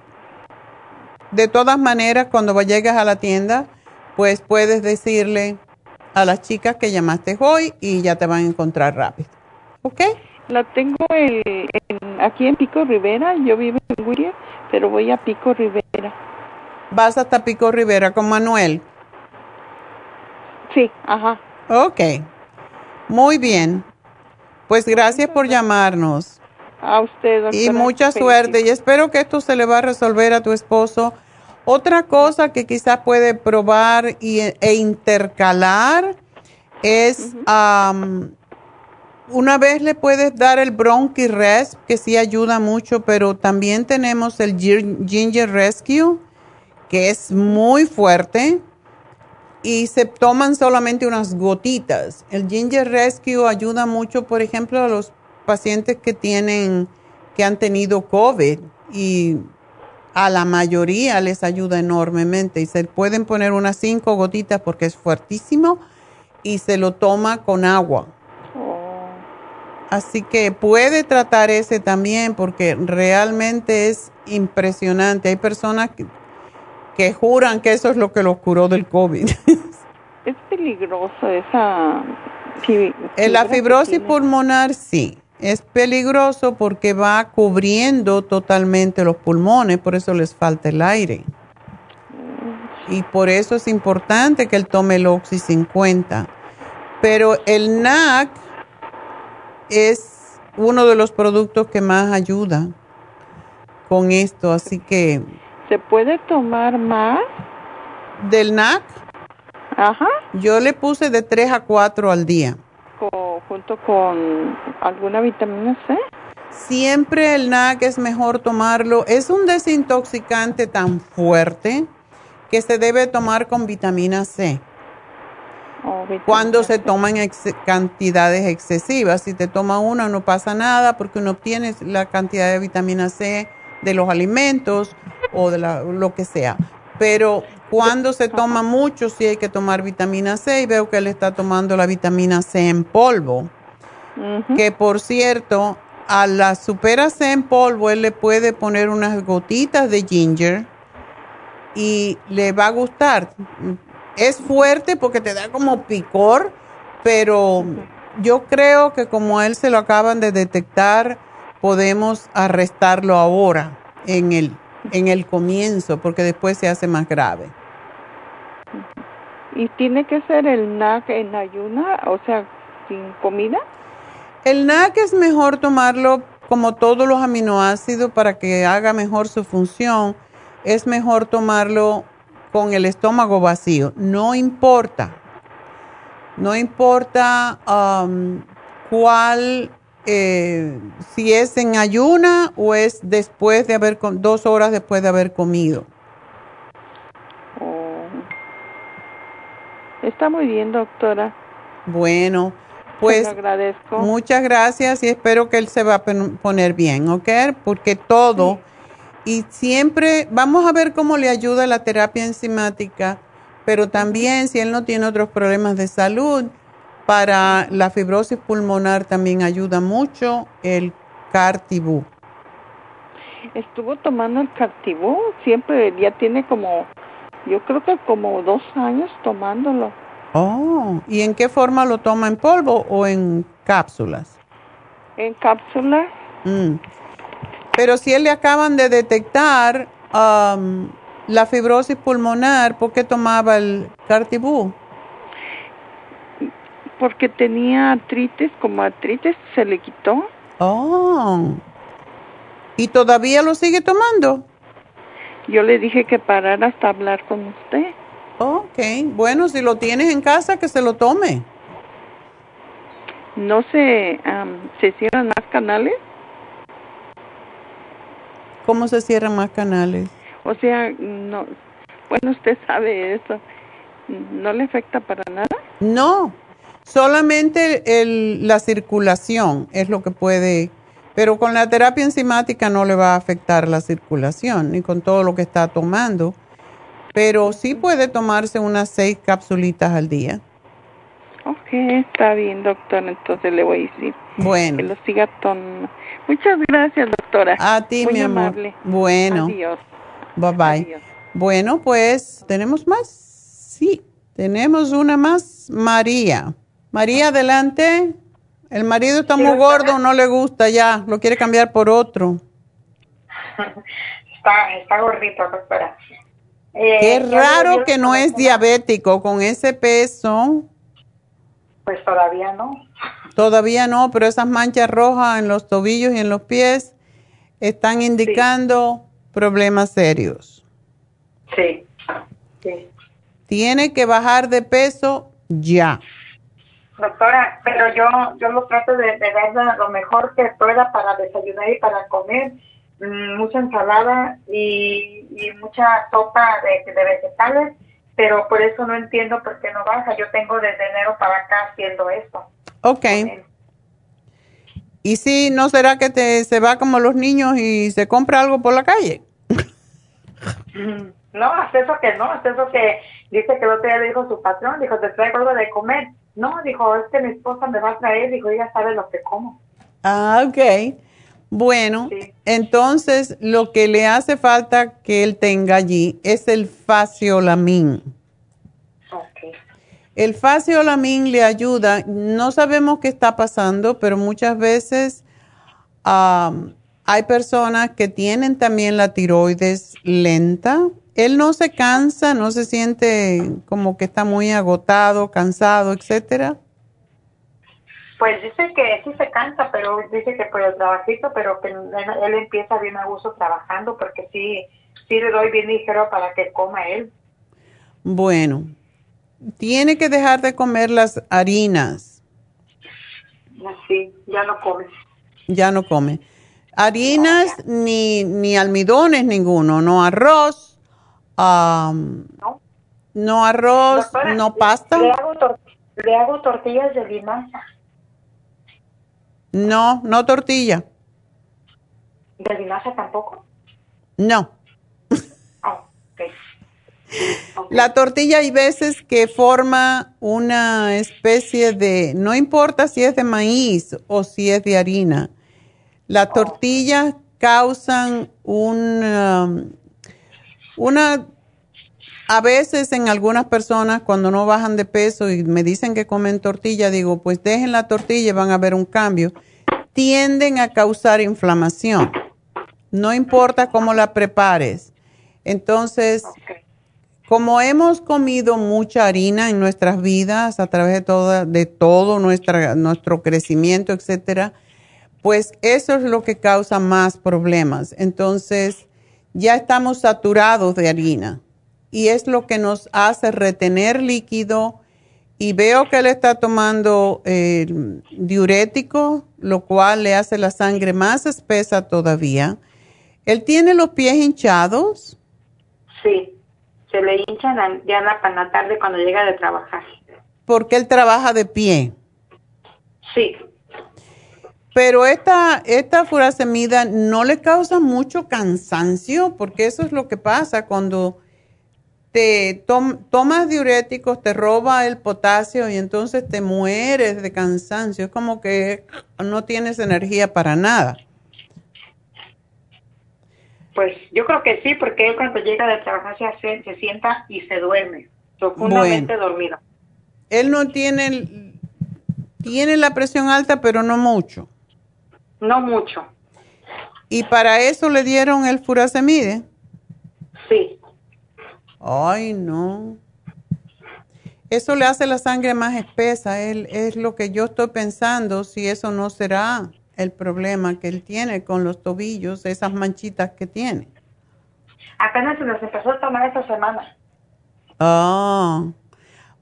de todas maneras cuando llegues a la tienda, pues puedes decirle a las chicas que llamaste hoy y ya te van a encontrar rápido. ¿Ok? La tengo el, aquí en Pico Rivera, yo vivo en Whittier, pero voy a Pico Rivera. ¿Vas hasta Pico Rivera con Manuel? Sí, ajá. Ok, muy bien. Pues gracias por llamarnos. A usted, doctora. Y mucha suerte y espero que esto se le va a resolver a tu esposo. Otra cosa que quizás puede probar y, e intercalar es, una vez le puedes dar el Bronchi Resp, que sí ayuda mucho, pero también tenemos el Ginger Rescue, que es muy fuerte y se toman solamente unas gotitas. El Ginger Rescue ayuda mucho, por ejemplo, a los pacientes que tienen, que han tenido COVID y a la mayoría les ayuda enormemente y se pueden poner unas cinco gotitas porque es fuertísimo y se lo toma con agua. Así que puede tratar ese también porque realmente es impresionante. Hay personas que, que juran que eso es lo que los curó del COVID. es peligroso esa... En la fibrosis pulmonar sí, es peligroso porque va cubriendo totalmente los pulmones, por eso les falta el aire. Y por eso es importante que él tome el Oxy 50. Pero el NAC es uno de los productos que más ayuda con esto, así que ¿Se puede tomar más? ¿Del NAC? Ajá. Yo le puse de 3 a 4 al día. ¿Junto con alguna vitamina C? Siempre el NAC es mejor tomarlo. Es un desintoxicante tan fuerte que se debe tomar con vitamina C. Oh, Cuando se toman cantidades excesivas. Si te toma una no pasa nada porque uno obtiene la cantidad de vitamina C de los alimentos o de lo que sea. Pero cuando se toma mucho, sí hay que tomar vitamina C y veo que él está tomando la vitamina C en polvo. Que por cierto, a la supera C en polvo él le puede poner unas gotitas de ginger y le va a gustar. Es fuerte porque te da como picor, pero yo creo que como él se lo acaban de detectar, podemos arrestarlo ahora en el en el comienzo, porque después se hace más grave. ¿Y tiene que ser el NAC en ayuna, o sea, sin comida? El NAC es mejor tomarlo como todos los aminoácidos para que haga mejor su función. Es mejor tomarlo con el estómago vacío. No importa. No importa um, cuál eh, si es en ayuna o es después de haber, dos horas después de haber comido. Oh. Está muy bien, doctora. Bueno, pues agradezco. muchas gracias y espero que él se va a poner bien, ¿ok? Porque todo, y siempre vamos a ver cómo le ayuda la terapia enzimática, pero también si él no tiene otros problemas de salud, para la fibrosis pulmonar también ayuda mucho el Cartibú. Estuvo tomando el Cartibú, siempre ya tiene como, yo creo que como dos años tomándolo. Oh, ¿y en qué forma lo toma? ¿En polvo o en cápsulas? En cápsulas. Mm. Pero si él le acaban de detectar um, la fibrosis pulmonar, ¿por qué tomaba el Cartibú? Porque tenía artritis, como artritis se le quitó. Oh. ¿Y todavía lo sigue tomando? Yo le dije que parara hasta hablar con usted. Ok, bueno, si lo tienes en casa, que se lo tome. ¿No se, se cierran más canales? ¿Cómo se cierran más canales? O sea, no, bueno, usted sabe eso. ¿No le afecta para nada? No, Solamente el, la circulación es lo que puede, pero con la terapia enzimática no le va a afectar la circulación ni con todo lo que está tomando, pero sí puede tomarse unas seis capsulitas al día. Ok, está bien, doctora, entonces le voy a decir. Bueno. Que lo siga tomando. Muchas gracias, doctora. A ti, mi amor. Bueno. Adiós. Bye bye. Bueno, pues, ¿tenemos más? Sí, tenemos una más. María. María, adelante. El marido está muy gordo, no le gusta ya, lo quiere cambiar por otro. está, está gordito, doctora. Eh, Qué raro que no es diabético con ese peso. Pues todavía no. Todavía no, pero esas manchas rojas en los tobillos y en los pies están indicando problemas serios. Sí, sí. Tiene que bajar de peso ya. Doctora, pero yo yo lo trato de, de dar lo mejor que pueda para desayunar y para comer. Mm, mucha ensalada y, mucha sopa de, de, vegetales, pero por eso no entiendo por qué no baja. Yo tengo desde enero para acá haciendo esto. Ok. ¿Y si no será que te, se va como los niños y se compra algo por la calle? No, hasta eso que no, hasta eso que dice que el otro día le dijo su patrón, dijo, te traigo algo de comer. No, dijo, es que mi esposa me va a traer, dijo, ella sabe lo que como. Ah, ok. Bueno, entonces lo que le hace falta que él tenga allí es el faciolamin. Okay. El faciolamin le ayuda, no sabemos qué está pasando, pero muchas veces hay personas que tienen también la tiroides lenta. Él no se cansa, no se siente como que está muy agotado, cansado, etcétera. Pues dice que sí se cansa, pero dice que por el trabajito, pero que él, empieza bien a gusto trabajando porque sí, sí le doy bien ligero para que coma él. Bueno, tiene que dejar de comer las harinas. Sí, ya no come. Ya no come. Harinas ni, ni almidones ninguno, no arroz, no. no. arroz, no pasta. Le hago, le hago tortillas de linaza. No, no tortilla. ¿De linaza tampoco? No. Oh, La tortilla hay veces que forma una especie de, no importa si es de maíz o si es de harina, las oh. tortillas causan un, um, una, a veces en algunas personas cuando no bajan de peso y me dicen que comen tortilla, digo, pues dejen la tortilla y van a ver un cambio tienden a causar inflamación. No importa cómo la prepares. Entonces, como hemos comido mucha harina en nuestras vidas a través de todo, de todo nuestra, nuestro crecimiento, etcétera, pues eso es lo que causa más problemas. Entonces, ya estamos saturados de harina y es lo que nos hace retener líquido y veo que él está tomando eh, diurético, lo cual le hace la sangre más espesa todavía. ¿Él tiene los pies hinchados? Sí, se le hinchan ya en la tarde cuando llega de trabajar. Porque él trabaja de pie. Sí. Pero esta, esta furasemida no le causa mucho cansancio, porque eso es lo que pasa cuando te tomas diuréticos, te roba el potasio y entonces te mueres de cansancio. Es como que no tienes energía para nada. Pues yo creo que sí, porque él cuando llega de trabajar se, se sienta y se duerme, profundamente dormido. Él no tiene, tiene la presión alta, pero no mucho. No mucho. ¿Y para eso le dieron el furasemide? Sí. Ay, no. Eso le hace la sangre más espesa. Él, es lo que yo estoy pensando, si eso no será el problema que él tiene con los tobillos, esas manchitas que tiene. Apenas se nos empezó a tomar esta semana. Ah.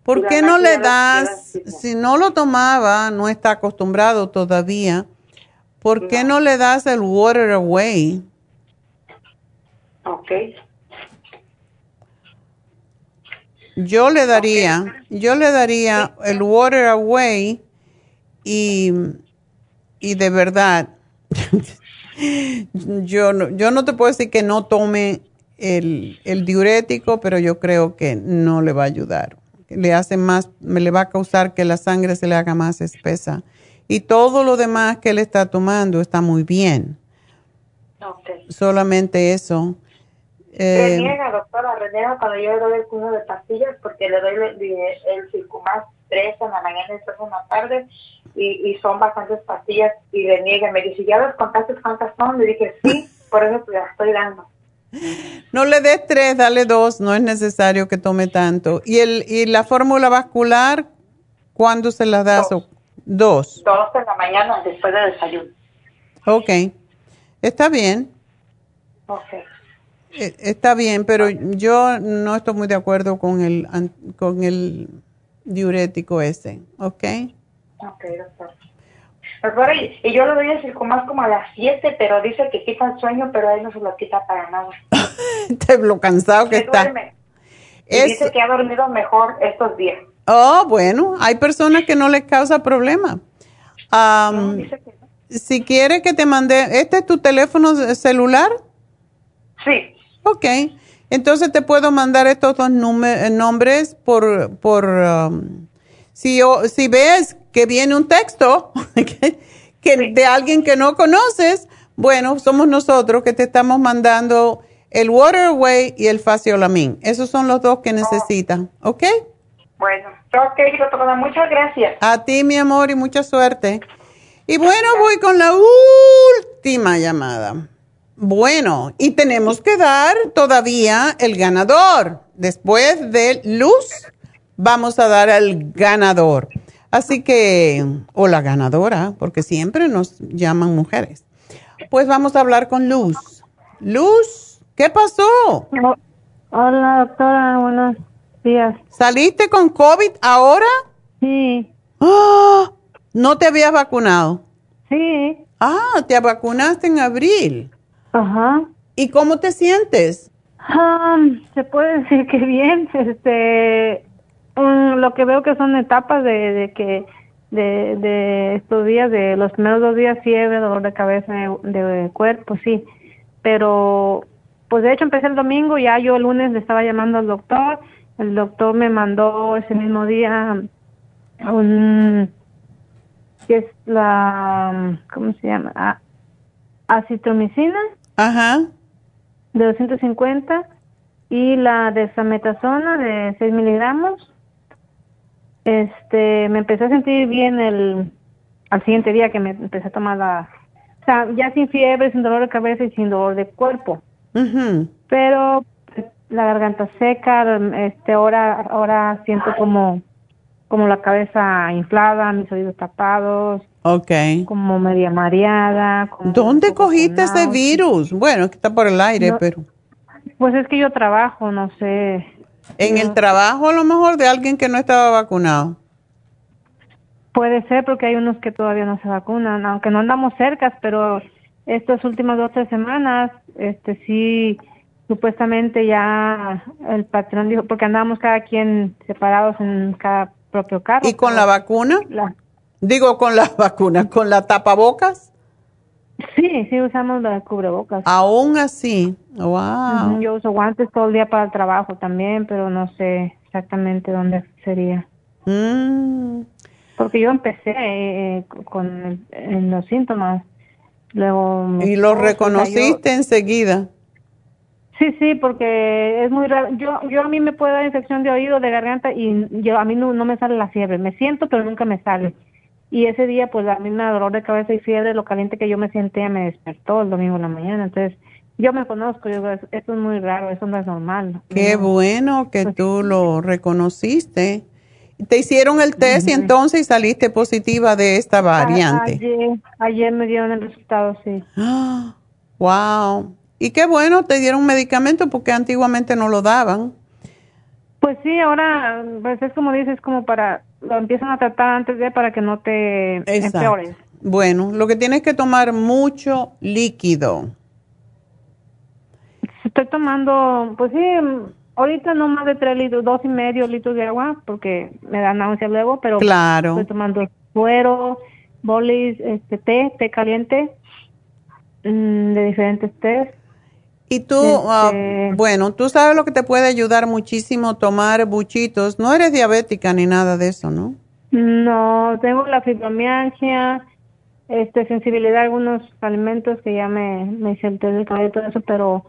¿Por qué no le das, si no lo tomaba, no está acostumbrado todavía, ¿por qué no le das el water away? Ok. Yo le daría, yo le daría el water away y, y de verdad, yo, no, yo no te puedo decir que no tome el, el, diurético, pero yo creo que no le va a ayudar. Le hace más, me le va a causar que la sangre se le haga más espesa. Y todo lo demás que él está tomando está muy bien. Solamente eso. Eh, doctora, reniega cuando yo le doy el cuno de pastillas porque le doy el, el tres en la mañana y tres en la tarde y, y son bastantes pastillas y le niega. Me dice, ¿ya los contaste cuántas son? Le dije, sí, por eso te las estoy dando. No le des tres, dale dos, no es necesario que tome tanto. ¿Y, el, y la fórmula vascular, cuándo se la das? Dos. Dos. Dos en la mañana después del desayuno. Ok, está bien. Ok. Eh, Está bien, pero yo no estoy muy de acuerdo con el, con el diurético ese, ¿ok? Ok, doctor. Doctora, y, y yo le doy el más como a las 7, pero dice que quita el sueño, pero él no se lo quita para nada. Te lo cansado que está. duerme. Y Es- dice que ha dormido mejor estos días. Oh, bueno, hay personas que no les causa problema. Am, Si quiere que te mande, ¿este es tu teléfono celular? Sí. Ok, entonces te puedo mandar estos dos eh, nombres por, por um, si, o- si ves que viene un texto que, que de alguien que no conoces, bueno, somos nosotros que te estamos mandando el Waterway y el Faciolamin. Esos son los dos que necesitan, ¿ok? Bueno, ok, doctora, muchas gracias. A ti, mi amor, y mucha suerte. Y bueno, voy con la última llamada. Bueno, y tenemos que dar todavía el ganador. Después de Luz, vamos a dar al ganador. Así que, o la ganadora, porque siempre nos llaman mujeres. Pues vamos a hablar con Luz. Luz, ¿qué pasó? Hola, doctora, buenos días. ¿Saliste con COVID ahora? Sí. ¡Ah! ¿No te habías vacunado? Sí. Ah, te vacunaste en abril. Ajá. ¿Y cómo te sientes? Ah, se puede decir que bien, este, mm, lo que veo que son etapas de, de que de, de estos días, de los primeros dos días fiebre, dolor de cabeza, de, de cuerpo, sí, pero pues de hecho empecé el domingo, ya yo el lunes le estaba llamando al doctor, el doctor me mandó ese mismo día un, que es la, ¿cómo se llama? Ah, acitromicina. Ajá. De 250 y la desametasona de 6 miligramos. Este, me empecé a sentir bien el, al siguiente día que me empecé a tomar la, o sea, ya sin fiebre, sin dolor de cabeza y sin dolor de cuerpo. Pero pues, la garganta seca, este, ahora, ahora siento como, como la cabeza inflada, mis oídos tapados, Ok. como media mareada. como ¿Dónde cogiste ese virus? Bueno, es que está por el aire, No. pero... Pues es que yo trabajo, no sé. En el trabajo a lo mejor de alguien que no estaba vacunado. Puede ser porque hay unos que todavía no se vacunan, aunque no andamos cercas, pero estas últimas dos tres semanas, este sí, supuestamente ya el patrón dijo, porque andábamos cada quien separados en cada propio carro. ¿Y con la vacuna? la- Digo, con la vacuna, con la tapabocas. sí, sí usamos la cubrebocas. Aún así, wow. Yo uso guantes todo el día para el trabajo también, pero no sé exactamente dónde sería. Mm. Porque yo empecé eh, con el- en los síntomas, luego... Y lo esposo cayó- reconociste enseguida. Sí, sí, porque es muy raro. Yo, yo a mí me puede dar infección de oído, de garganta y yo a mí no, no me sale la fiebre. Me siento, pero nunca me sale. Y ese día, pues a mí me da dolor de cabeza y fiebre, lo caliente que yo me sentía me despertó el domingo en la mañana. Entonces, yo me conozco, yo digo, "Es- esto es muy raro, eso no es normal. Qué No. bueno que tú lo reconociste. Te hicieron el test y entonces saliste positiva de esta A- variante. Ayer, ayer me dieron el resultado, sí. Ah, wow. Y qué bueno, te dieron medicamento porque antiguamente no lo daban. Pues sí, ahora, pues es como dices, como para, lo empiezan a tratar antes de para que no te Exacto. empeores. Bueno, lo que tienes que tomar mucho líquido. Estoy tomando, pues sí, ahorita no más de tres litros, dos y medio litros de agua, porque me da náusea luego, pero Claro. estoy tomando suero, bolis, este té, té caliente, mm, de diferentes tés. Y tú, ah, bueno, tú sabes lo que te puede ayudar muchísimo tomar buchitos. No eres diabética ni nada de eso, ¿no? No, tengo la fibromialgia, este, sensibilidad a algunos alimentos que ya me, me hice el té del cabello y todo eso, pero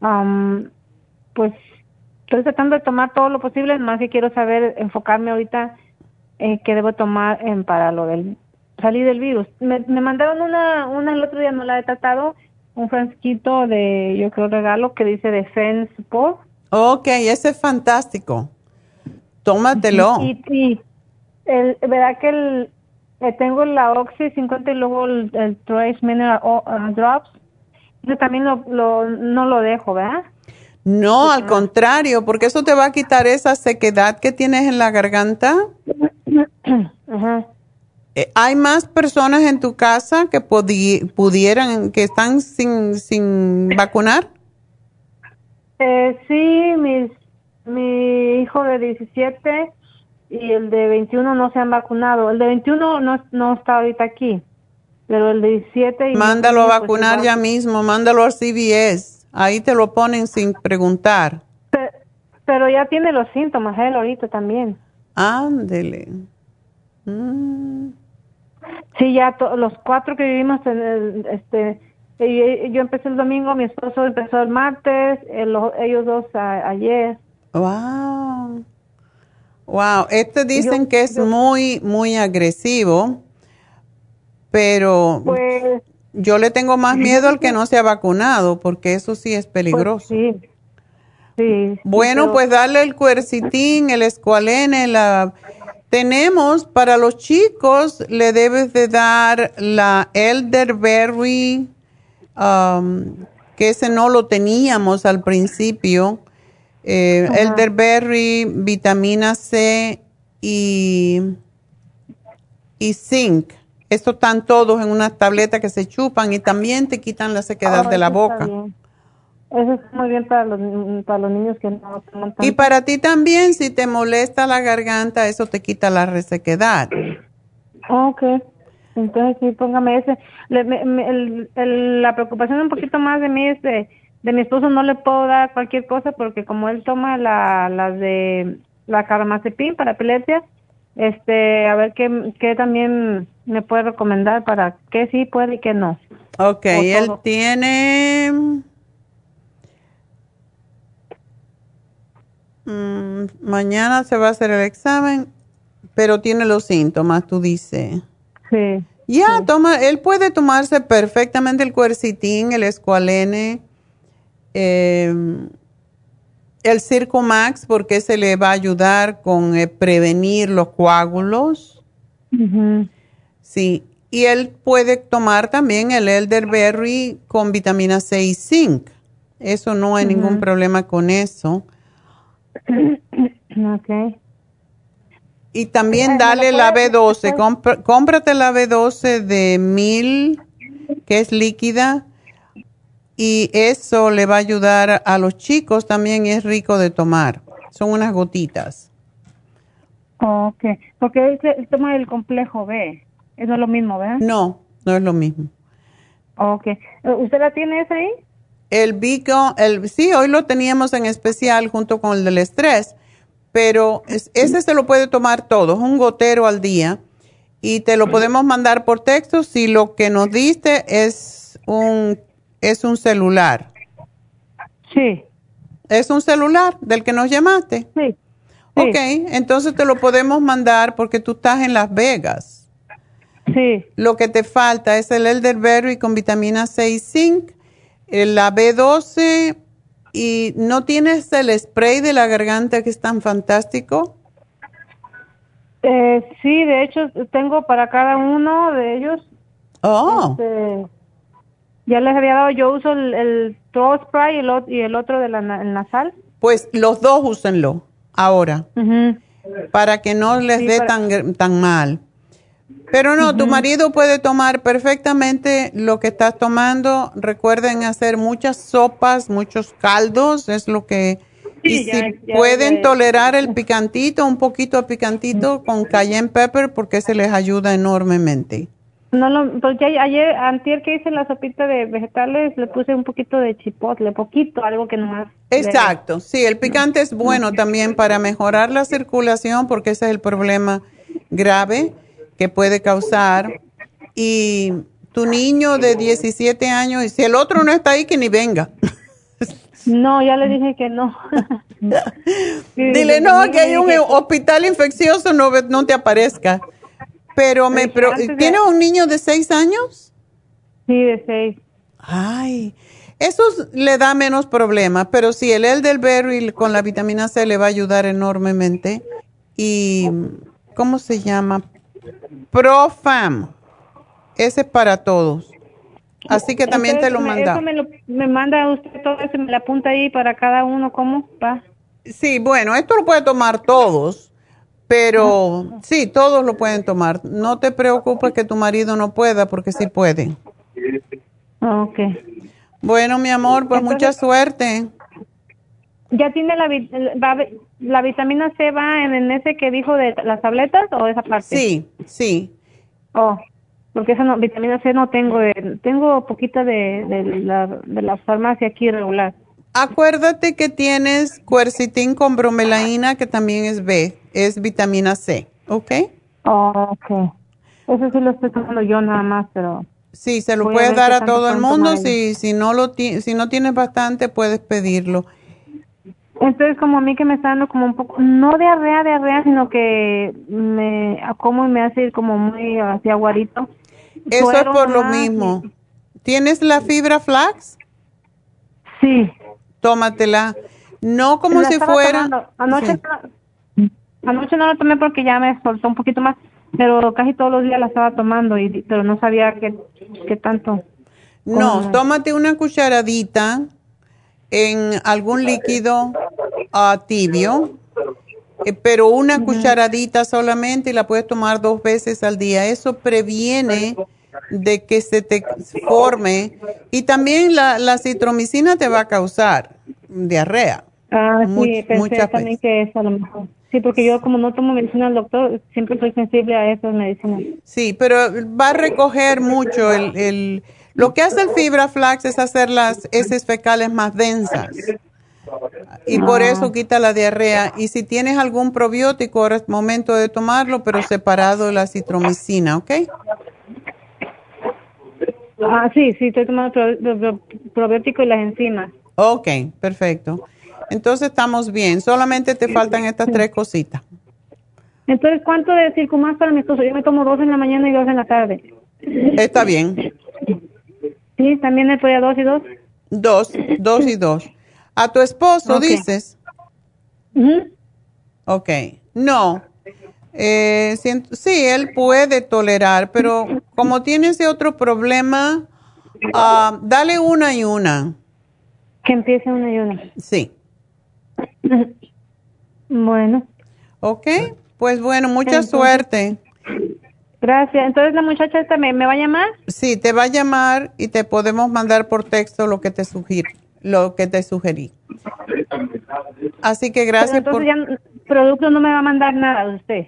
am, pues estoy tratando de tomar todo lo posible, más que quiero saber, enfocarme ahorita eh, que debo tomar en, para lo del salir del virus. Me, me mandaron una, una el otro día, no la he tratado, un frasquito de, yo creo, regalo que dice Defense Support. Ok, ese es fantástico. Tómatelo. Y, y el, verdad que el, eh, tengo la Oxy 50 y luego el, el Trace Mineral uh, Drops. Yo también lo, lo, no lo dejo, ¿verdad? No, al contrario, porque eso te va a quitar esa sequedad que tienes en la garganta. Ajá. Eh, ¿Hay más personas en tu casa que pudieran, que están sin, sin vacunar? Eh, sí, mis, mi hijo de 17 y el de 21 no se han vacunado. El de 21 no, no está ahorita aquí, pero el de 17... Y mándalo a pues, vacunar ya mismo, mándalo al CVS. Ahí te lo ponen sin preguntar. Pero, ya tiene los síntomas él ahorita también. Ándele. Mm. Sí, ya los cuatro que vivimos en el, este, yo empecé el domingo, mi esposo empezó el martes, ellos dos ayer. Wow. Wow, este dicen que es muy, muy agresivo, pero pues, yo le tengo más miedo al que no se ha vacunado, porque eso sí es peligroso. Pues sí. Sí, bueno, pues darle el cuercitín, el escualene, la tenemos para los chicos, le debes de dar la elderberry, um, que ese no lo teníamos al principio. Eh, elderberry, vitamina C y, y zinc. Estos están todos en una tableta que se chupan y también te quitan la sequedad de la boca. Eso es muy bien para los, para los niños que no toman Y para ti también, si te molesta la garganta, eso te quita la resequedad. Ok, entonces sí, póngame ese. la preocupación un poquito más de mí es de, mi esposo, no le puedo dar cualquier cosa porque como él toma la, las de la carmazepin para epilepsia, este, a ver qué, qué también me puede recomendar para qué sí puede y qué no. Ok, él tiene Mm, mañana se va a hacer el examen, pero tiene los síntomas, tú dices. Sí. Ya, toma, él puede tomarse perfectamente el cuercitín, el escualene, em, el Circo Max, porque se le va a ayudar con eh, prevenir los coágulos. Sí, y él puede tomar también el elderberry con vitamina C y zinc. Eso no hay ningún problema con eso. Ok. Y también dale la B12, cómprate la B12 de mil, que es líquida, y eso le va a ayudar a los chicos, también es rico de tomar. Son unas gotitas. Ok, porque él, toma el complejo B, eso es lo mismo, ¿verdad? No, no es lo mismo. Ok, ¿usted la tiene esa ahí? El Bico, el, sí, hoy lo teníamos en especial junto con el del estrés, pero ese se lo puede tomar todo, es un gotero al día y te lo podemos mandar por texto si lo que nos diste es un, es un celular. Sí. ¿Es un celular del que nos llamaste? Sí. Ok, entonces te lo podemos mandar porque tú estás en Las Vegas. Sí. Lo que te falta es el elderberry con vitamina C y zinc la B12 y no tienes el spray de la garganta que es tan fantástico. Eh, sí, de hecho tengo para cada uno de ellos. Oh. Este, ya les había dado, yo uso el, el spray y el, y el otro de la nasal. Pues los dos úsenlo ahora, para que no les dé tan, tan mal. Pero no, tu marido puede tomar perfectamente lo que estás tomando. Recuerden hacer muchas sopas, muchos caldos, es lo que... y si pueden tolerar el picantito, un poquito de picantito con cayenne pepper, porque se les ayuda enormemente. No, no, porque ayer, antier que hice la sopita de vegetales, le puse un poquito de chipotle, poquito, algo que no más. Exacto, sí, el picante es bueno también para mejorar la circulación, porque ese es el problema grave que puede causar. Y tu niño de 17 años, y si el otro no está ahí, que ni venga. No, ya le dije que no. Dile, no, que hay un hospital infeccioso, no, no te aparezca. Pero me pero, ¿tiene un niño de seis años? Sí, de seis. Ay, eso le da menos problemas, pero sí, el elderberry con la vitamina C le va a ayudar enormemente. Y, ¿cómo se llama? Profam. Ese es para todos. Así que también te lo manda. Eso me, lo, me manda usted todo eso, me la apunta ahí para cada uno, ¿cómo va? Sí, bueno, esto lo puede tomar todos, pero sí, todos lo pueden tomar. No te preocupes que tu marido no pueda, porque sí puede. Ok. Bueno, mi amor, pues mucha suerte. ¿Ya tiene la, la, vitamina C va en, ese que dijo de las tabletas o esa parte? Sí, sí. Oh, porque esa no, vitamina C no tengo, tengo poquita de, de, la, de la farmacia aquí regular. Acuérdate que tienes cuercitín con bromelaína, que también es B, es vitamina C, ¿ok? Oh, ok. Eso sí lo estoy tomando yo nada más, pero... Sí, se lo puedes dar a todo el mundo. Si, si, no lo si no tienes bastante, puedes pedirlo. Entonces, como a mí que me está dando como un poco, no diarrea, diarrea, sino que me como y me hace ir como muy hacia aguarito. Eso es por lo mismo. ¿Tienes la fibra flax? Sí. Tómatela. No como si fuera... Anoche, no, anoche no lo tomé porque ya me soltó un poquito más pero casi todos los días la estaba tomando, y, pero no sabía qué, qué tanto. No, tómate una cucharadita en algún líquido uh, tibio, eh, pero una cucharadita solamente y la puedes tomar dos veces al día. Eso previene de que se te forme y también la, la citromicina te va a causar diarrea. Ah, sí, pensé también que es a lo mejor. Sí, porque yo como no tomo medicina al doctor, siempre soy sensible a esas medicinas. Sí, pero va a recoger mucho el, el lo que hace el fibra flax es hacer las heces fecales más densas. Y por eso quita la diarrea. Y si tienes algún probiótico, ahora es momento de tomarlo, pero separado de la citromicina, ¿ok? Ah, sí, sí, estoy tomando probiótico y las enzimas. Ok, perfecto. Entonces estamos bien, solamente te faltan estas tres cositas. Entonces, ¿cuánto de circumás para mi esposo? Yo me tomo dos en la mañana y dos en la tarde. Está bien. Sí, también le puede dos y dos. Dos, dos y dos. ¿A tu esposo dices? Ok, no. Eh, sí, él puede tolerar, pero como tiene ese otro problema, uh, dale una y una. Que empiece una y una. Sí. Bueno. Ok, pues bueno, mucha suerte. Gracias. Entonces la muchacha esta me, va a llamar. Sí, te va a llamar y te podemos mandar por texto lo que te sugirí, lo que te sugerí. Así que gracias entonces ya producto no me va a mandar nada de usted.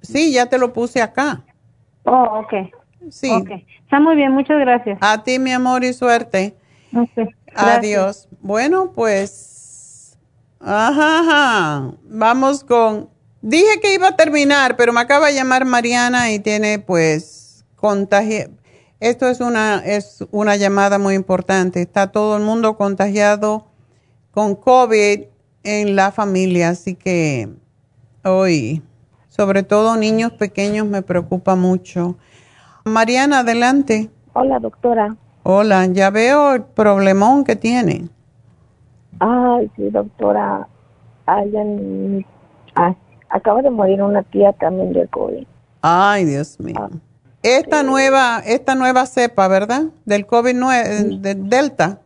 Sí, ya te lo puse acá. Oh, ok. Sí. Está muy bien, muchas gracias. A ti, mi amor, y suerte. Adiós. Bueno, pues Ajá, vamos con... Dije que iba a terminar, pero me acaba de llamar Mariana y tiene pues contagio. Esto es una, es una llamada muy importante. Está todo el mundo contagiado con COVID en la familia, así que hoy, sobre todo niños pequeños, me preocupa mucho. Mariana, adelante. Hola, doctora. Hola, ya veo el problemón que tiene. Ay, sí, doctora. acaba de morir una tía también de COVID. Ay, Dios mío. Ah, esta nueva, esta nueva cepa, ¿verdad? Del COVID 9, de Delta.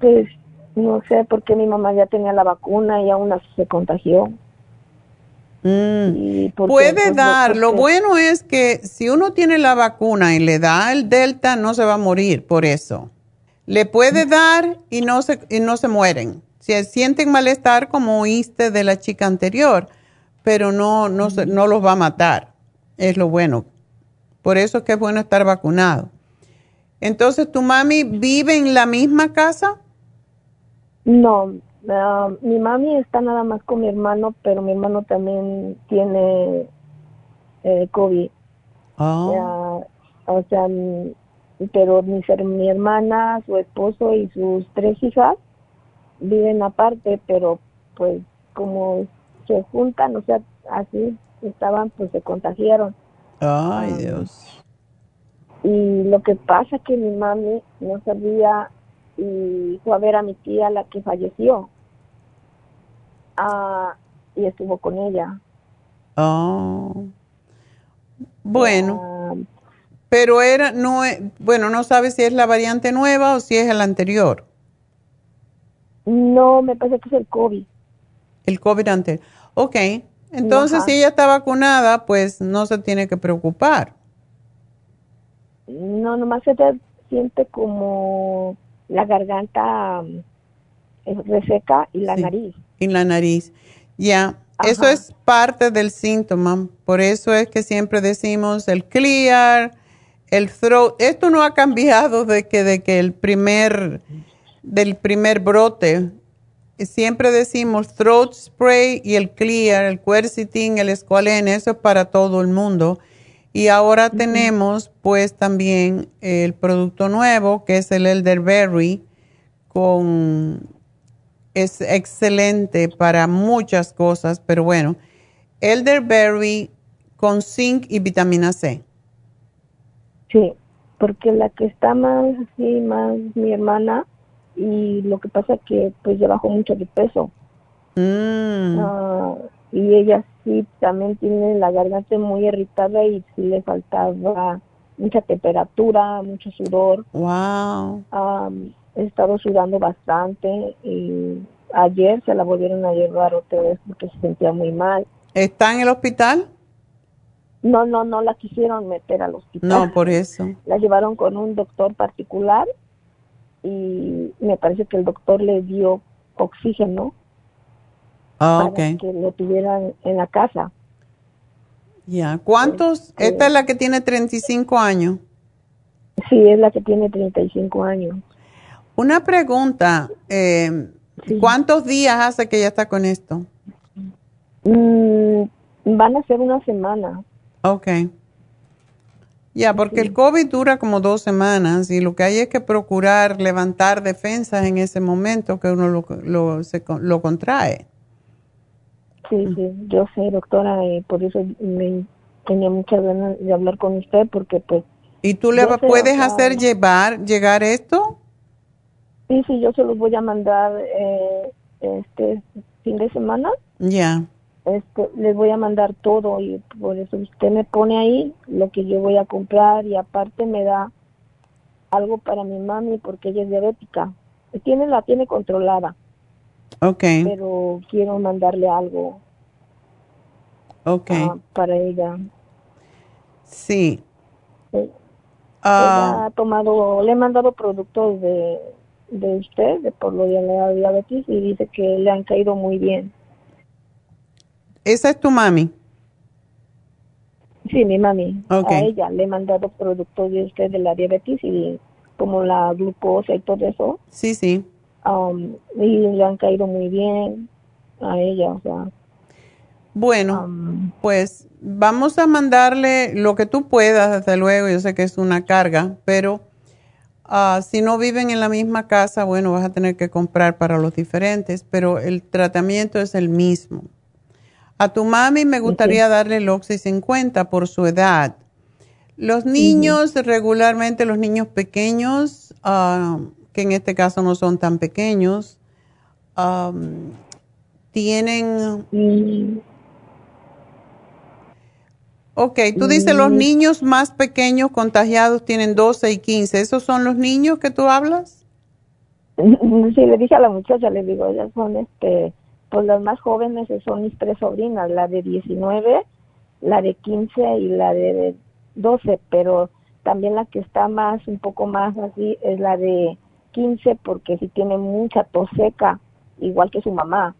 Pues no sé, porque mi mamá ya tenía la vacuna y aún así se contagió. Mm. Puede pues, dar, lo bueno es que si uno tiene la vacuna y le da el Delta, no se va a morir por eso. Le puede dar y no se, y no se mueren. Si sienten malestar, como oíste de la chica anterior, pero no, no, no los va a matar. Es lo bueno. Por eso es que es bueno estar vacunado. Entonces, ¿tu mami vive en la misma casa? No, ah, mi mami está nada más con mi hermano, pero mi hermano también tiene eh, COVID. Oh. o sea, pero mi, mi hermana, su esposo y sus tres hijas viven aparte, pero pues como se juntan, o sea, así estaban, pues se contagiaron. Ay, Dios. Y lo que pasa es que mi mami no sabía y fue a ver a mi tía, la que falleció. Ah, y estuvo con ella. Oh. Bueno, Ah, pero era, no, e- bueno, no sabes si es la variante nueva o si es el anterior, no, me parece que es el COVID. el COVID anterior. Ok, entonces Ajá. si ella está vacunada, pues no se tiene que preocupar. No, nomás se te siente como la garganta es reseca y la Sí. nariz. Y la nariz. Ya, eso es parte del síntoma. Por eso es que siempre decimos el clear, el throat. Esto no ha cambiado de que, de que el primer, del primer brote. Siempre decimos throat spray y el clear, el quercetin, el esqualene, eso es para todo el mundo. Y ahora tenemos pues también el producto nuevo que es el elderberry con es excelente para muchas cosas, pero bueno, elderberry con zinc y vitamina C. Sí, porque la que está más así, más mi hermana, y lo que pasa que pues ya bajó mucho de peso. Mm. Ah, y ella sí también tiene la garganta muy irritada y sí le faltaba mucha temperatura, mucho sudor. Wow. He estado sudando bastante y ayer se la volvieron a llevar otra vez porque se sentía muy mal. ¿Está en el hospital? No, no, no la quisieron meter al hospital. No, por eso. La llevaron con un doctor particular y me parece que el doctor le dio oxígeno Ah, para ok. que lo tuvieran en la casa. Ya. ¿Cuántos? Esta es la que tiene 35 años. Sí, es la que tiene 35 años. Una pregunta. eh, ¿Cuántos días hace que ella está con esto? Mm, van a ser una semana. Ok. Ya, porque el COVID dura como dos semanas y lo que hay es que procurar levantar defensas en ese momento que uno lo, lo, se lo contrae. Sí, sí, yo sé, doctora, y por eso me tenía muchas ganas de hablar con usted porque pues... ¿Y tú le sé, puedes hacer llevar, llegar esto? Sí, sí, yo se los voy a mandar eh, este fin de semana. Ya. Este, les voy a mandar todo y por eso usted me pone ahí lo que yo voy a comprar y aparte me da algo para mi mami porque ella es diabética. Tiene la tiene controlada, Ok, pero quiero mandarle algo ok. para ella. Sí. Eh, Ah, Ella ha tomado, le he mandado productos de, de usted, de por lo de la diabetes, y dice que le han caído muy bien. ¿Esa es tu mami? Sí, mi mami. A ella le he mandado productos de usted de la diabetes y como la glucosa y todo eso, Sí, sí. um, y le han caído muy bien a ella, o sea. Bueno, pues vamos a mandarle lo que tú puedas, desde luego, yo sé que es una carga, pero ah, si no viven en la misma casa, bueno, vas a tener que comprar para los diferentes, pero el tratamiento es el mismo. A tu mami me gustaría darle el Oxy 50 por su edad. Los niños, regularmente los niños pequeños, ah, que en este caso no son tan pequeños, am, tienen... Ok, tú dices los Mm. niños más pequeños contagiados tienen 12 y 15. ¿Esos son los niños que tú hablas? Sí, le dije a la muchacha, le digo, ellas son, este, pues las más jóvenes son mis tres sobrinas, la de 19, la de 15 y la de 12, pero también la que está más, un poco más así, es la de 15 porque sí tiene mucha tos seca, igual que su mamá,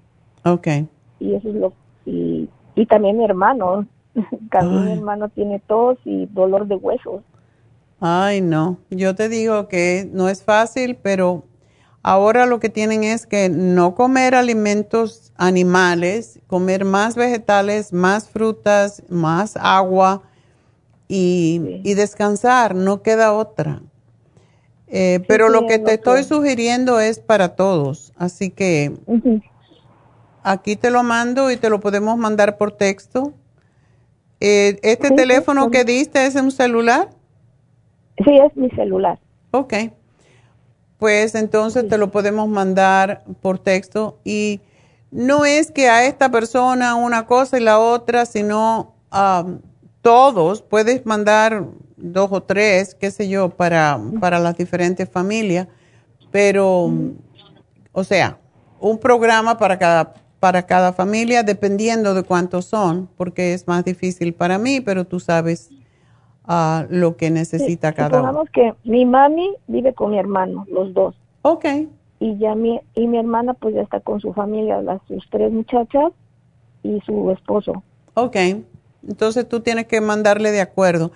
Ok. y eso es lo, y, y también mi hermano, también mi hermano tiene tos y dolor de huesos. Ay, no. Yo te digo que no es fácil, pero ahora lo que tienen es que no comer alimentos animales, comer más vegetales, más frutas, más agua y, y descansar. No queda otra. Eh, pero lo que te estoy sugiriendo es para todos, así que aquí te lo mando y te lo podemos mandar por texto. Eh, ¿Este teléfono que diste es un celular? Sí, es mi celular. Ok. Pues entonces te lo podemos mandar por texto. Y no es que a esta persona una cosa y la otra, sino a todos, puedes mandar dos o tres, qué sé yo, para, para las diferentes familias, pero, o sea, un programa para cada, para cada familia, dependiendo de cuántos son, porque es más difícil para mí, pero tú sabes uh, lo que necesita cada uno. que mi mami vive con mi hermano, los dos. Ok. Y ya mi, y mi hermana pues ya está con su familia, las sus tres muchachas y su esposo. Ok. Entonces tú tienes que mandarle de acuerdo.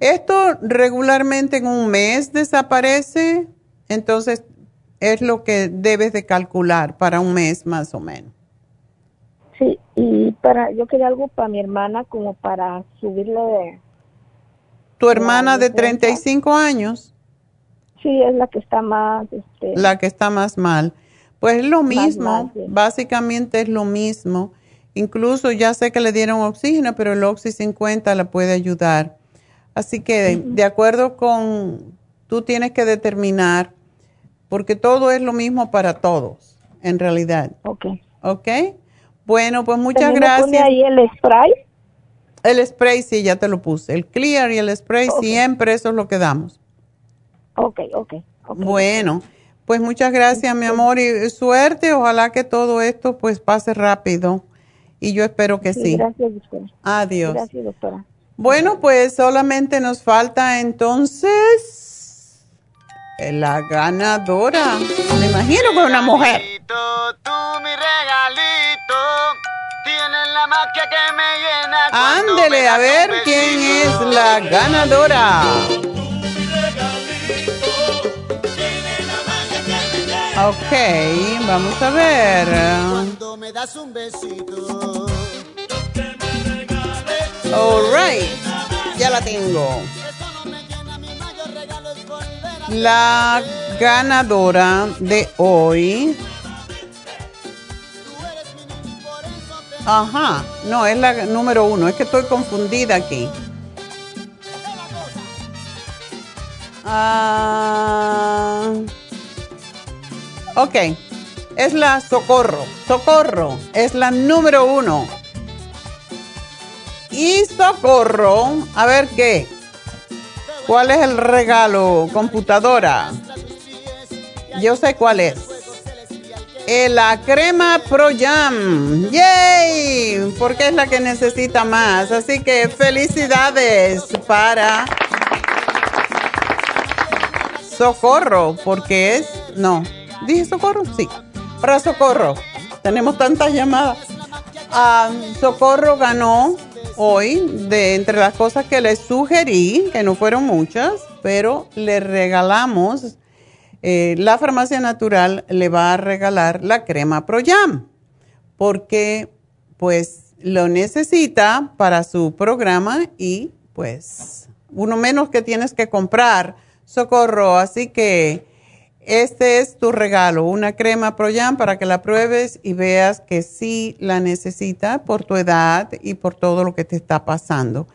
Esto regularmente en un mes desaparece, entonces es lo que debes de calcular para un mes más o menos. Sí, y para yo quería algo para mi hermana como para subirle de... ¿Tu hermana de 35 años? Sí, es la que está más... Este, la que está más mal. Pues es lo mismo, básicamente es lo mismo. Incluso ya sé que le dieron oxígeno, pero el Oxy 50 la puede ayudar. Así que de, acuerdo con, tú tienes que determinar, porque todo es lo mismo para todos, en realidad. Ok. Ok. Bueno, pues muchas gracias. pone ahí el spray? El spray sí, ya te lo puse. El clear y el spray siempre eso es lo que damos. Ok, ok. Bueno, pues muchas gracias, mi amor, y suerte. Ojalá que todo esto pues pase rápido. Y yo espero que sí. Gracias, doctora. Adiós. Gracias, doctora. Bueno, pues solamente nos falta entonces la ganadora. Me imagino que una mujer. Ándele, a ver quién es la ganadora. Ok, vamos a ver. Cuando me das un besito. All right, ya la tengo. La ganadora de hoy. Ajá, no, es la número uno. Es que estoy confundida aquí. Ah, ok, es la Socorro. Socorro es la número uno. Y socorro, a ver qué. ¿Cuál es el regalo? Computadora. Yo sé cuál es. La crema Pro Jam. ¡Yay! Porque es la que necesita más. Así que felicidades para Socorro, porque es. No. ¿Dije Socorro? Sí. Para Socorro. Tenemos tantas llamadas. Ah, socorro ganó hoy de entre las cosas que les sugerí, que no fueron muchas, pero le regalamos, eh, la farmacia natural le va a regalar la crema Pro Jam, porque pues lo necesita para su programa y pues uno menos que tienes que comprar, socorro, así que este es tu regalo, una crema Proyam para que la pruebes y veas que sí la necesita por tu edad y por todo lo que te está pasando.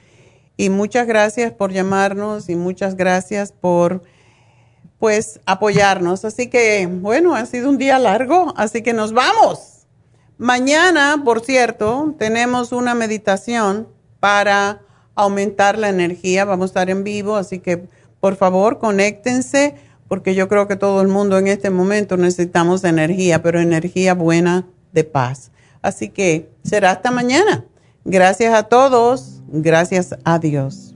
Y muchas gracias por llamarnos y muchas gracias por pues apoyarnos. Así que bueno, ha sido un día largo, así que nos vamos. Mañana, por cierto, tenemos una meditación para aumentar la energía. Vamos a estar en vivo, así que por favor, conéctense porque yo creo que todo el mundo en este momento necesitamos energía, pero energía buena de paz. Así que será hasta mañana. Gracias a todos, gracias a Dios.